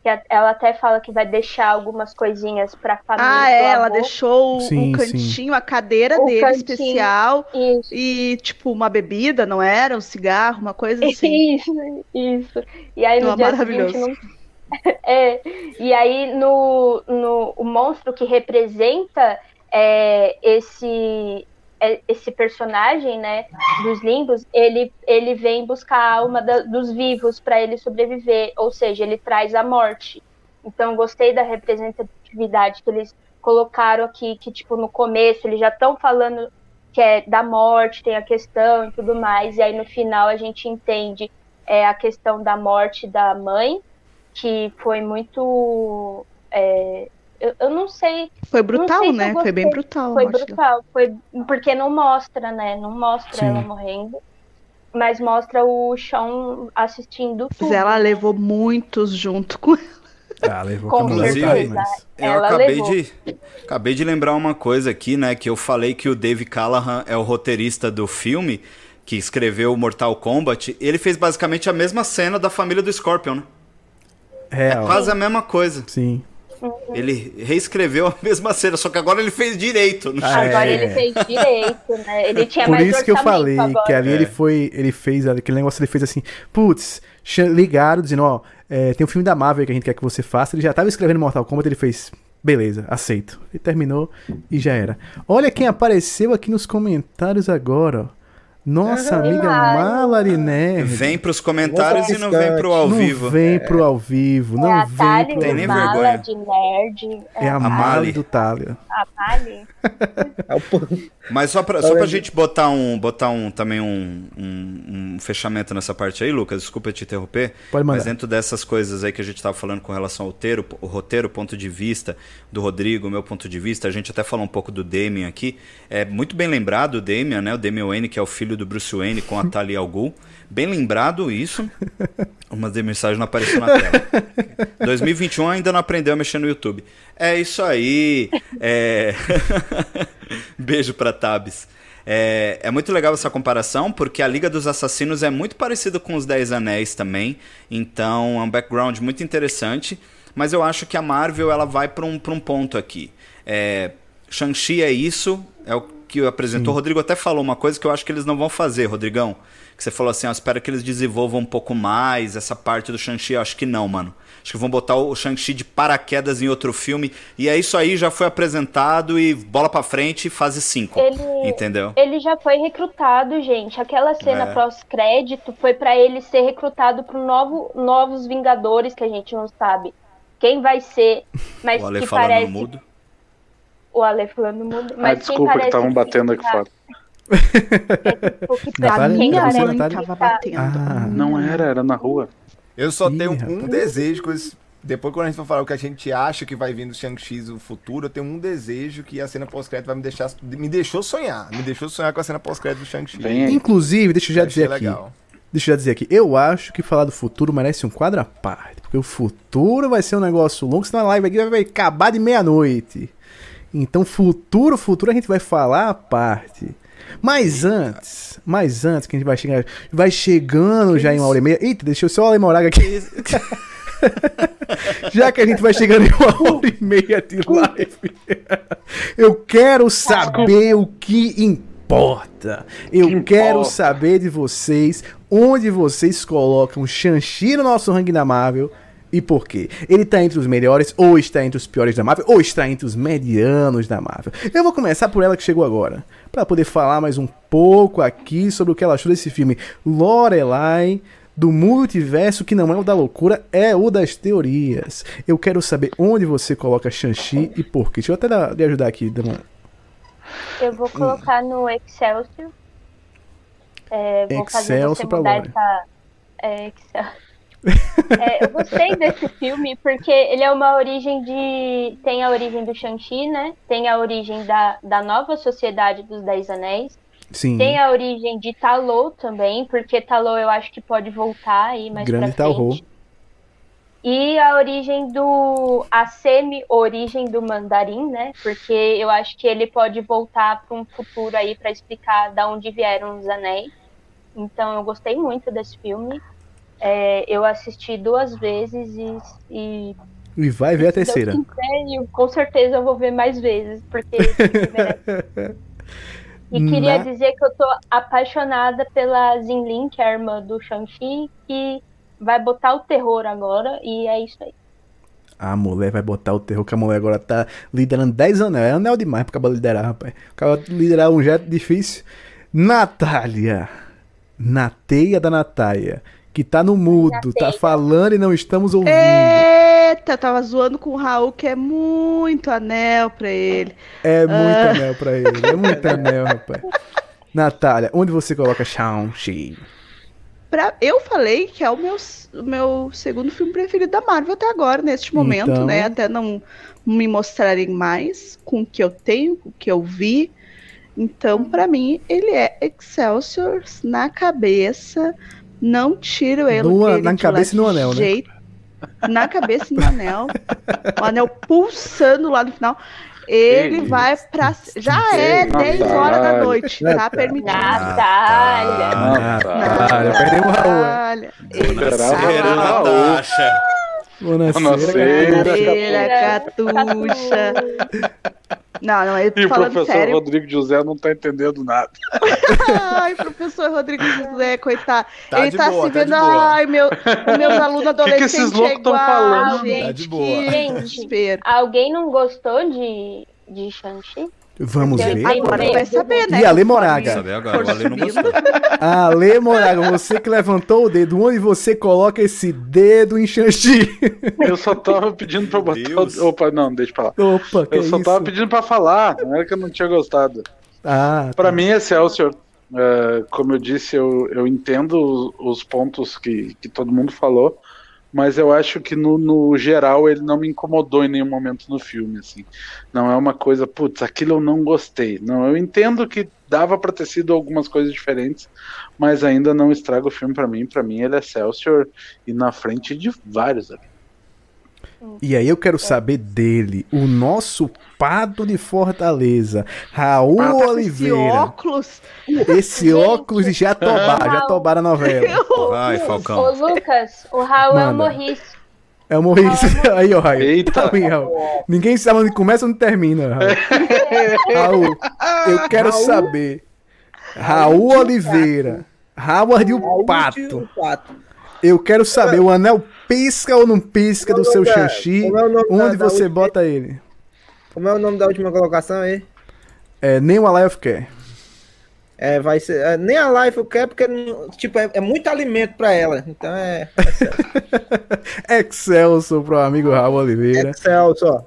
que ela até fala que vai deixar algumas coisinhas para família. Ah, é, ela deixou Sim, um sim. cantinho, a cadeira O dele cantinho. especial Isso. e, tipo, uma bebida, não era? Um cigarro, uma coisa assim. Isso, isso. E aí no Não, dia maravilhoso. seguinte não. É, e aí no, no o monstro que representa é, esse é, esse personagem, né, dos limbos, ele ele vem buscar a alma da- dos vivos para ele sobreviver, ou seja, ele traz a morte. Então gostei da representatividade que eles colocaram aqui que, tipo, no começo eles já estão falando que é da morte, tem a questão e tudo mais, e aí no final a gente entende é, a questão da morte da mãe, que foi muito. É, eu, eu, não sei. Foi brutal, né? Foi bem brutal. Foi brutal, foi porque não mostra, né? Não mostra Sim. ela morrendo. Mas mostra o Sean assistindo tudo. Mas ela levou muitos junto com ela. Ah, levou com Inclusive, mas... eu acabei de, acabei de lembrar uma coisa aqui, né? Que eu falei que o Dave Callahan é o roteirista do filme que escreveu Mortal Kombat. Ele fez basicamente a mesma cena da família do Scorpion, né? É, é quase a mesma coisa. Sim. Ele reescreveu a mesma cena, só que agora ele fez direito. Ah, agora é. ele fez direito, né? Ele tinha Por mais isso que eu falei agora. que ali é. ele foi, ele fez aquele negócio, ele fez assim, putz, ligaram dizendo, ó, é, tem um filme da Marvel que a gente quer que você faça. Ele já tava escrevendo Mortal Kombat, ele fez, beleza, aceito. E terminou e já era. Olha quem apareceu aqui nos comentários agora, ó. Nossa amiga Malari Nerd. Vem pros comentários e não vem pro ao não vivo. Vem é. pro ao vivo, não é vem pro Tem nem vergonha. de nerd. É, é a Mali do Thalia. A Mali? Mas só pra, só pra gente botar um, botar um também um, um, um, fechamento nessa parte aí, Lucas, desculpa te interromper. Pode mandar. Mas dentro dessas coisas aí que a gente tava falando com relação ao roteiro, o roteiro, o ponto de vista do Rodrigo, o meu ponto de vista, a gente até falou um pouco do Damien aqui. É muito bem lembrado o Damien, né? O Damien Wayne, que é o filho do Bruce Wayne com a Talia al Ghul. Bem lembrado isso. Uma mensagem não apareceu na tela. 2021 ainda não aprendeu a mexer no YouTube. É isso aí. É... Beijo pra Tabs. É, é, muito legal essa comparação, porque a Liga dos Assassinos é muito parecido com os Dez Anéis também. Então é um background muito interessante. Mas eu acho que a Marvel ela vai para um, um ponto aqui. É, Shang-Chi é isso, é o que apresentou. Sim. O Rodrigo até falou uma coisa que eu acho que eles não vão fazer, Rodrigão. Que você falou assim, eu espero que eles desenvolvam um pouco mais essa parte do Shang-Chi. Eu acho que não, mano. Acho que vão botar o Shang-Chi de paraquedas em outro filme. E é isso aí, já foi apresentado e bola pra frente, fase 5. Entendeu? Ele já foi recrutado, gente. Aquela cena é. pós-crédito foi para ele ser recrutado pro novo, novos Vingadores que a gente não sabe quem vai ser, mas o Ale que parece. Mudo. O Ale falando mudo. Mas ah, desculpa, que estavam batendo aqui fora. É, tipo, que pra mim, a mãe tava batendo. Ah, não era, era na rua. Eu só Ih, tenho rapaz. um desejo com esse... Depois, quando a gente for falar o que a gente acha que vai vir do Shang-Chi o futuro, eu tenho um desejo que a cena pós-crédito vai me deixar. Me deixou sonhar. Me deixou sonhar com a cena pós-crédito do Shang-Chi. Inclusive, deixa eu já dizer aqui. Legal. Deixa eu já dizer aqui. Eu acho que falar do futuro merece um quadro à parte. Porque o futuro vai ser um negócio longo, senão a live aqui vai acabar de meia-noite. Então, futuro, futuro a gente vai falar à parte. Mas antes, mas antes que a gente vai chegar, vai chegando já em uma hora e meia. Eita, deixa eu só o Moraga aqui. já que a gente vai chegando em uma hora e meia de live, eu quero saber o que importa. Eu que quero importa. saber de vocês onde vocês colocam Shang-Chi no nosso ranking da Marvel e por quê? Ele tá entre os melhores, ou está entre os piores da Marvel, ou está entre os medianos da Marvel. Eu vou começar por ela que chegou agora, para poder falar mais um pouco aqui sobre o que ela achou desse filme Lorelai do multiverso que não é o da loucura, é o das teorias. Eu quero saber onde você coloca Shang-Chi e por quê. Deixa eu até dar, de ajudar aqui, Damon. Eu vou colocar no Excelsior. É, vou Excelsior fazer você mudar essa... É, Excelsior. É, eu gostei desse filme porque ele é uma origem de. Tem a origem do Shang-Chi, né? Tem a origem da, da nova sociedade dos Dez Anéis. Sim. Tem a origem de Talô também, porque Talô eu acho que pode voltar aí mais Grande pra frente. E a origem do. a semi-origem do mandarim, né? Porque eu acho que ele pode voltar para um futuro aí para explicar da onde vieram os anéis. Então eu gostei muito desse filme. É, eu assisti duas vezes e, e. E vai ver a terceira. Quiser, com certeza eu vou ver mais vezes, porque. e queria Na... dizer que eu tô apaixonada pela Zinlin, que é a irmã do Shang-Chi, que vai botar o terror agora, e é isso aí. A mulher vai botar o terror, que a mulher agora tá liderando 10 anel. É anel demais pra acabar liderar, rapaz. Acaba liderar um jeito difícil. Natália. Na teia da Natália que tá no mudo, tá falando e não estamos ouvindo. Eita, tava zoando com o Raul, que é muito anel pra ele. É muito anel pra ele. É muito anel, rapaz. Natália, onde você coloca Shang-Chi? Pra, eu falei que é o meu, o meu segundo filme preferido da Marvel até agora, neste momento, Então- né? Até não me mostrarem mais com o que eu tenho, com o que eu vi. Então, pra mim, ele é Excelsior na cabeça. Não tiro ele na cabeça e no anel, né? jeito. Na cabeça e no anel. O anel pulsando lá no final. Ele Que vai pra. Já é Nossa, 10 horas da noite, tá permitido. Natália. Ah, Natália, perdemos o Raul. o Raul. Natasha. Bandeira, catuxa. Não, não, ele E o falando professor sério. Rodrigo José não tá entendendo nada. Ai, professor Rodrigo José, coitado. Tá ele tá boa, se tá vendo. boa. Ai, meu, meus alunos adolescentes esses loucos é tão igual, falando? gente. Tá de boa. Que Gente. Alguém não gostou de, de Shang-Chi? Vamos Porque ver. Agora vai saber, né? E Ale Moraga? Saber agora, for o Ale não subindo. gostou. Ale Moraga, você que levantou o dedo, onde você coloca esse dedo em Shang-Chi? Eu só tava pedindo pra botar. Deus. O... Opa, não, deixa pra lá. Opa, que Eu só isso? tava pedindo pra falar, não era que eu não tinha gostado. Ah, Pra mim, Excelsior, é, como eu disse, eu, eu entendo os, os pontos que, que todo mundo falou, mas eu acho que no, no geral ele não me incomodou em nenhum momento no filme, assim. Não é uma coisa, putz, aquilo eu não gostei. Não, eu entendo que dava pra ter sido algumas coisas diferentes, mas ainda não estraga o filme pra mim. Pra mim ele é Excelsior e na frente de vários ali. E aí eu quero saber dele, o nosso pato de Fortaleza, Raul Ah, Esse Oliveira. óculos. Esse Gente. óculos de Jatobá, Jatobá na novela. Vai, Falcão. Ô, Lucas, o Raul é o Manda. Morris. É o Maurício. Aí, ó, Raul. Eita. Tá bem, Raul. Ninguém sabe onde começa ou onde termina, Raul. Raul, eu quero Raul. saber. Raul Oliveira. Howard Pato. o Pato. Eu quero saber, o anel pisca ou não pisca do é seu da- como é da- Onde da você última- bota ele? Como é o nome da última colocação aí? É, nem o Alive quer. É, vai ser. é, nem a live quer, porque tipo, é, é muito alimento pra ela. Então é. Excelso pro amigo Raul Oliveira. Excel só.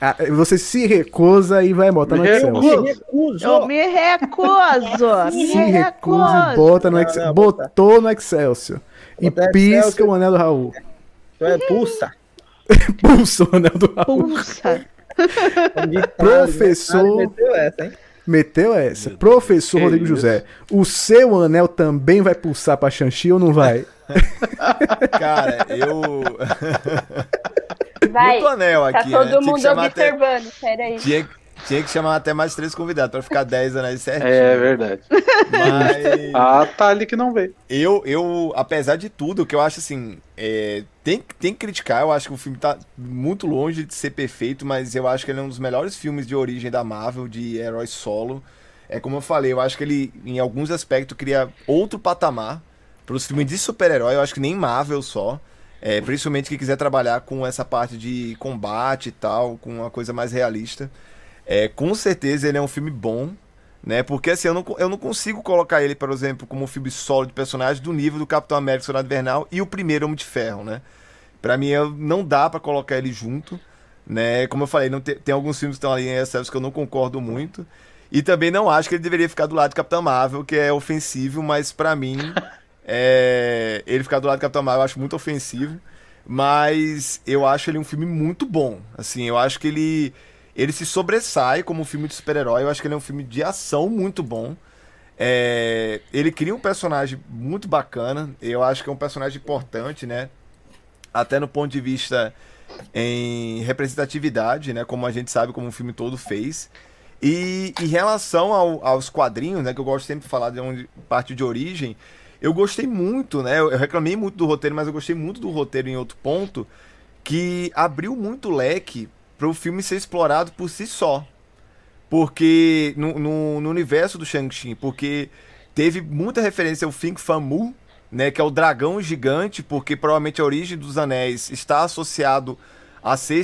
Ah, você se recusa e vai botar no Excel. recuso. Me recuso. Eu me recuso. Se recusa e bota no Excel. Botou no Excelsior. E Botar pisca o anel do Raul. Então é pulsa. Pulsa o anel do Raul. Pulsa. Professor- Meteu essa, hein? Meteu essa. Professor Que Rodrigo. José, o seu anel também vai pulsar pra Xanxi ou não vai? Cara, eu. Vai, Muito anel tá aqui. né? todo que mundo chamar até- observando. Peraí. Tinha, tinha que chamar até mais três convidados pra ficar 10 anéis certinho. É verdade. Mas Ah, tá ali que não veio. eu, eu, apesar de tudo, o que eu acho assim, é, tem, tem que criticar, eu acho que o filme tá muito longe de ser perfeito, mas eu acho que ele é um dos melhores filmes de origem da Marvel, de herói solo. É como eu falei, eu acho que ele, em alguns aspectos, cria outro patamar para os filmes de super-herói, eu acho que nem Marvel só. É, principalmente quem quiser trabalhar com essa parte de combate e tal, com uma coisa mais realista. É, com certeza ele é um filme bom, né? Porque assim, eu não, eu não consigo colocar ele, por exemplo, como um filme solo de personagem do nível do Capitão América Soldado Invernal e o primeiro Homem de Ferro, né? Pra mim, eu- não dá pra colocar ele junto, né? Como eu falei, não te- tem alguns filmes que estão ali em excesso que eu não concordo muito. E também não acho que ele deveria ficar do lado de Capitão Marvel, que é ofensivo, mas pra mim, é, ele ficar do lado de Capitão Marvel eu acho muito ofensivo. Mas eu acho ele um filme muito bom. Assim, eu acho que ele ele se sobressai como um filme de super-herói. Eu acho que ele é um filme de ação muito bom. É, ele cria um personagem muito bacana. Eu acho que é um personagem importante, né? Até no ponto de vista em representatividade, né? Como a gente sabe como o filme todo fez. E em relação ao- aos quadrinhos, né? Que eu gosto sempre de falar de onde parte de origem. Eu gostei muito, né? Eu eu reclamei muito do roteiro, mas eu gostei muito do roteiro em outro ponto. Que abriu muito leque para o filme ser explorado por si só. Porque no, no, no universo do Shang-Chi, porque teve muita referência ao Think Famu, né, que é o dragão gigante, porque provavelmente a origem dos anéis está associado a ser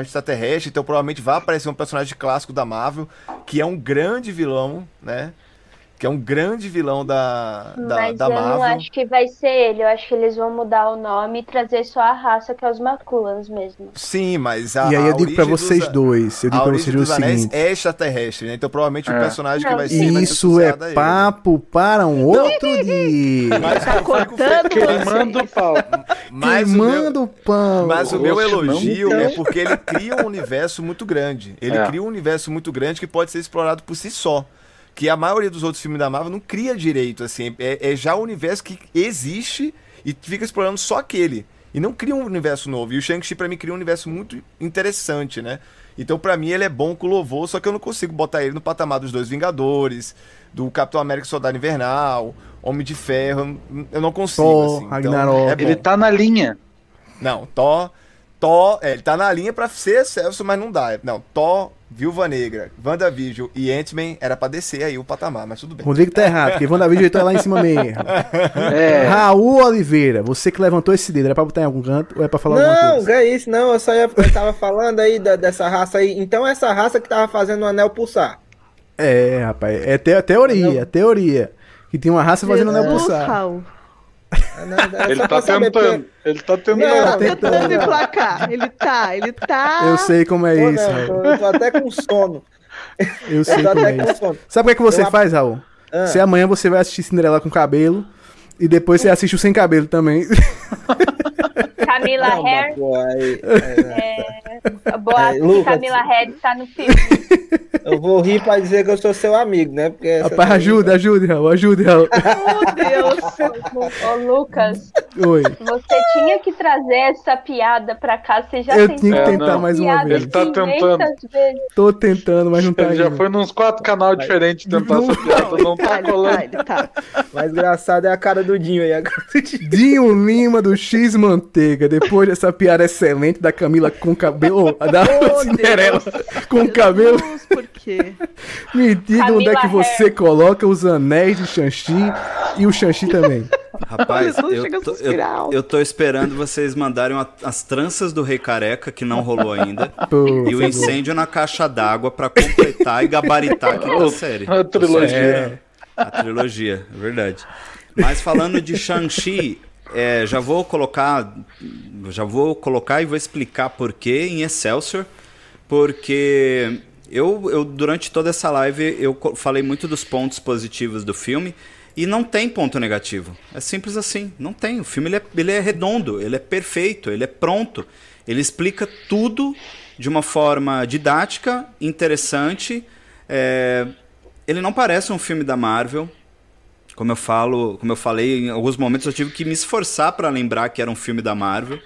extraterrestre, então provavelmente vai aparecer um personagem clássico da Marvel, que é um grande vilão, né? Que é um grande vilão da, da, Mas da eu não Marvel. acho que vai ser ele. Eu acho que eles vão mudar o nome e trazer só a raça, que é os Maculans mesmo. Sim, mas a E aí eu digo pra vocês dos- dois, eu digo pra vocês o dos anéis seguinte. é extraterrestre, né? Então provavelmente o É. personagem que Não, vai ser vai ser Isso é associado a ele. papo para um outro dia. Mas Tá cortando Queimando o pau. Mas o meu, Queimando o pão. mas o meu Oxe, elogio é porque ele cria um universo muito grande. Ele É. cria um universo muito grande que pode ser explorado por si só. Que a maioria dos outros filmes da Marvel não cria direito, assim. É, é já o universo que existe e fica explorando só aquele. E não cria um universo novo. E o Shang-Chi, pra mim, cria um universo muito interessante, né? Então, pra mim, ele é bom com louvor, só que eu não consigo botar ele no patamar dos dois Vingadores, do Capitão América e Soldado Invernal, Homem de Ferro. Eu não consigo, Thor, assim. Então, Ragnarok. é bom. Ele tá na linha. Não, Thor. Thor, é, ele tá na linha pra ser Celso, mas não dá. Não, Thor, Viúva Negra, WandaVision e Ant-Man era pra descer aí o patamar, mas tudo bem. Rodrigo tá errado, porque WandaVision tá lá em cima mesmo. É. Raul Oliveira, você que levantou esse dedo, era pra botar em algum canto ou é pra falar alguma Não, coisa? é isso, não. Eu só ia, eu tava falando aí da- dessa raça aí. Então, essa raça que tava fazendo o anel pulsar. É, rapaz, é te- teoria, teoria. Que tem uma raça fazendo anel Jesus, pulsar. Raul. É, não, é Ele tá tentando. Ele tá tentando. Tá Não, tentando não. emplacar. Ele tá, ele tá. Eu sei como é Tô, isso, não, tô, eu tô até com sono. Eu sei Eu como é isso. sono. Sabe o que, é que você Eu- faz, Raul? Ah. Você amanhã você vai assistir Cinderela com cabelo e depois você assiste o sem cabelo também. Camila pô, aí, é, Boa, É, Lucas. Camila Harris tá no filme. eu vou rir pra dizer que eu sou seu amigo, né? Porque Rapaz, ajuda, ajude, Raul, ajude, Raul. Oh, Deus. Ô, Lucas, Oi. você tinha que trazer essa piada pra cá. Você já Eu tentou tinha que É, tentar não. mais uma vez. Ele tá 500 tentando. vezes. Tô tentando, mas não tá Ele já indo. foi nos quatro canais diferentes tentar essa piada. Não tá, colando. tá. Mais engraçado é a cara do Dinho aí. Do Dinho. Dinho Lima do X Manteiga. Depois dessa piada excelente da Camila com cabelo. Oh, da Oh, Cinderela Deus. com cabelo. Jesus, por quê? Me diga onde é que Camila você coloca os anéis de Shang-Chi e o Shang-Chi também. Rapaz, eu tô, eu, eu tô esperando vocês mandarem a- as tranças do Rei Careca, que não rolou ainda, Pô, e o incêndio na caixa d'água pra completar e gabaritar a quinta série. A trilogia. É. A trilogia, é verdade. Mas falando de Shang-Chi, é, já vou colocar. Já vou colocar e vou explicar por quê em Excelsior. Porque eu, eu durante toda essa live eu falei muito dos pontos positivos do filme. E não tem ponto negativo. É simples assim. Não tem. O filme ele é, ele é redondo, ele é perfeito, ele é pronto. Ele explica tudo de uma forma didática, interessante. É, ele não parece um filme da Marvel. Como eu falo, como eu falei, em alguns momentos eu tive que me esforçar para lembrar que era um filme da Marvel.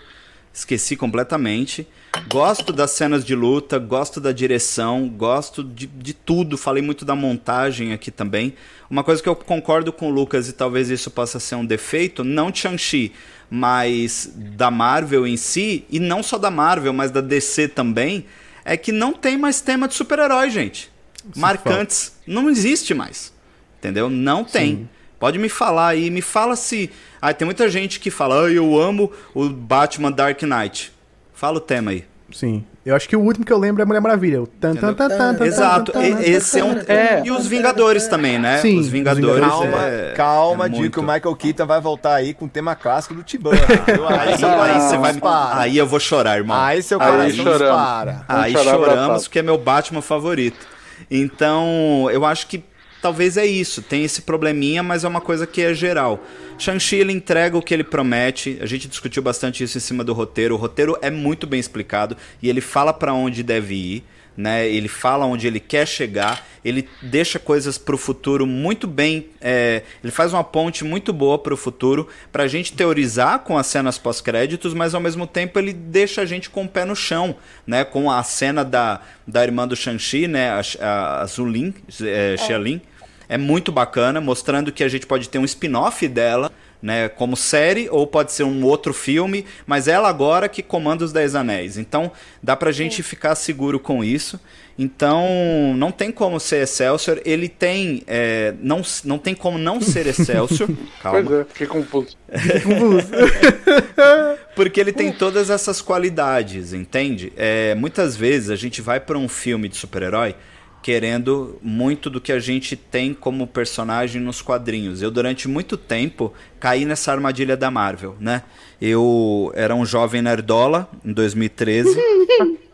Esqueci completamente. Gosto das cenas de luta, gosto da direção, gosto de, de tudo. Falei muito da montagem aqui também. Uma coisa que eu concordo com o Lucas, e talvez isso possa ser um defeito, não de Shang-Chi, mas da Marvel em si, e não só da Marvel, mas da DC também, é que não tem mais tema de super-herói, gente. Marcantes. Não existe mais. Entendeu? Não tem. Pode me falar aí, me fala se. Ah, tem muita gente que fala, ah, eu amo o Batman Dark Knight. Fala o tema aí. Sim. Eu acho que o último que eu lembro é Mulher Maravilha. O tan, tan, tan, tan, tan, Exato. tan, tan, Esse é um. É. E os Vingadores também, né? Sim, os Vingadores. Vingadores. Calma, é- calma, é muito. que o Michael Keaton vai voltar aí com o tema clássico do Tibã. Aí, aí você vai. dispara. Aí eu vou chorar, irmão. Aí seu Aí coração choramos. Aí Vamos chorar choramos, abraçado. que é meu Batman favorito. Então, eu acho que talvez é isso. Tem esse probleminha, mas é uma coisa que é geral. Shang-Chi, ele entrega o que ele promete. A gente discutiu bastante isso em cima do roteiro. O roteiro é muito bem explicado e ele fala para onde deve ir. Né? Ele fala onde ele quer chegar, ele deixa coisas para o futuro muito bem, é, ele faz uma ponte muito boa para o futuro, para a gente teorizar com as cenas pós-créditos, mas ao mesmo tempo ele deixa a gente com o pé no chão, né? Com a cena da, da irmã do Shang-Chi, né? A, a, a Zulin, é, Xialin, é muito bacana, mostrando que a gente pode ter um spin-off dela, né, como série, ou pode ser um outro filme, mas ela agora que comanda os Dez Anéis. Então, dá pra gente ficar seguro com isso. Então, não tem como ser Excelsior. Ele tem. é, não, não tem como não ser Excelsior. Calma. Pois é, fiquei confuso. Porque ele tem todas essas qualidades, entende? É, muitas vezes a gente vai para um filme de super-herói querendo muito do que a gente tem como personagem nos quadrinhos. Eu, durante muito tempo, caí nessa armadilha da Marvel, né? Eu era um jovem nerdola em 2013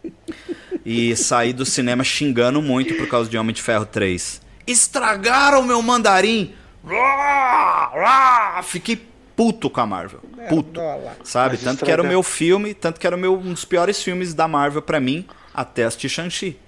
e saí do cinema xingando muito por causa de Homem de Ferro 3. Estragaram meu mandarim! Fiquei puto com a Marvel. Puto. Sabe? Mas Tanto que era o meu filme, tanto que era o meu, um dos piores filmes da Marvel pra mim, até assistir Shang-Chi.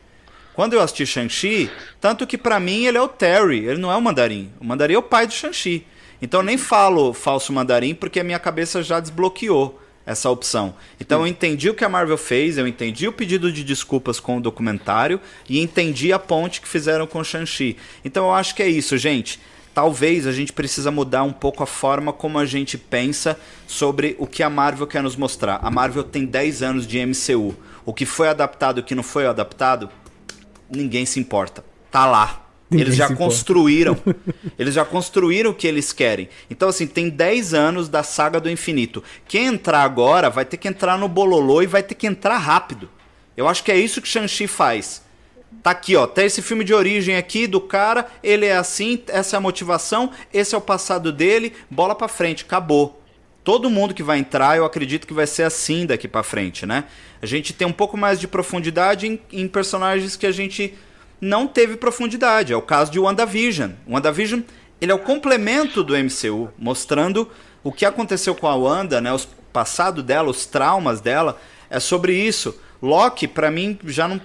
Quando eu assisti Shang-Chi, tanto que pra mim ele é o Terry, ele não é o Mandarim. O Mandarim é o pai do Shang-Chi. Então eu nem falo falso Mandarim porque a minha cabeça já desbloqueou essa opção. Então eu entendi o que a Marvel fez, eu entendi o pedido de desculpas com o documentário e entendi a ponte que fizeram com o Shang-Chi. Então eu acho que é isso, gente. Talvez a gente precisa mudar um pouco a forma como a gente pensa sobre o que a Marvel quer nos mostrar. A Marvel tem 10 anos de MCU. O que foi adaptado e o que não foi adaptado, ninguém se importa. Tá lá. Ninguém eles já construíram. eles já construíram o que eles querem. Então, assim, tem 10 anos da saga do infinito. Quem entrar agora vai ter que entrar no bololô e vai ter que entrar rápido. Eu acho que é isso que Shang-Chi faz. Tá aqui, ó. Tem esse filme de origem aqui do cara. Ele é assim, essa é a motivação, esse é o passado dele. Bola pra frente, acabou. Todo mundo que vai entrar, eu acredito que vai ser assim daqui pra frente, né? A gente tem um pouco mais de profundidade em, em personagens que a gente não teve profundidade. É o caso de WandaVision. WandaVision, ele é o complemento do MCU, mostrando o que aconteceu com a Wanda, né? O passado dela, os traumas dela. É sobre isso. Loki, pra mim, já não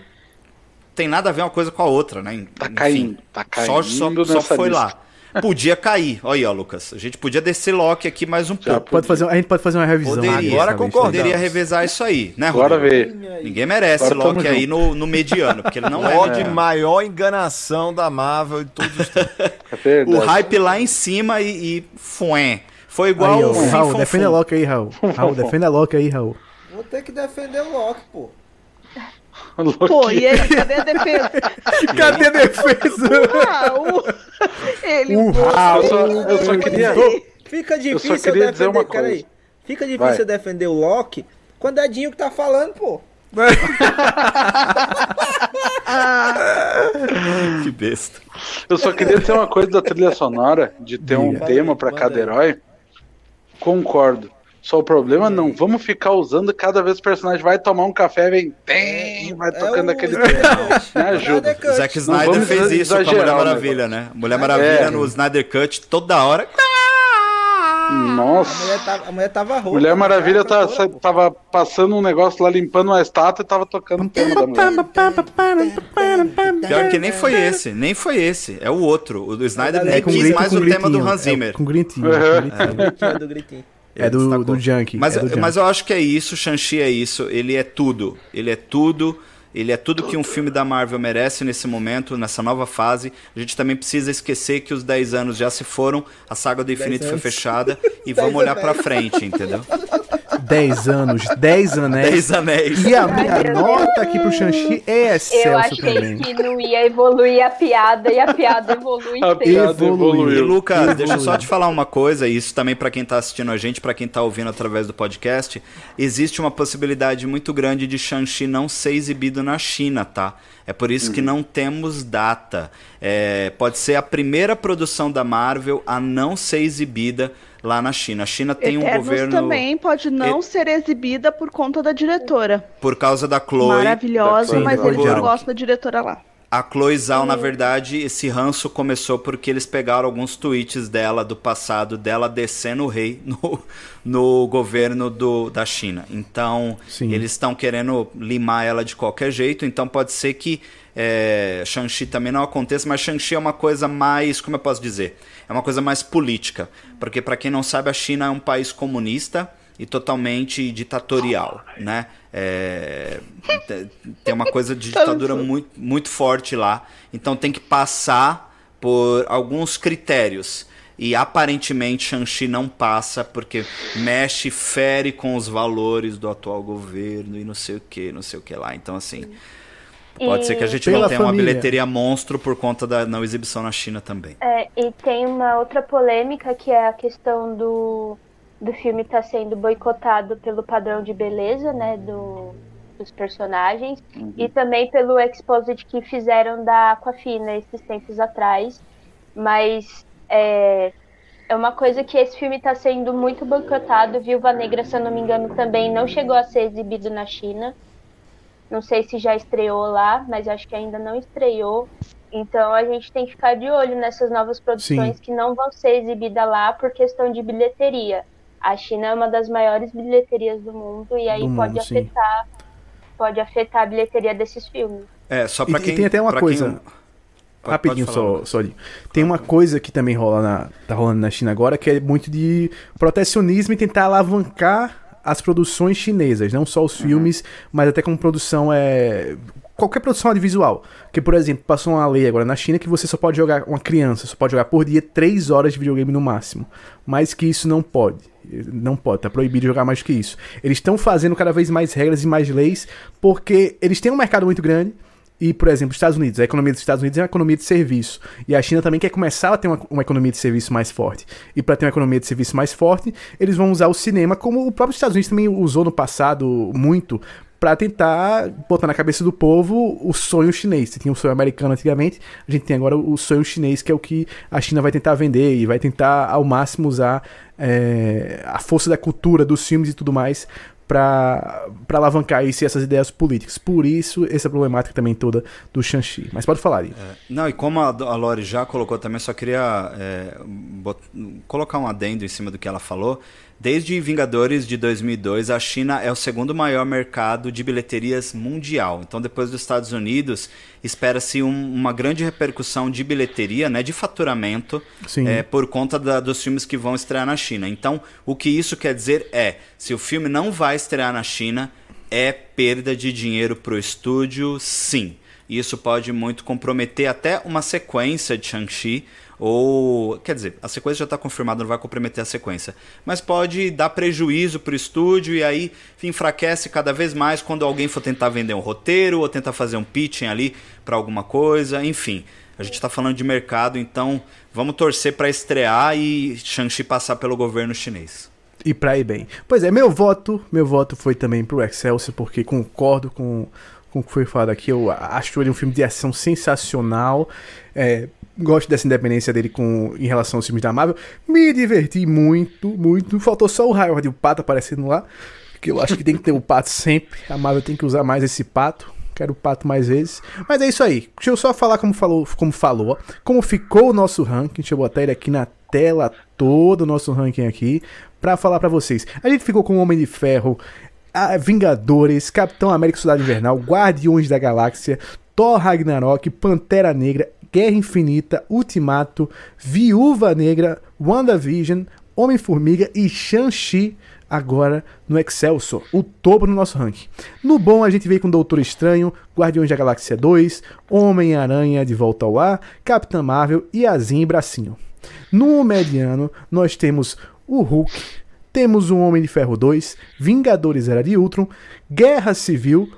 tem nada a ver uma coisa com a outra, né? Tá Enfim, caindo, tá Só, só, caindo só nessa foi lista. lá. Podia cair. Olha aí, ó, Lucas. A gente podia descer Loki aqui mais um pouco. Pode fazer, a gente pode fazer uma revisão. Poderia. Agora. Poderia revezar isso aí, né, Bora Rodrigo? ver. Ninguém merece Agora Loki aí no, no mediano, porque ele não é Loki, maior enganação da Marvel de todos os tempos. É. O hype lá em cima e, e fué. Foi igual Aí, o Raul, Fum defende a Fum. Loki aí, Raul. Raul, defende a Loki aí, Raul. Vou ter que defender o Loki, pô. Pô, e ele, cadê a defesa? Cadê a defesa? Ele O pô, Raul. Eu só, eu só queria. Fica difícil queria eu dizer defender. uma Peraí. coisa. Fica difícil Vai. eu defender o Loki quando é Dinho que tá falando, pô. Que besta. Eu só queria dizer uma coisa da trilha sonora, de ter um Diga. tema pra Manda cada aí. herói. Concordo. Só o problema não, vamos ficar usando cada vez que o personagem vai tomar um café, vem, tem, vai tocando é o aquele tema. Me ajuda. Cut. Zack Snyder vamos fez isso com a Mulher o Maravilha, né? Mulher Maravilha É. no Snyder Cut toda hora. A Nossa. mulher tava, a mulher tava rouca. Mulher Maravilha cara, tá, tava passando um negócio lá, limpando uma estátua e tava tocando o tema da mulher. Pior que nem foi esse, nem foi esse. É o outro. O do Snyder É nem quis grito- mais o tema do Hans Zimmer. É, com gritinho. Uhum. com gritinho. Do gritinho, do gritinho. É do, destacou. do Junkie. Mas, é do mas Junkie. eu acho que é isso, Shang-Chi é isso. Ele é tudo. Ele é tudo. Ele é tudo que um filme da Marvel merece nesse momento, nessa nova fase. A gente também precisa esquecer que os 10 anos já se foram, a saga do infinito foi fechada e 10 vamos olhar pra anéis. frente, entendeu? 10 anos, 10 anéis. 10 anéis. E a minha Ai, nota aqui pro Shang-Chi é Eu excelso achei também. que não ia evoluir a piada e a piada evolui A sempre. piada Evoluiu. E evoluiu. Lucas, deixa eu só te falar uma coisa, e isso também pra quem tá assistindo a gente, pra quem tá ouvindo através do podcast, existe uma possibilidade muito grande de Shang-Chi não ser exibido na China, tá? É por isso que não temos data. É, pode ser a primeira produção da Marvel a não ser exibida lá na China. A China tem um Eternos governo também pode não E- ser exibida por conta da diretora. por causa da Chloe. Maravilhosa, Sim, mas da eles Chloe não gostam da diretora lá. A Chloe Zhao, na verdade, esse ranço começou porque eles pegaram alguns tweets dela do passado, dela descendo o rei no, no governo do, da China. Então, Sim. eles estão querendo limar ela de qualquer jeito. Então, pode ser que é, Shang-Chi também não aconteça, mas Shang-Chi é uma coisa mais, como eu posso dizer? É uma coisa mais política. Porque, para quem não sabe, a China é um país comunista e totalmente ditatorial, né? É, te- tem uma coisa de ditadura muito, muito forte lá, então tem que passar por alguns critérios. E aparentemente Shang-Chi não passa porque mexe, fere com os valores do atual governo e não sei o que, não sei o que lá. Então, assim, pode E- ser que a gente Pela não tenha uma família. bilheteria monstro por conta da não exibição na China também. É, e tem uma outra polêmica que é a questão do, do filme estar sendo boicotado pelo padrão de beleza, né? Do, dos personagens e também pelo exposit que fizeram da Aquafina esses tempos atrás. Mas é, é uma coisa que esse filme está sendo muito boicotado. Viúva Negra, se eu não me engano, também não chegou a ser exibido na China. Não sei se já estreou lá, mas acho que ainda não estreou. Então a gente tem que ficar de olho nessas novas produções Sim. que não vão ser exibidas lá por questão de bilheteria. A China é uma das maiores bilheterias do mundo e aí Do pode mundo, sim. afetar pode afetar a bilheteria desses filmes. É, só E- pra e quem. tem até uma coisa- quem- Pode- Rapidinho pode falar, só, só ali. Tem uma coisa que também rola na, tá rolando na China agora, que é muito de protecionismo e tentar alavancar as produções chinesas, não só os filmes, mas até como produção é qualquer produção audiovisual. Que, por exemplo, passou uma lei agora na China que você só pode jogar uma criança, só pode jogar por dia 3 horas de videogame no máximo. Mais que isso não pode. Não pode, tá proibido jogar mais que isso. Eles estão fazendo cada vez mais regras e mais leis porque eles têm um mercado muito grande. E, por exemplo, os Estados Unidos, a economia dos Estados Unidos é uma economia de serviço. E a China também quer começar a ter uma, uma economia de serviço mais forte. E para ter uma economia de serviço mais forte, eles vão usar o cinema, como o próprio Estados Unidos também usou no passado muito, para tentar botar na cabeça do povo o sonho chinês. Você tinha o sonho americano antigamente, a gente tem agora o sonho chinês, que é o que a China vai tentar vender e vai tentar ao máximo usar é, a força da cultura, dos filmes e tudo mais para alavancar isso e essas ideias políticas. Por isso, essa problemática também toda do Shang-Chi. Mas pode falar, Igor. Não, e como a, a Lori já colocou também, só queria é, bot- colocar um adendo em cima do que ela falou. Desde Vingadores de 2002, a China é o segundo maior mercado de bilheterias mundial. Então, depois dos Estados Unidos, espera-se um- uma grande repercussão de bilheteria, né, de faturamento, é, por conta da- dos filmes que vão estrear na China. Então, o que isso quer dizer é, se o filme não vai estrear na China, é perda de dinheiro para o estúdio, sim. E isso pode muito comprometer até uma sequência de Shang-Chi. Ou, quer dizer, a sequência já está confirmada, não vai comprometer a sequência. Mas pode dar prejuízo para o estúdio e aí enfraquece cada vez mais quando alguém for tentar vender um roteiro ou tentar fazer um pitching ali para alguma coisa. Enfim, a gente está falando de mercado, então vamos torcer para estrear e Shang-Chi passar pelo governo chinês. E pra ir bem. Pois é, meu voto, meu voto foi também pro Excelsior, porque concordo com, com o que foi falado aqui. Eu acho ele um filme de ação sensacional. É, gosto dessa independência dele com, em relação aos filmes da Marvel. Me diverti muito, muito. Faltou só o Howard e o Pato aparecendo lá. Que eu acho que tem que ter o Pato sempre. A Marvel tem que usar mais esse Pato. Quero o Pato mais vezes. Mas é isso aí. Deixa eu só falar como falou, como falou, como ficou o nosso ranking. Deixa eu botar ele aqui na tela todo o nosso ranking aqui pra falar pra vocês. A gente ficou com o Homem de Ferro, Vingadores, Capitão América Cidade Invernal, Guardiões da Galáxia, Thor Ragnarok, Pantera Negra, Guerra Infinita, Ultimato, Viúva Negra, WandaVision, Homem-Formiga e Shang-Chi agora no Excelsior, o topo no nosso ranking. No bom a gente veio com Doutor Estranho, Guardiões da Galáxia 2, Homem-Aranha de Volta ao Ar, Capitã Marvel e Azim e Bracinho. No mediano nós temos o Hulk, temos o Homem de Ferro 2, Vingadores Era de Ultron, Guerra Civil,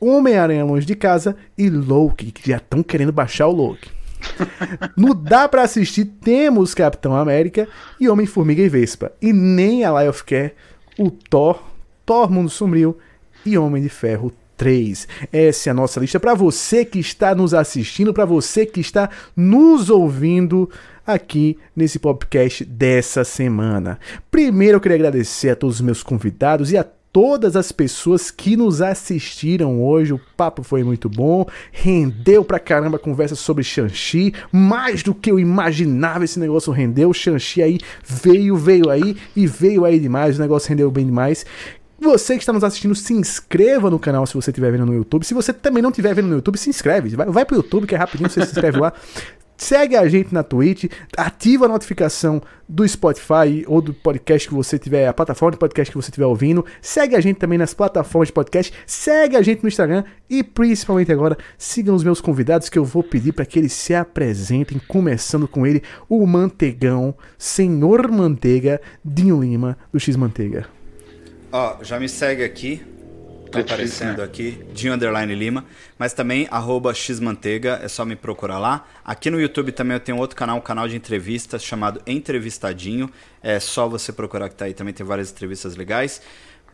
Homem-Aranha Longe de Casa e Loki, que já estão querendo baixar o Loki. No Dá Pra Assistir temos Capitão América e Homem-Formiga e Vespa. E nem a of Care, o Thor, Thor Mundo Sombrio e Homem de Ferro 3. Essa é a nossa lista para você que está nos assistindo, para você que está nos ouvindo aqui nesse podcast dessa semana. Primeiro eu queria agradecer a todos os meus convidados e a todas as pessoas que nos assistiram hoje. O papo foi muito bom, rendeu pra caramba a conversa sobre Shang-Chi, mais do que eu imaginava esse negócio rendeu. Shang-Chi aí veio, veio aí e veio aí demais, o negócio rendeu bem demais. Você que está nos assistindo, se inscreva no canal se você estiver vendo no YouTube. Se você também não estiver vendo no YouTube, se inscreve. Vai, vai pro YouTube que é rapidinho, você se inscreve lá. Segue a gente na Twitch, ativa a notificação do Spotify ou do podcast que você tiver, a plataforma de podcast que você estiver ouvindo. Segue a gente também nas plataformas de podcast, segue a gente no Instagram e principalmente agora sigam os meus convidados que eu vou pedir para que eles se apresentem, começando com ele, o Mantegão, Senhor Manteiga, Dinho Lima, do X Manteiga. Ó, já me segue aqui. Tá aparecendo né? aqui, Dinho Underline Lima, mas também arroba xmanteiga, é só me procurar lá. Aqui no YouTube também eu tenho outro canal, um canal de entrevistas chamado Entrevistadinho. É só você procurar que tá aí, também tem várias entrevistas legais.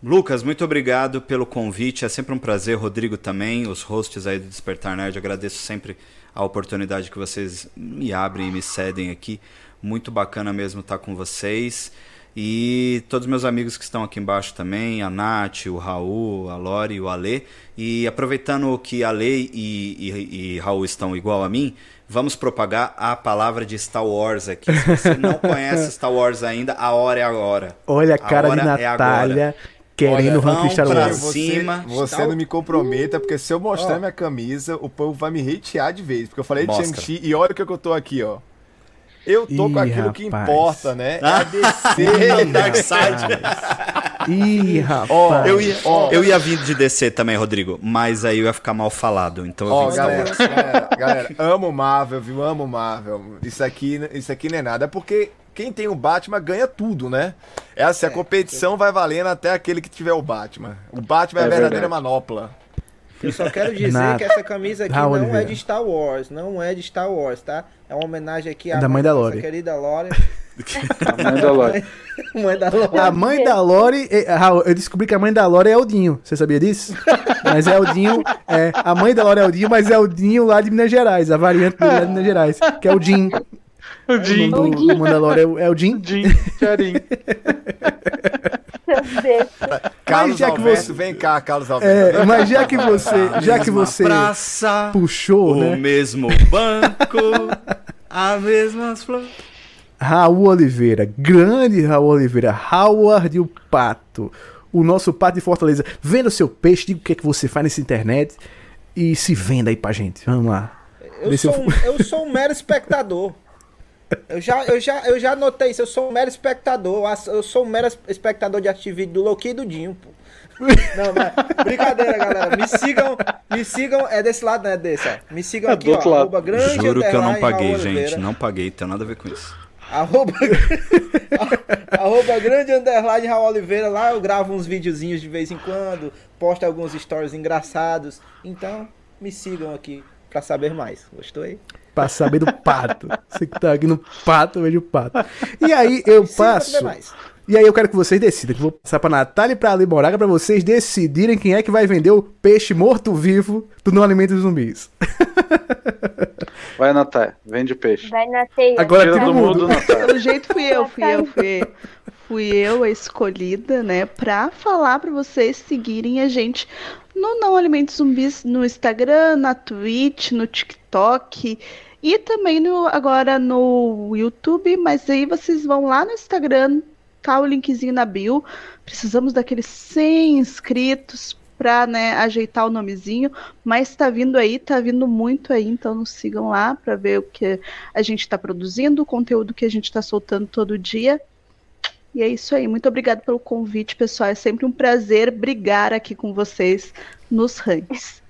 Lucas, muito obrigado pelo convite. É sempre um prazer. Rodrigo também, os hosts aí do Despertar Nerd. Agradeço sempre a oportunidade que vocês me abrem e me cedem aqui. Muito bacana mesmo estar com vocês. E todos meus amigos que estão aqui embaixo também, a Nath, o Raul, a Lori, o Ale. E aproveitando que a Lei e, e, e Raul estão igual a mim, vamos propagar a palavra de Star Wars aqui. Se você não conhece Star Wars ainda, a hora é agora. Olha a cara hora de é Natália querendo Olha, ranking Star vão pra Wars. cima. Você não me comprometa, porque se eu mostrar minha camisa, o povo vai me hatear de vez. Porque eu falei de. Shang-Chi e olha o que eu tô aqui, ó. Eu tô com Ih, aquilo que rapaz. importa, né? É a DC. Dark Side. Ih, Ó, rapaz. Eu ia, Ó. eu ia vir de descer também, Rodrigo, mas aí eu ia ficar mal falado. Então eu Ó, vim galera, galera, galera, amo Marvel, viu? Amo Marvel. Isso aqui, isso aqui não é nada. É porque quem tem o Batman ganha tudo, né? É assim, a competição vai valendo até aquele que tiver o Batman. O Batman é, É a verdadeira verdade. manopla. Eu só quero dizer Nada. que essa camisa aqui Raul não é Oliveira. de Star Wars, não é de Star Wars, tá? É uma homenagem aqui à Da mãe da nossa Lori. querida Lore, A mãe da Lore. mãe da Lore. A mãe da Lore, eh, Raul, eu descobri que a mãe da Lore é Eldinho. Você sabia disso? Mas é Eldinho, é, a mãe da Lore é Eldinho, mas é Eldinho lá de Minas Gerais, a variante dele lá de Minas Gerais, que é o Jim. O O Jim. nome do, do Mandalore é, o- é o Jim. Jim Deus. Carlos já que Alberto, você- vem cá, Carlos Alberto. É, mas já que você, já que você praça, puxou, o né? mesmo banco, as mesmas flores. Raul Oliveira, grande Raul Oliveira, Howard o Pato, o nosso pato de Fortaleza. Venda o seu peixe, diga o que é que você faz nessa internet e se venda aí pra gente. Vamos lá. Eu sou, eu- um, eu sou um mero espectador. Eu já, eu, já, eu já notei isso, eu sou um mero espectador. Eu sou um mero espectador de vídeo do Loki e do Dinho, pô. Não, mas brincadeira, galera. Me sigam, me sigam, é desse lado, né? Desse, ó. Me sigam É aqui, do ó. outro lado. Arroba grande Juro que eu não paguei, gente. Oliveira. Não paguei, tem nada a ver com isso. Arroba, arroba grande underline Raul Oliveira. Lá eu gravo uns videozinhos de vez em quando, posto alguns stories engraçados. Então, me sigam aqui pra saber mais. Gostou aí? Pra saber do pato. Você que tá aqui no pato, eu vejo o pato. E aí eu passo. E aí eu quero que vocês decidam. Que eu vou passar pra Natália e pra Ali Moraga pra vocês decidirem quem é que vai vender o peixe morto-vivo do Não Alimento Zumbis. Vai, Natália. Vende peixe. Vai na teia. Agora Tira todo do mundo. mundo, Natália. Pelo jeito fui eu, fui eu, fui, fui eu a escolhida, né, pra falar pra vocês seguirem a gente no Não Alimentos Zumbis no Instagram, na Twitch, no TikTok e também no, agora no YouTube, mas aí vocês vão lá no Instagram, tá o linkzinho na bio. Precisamos daqueles 100 inscritos pra, né, ajeitar o nomezinho, mas tá vindo aí, tá vindo muito aí, então nos sigam lá pra ver o que a gente está produzindo, o conteúdo que a gente está soltando todo dia. E é isso aí. Muito obrigada pelo convite, pessoal. É sempre um prazer brigar aqui com vocês nos ranks.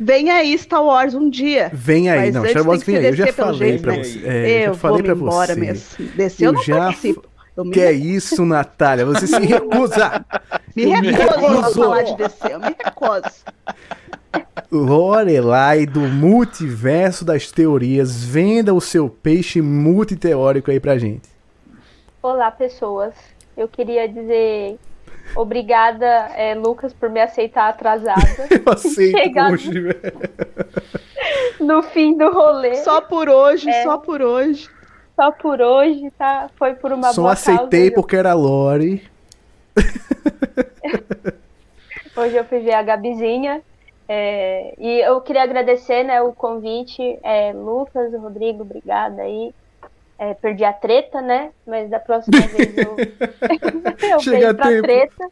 Vem aí Star Wars um dia. Vem aí, Mas não, Star Wars vem aí. Eu já falei jeito, pra né? você. É, eu eu já falei vou pra me embora você. mesmo. Descer eu, Eu não já participo. Eu me, Que é isso, Natália? Você se recusa. me recuso a falar de descer. Eu me recuso. Lorelai do multiverso das teorias. Venda o seu peixe multiteórico aí pra gente. Olá, pessoas. Eu queria dizer obrigada, é, Lucas, por me aceitar atrasada Eu aceito. Velho. no fim do rolê. Só por hoje, É. só por hoje. Só por hoje, tá? Foi por uma Só boa aceitei causa. porque era Lore. Hoje eu fui ver a Gabizinha. é, e eu queria agradecer né, o convite. É, Lucas, Rodrigo, obrigada aí. É, perdi a treta, né? Mas da próxima vez eu, eu Chega pra tempo. treta.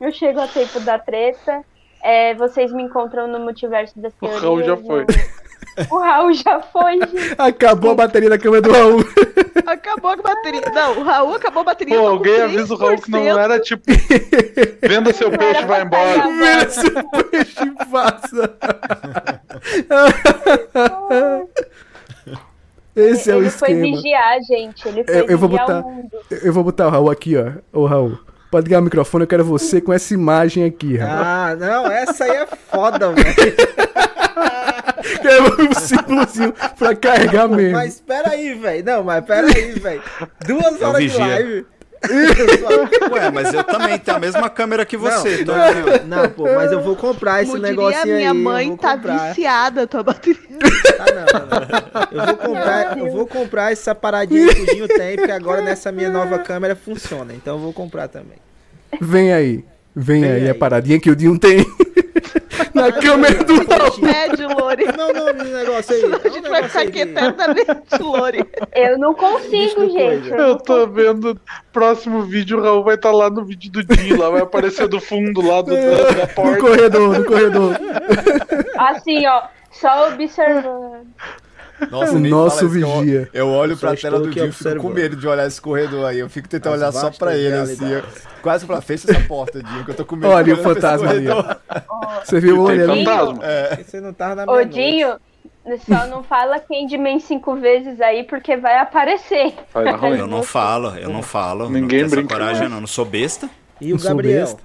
Eu chego a tempo da treta. É, vocês me encontram no Multiverso das O Teorias. Raul já no- foi. O Raul já foi, gente. Acabou a bateria da câmera do Raul. Acabou a bateria. Não, o Raul acabou a bateria. Pô, alguém avisa o Raul que não 3%. era tipo. Venda seu Não peixe e vai embora. Vira seu peixe e Esse é o Ele foi esquema. vigiar, gente. Ele foi Eu- eu vou vigiar botar- o mundo. Eu vou botar o Raul aqui, ó. Ô, Raul. Pode ligar o microfone, eu quero você com essa imagem aqui, Raul. Ah, não, essa aí é foda, velho. Quero um símbolozinho pra carregar mesmo. Mas pera aí, velho. Não, mas pera aí, velho. Duas É horas de live. Ué, mas eu também tenho a mesma câmera que você. tô não, aqui, ó. não, não, pô, mas eu vou comprar esse Como negócio aí. minha mãe, tá comprar. viciada a tua bateria. Tá, não, não, não. Eu vou comprar, eu vou comprar essa paradinha que o Dinho tem, porque agora nessa minha nova câmera funciona. Então eu vou comprar também. Vem aí. Vem, Vem aí, aí. a paradinha que o Dinho tem na câmera do Raul. Lore. Não, não, esse negócio aí. é A gente vai ficar aqui eternamente, Lore. Eu não consigo, gente. Eu não Eu tô vendo. Próximo vídeo, o Raul vai estar lá no vídeo do Dinho, lá vai aparecer do fundo lá do, da, da No porta. corredor, no corredor. Assim, ó, só observando. Nossa, O nem nosso fala isso, eu- vigia. Eu, olho pra tela do Dinho e fico com medo de olhar esse corredor aí. Eu fico tentando As olhar só pra ele, assim. Eu, quase pra fecha essa porta, Dinho, que eu tô com medo Olha de o fantasma ali. Você viu o olho ali? fantasma. Porque Você não tava na minha Ô, Dinho, só não fala Candyman cinco vezes aí, porque vai aparecer. Vai dar ruim. Eu não falo, eu não falo. Ninguém não brinca, coragem, não. não. Não sou besta. E o Não sou Gabriel? besta.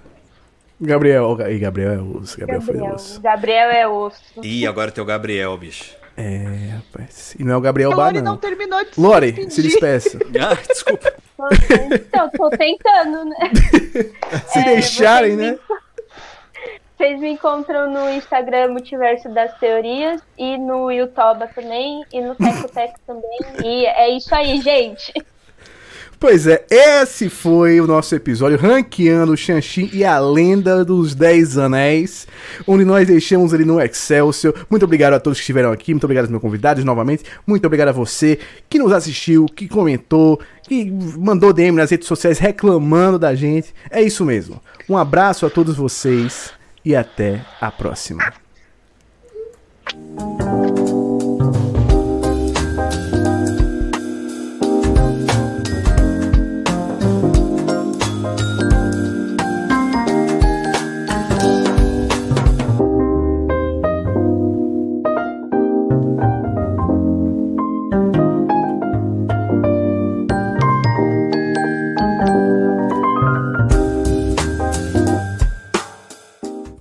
Gabriel, e Gabriel é osso, Gabriel foi Gabriel. osso. Gabriel é osso. Ih, agora tem o Gabriel, bicho. É, rapaz. E não é o Gabriel Bar, Lore não não. terminou de se Lore, despedir. se despeça. Ah, desculpa. Então, tô tentando, né? Se É, deixarem, né? Vocês me encontram no Instagram Multiverso das Teorias e no Yutoba também e no Teco Teco também. E é isso aí, gente. Pois é, esse foi o nosso episódio ranqueando o Xanxin e a lenda dos 10 anéis, onde nós deixamos ele no Excelsior. Muito obrigado a todos que estiveram aqui, muito obrigado aos meus convidados novamente, muito obrigado a você que nos assistiu, que comentou, que mandou DM nas redes sociais reclamando da gente. É isso mesmo. Um abraço a todos vocês e até a próxima.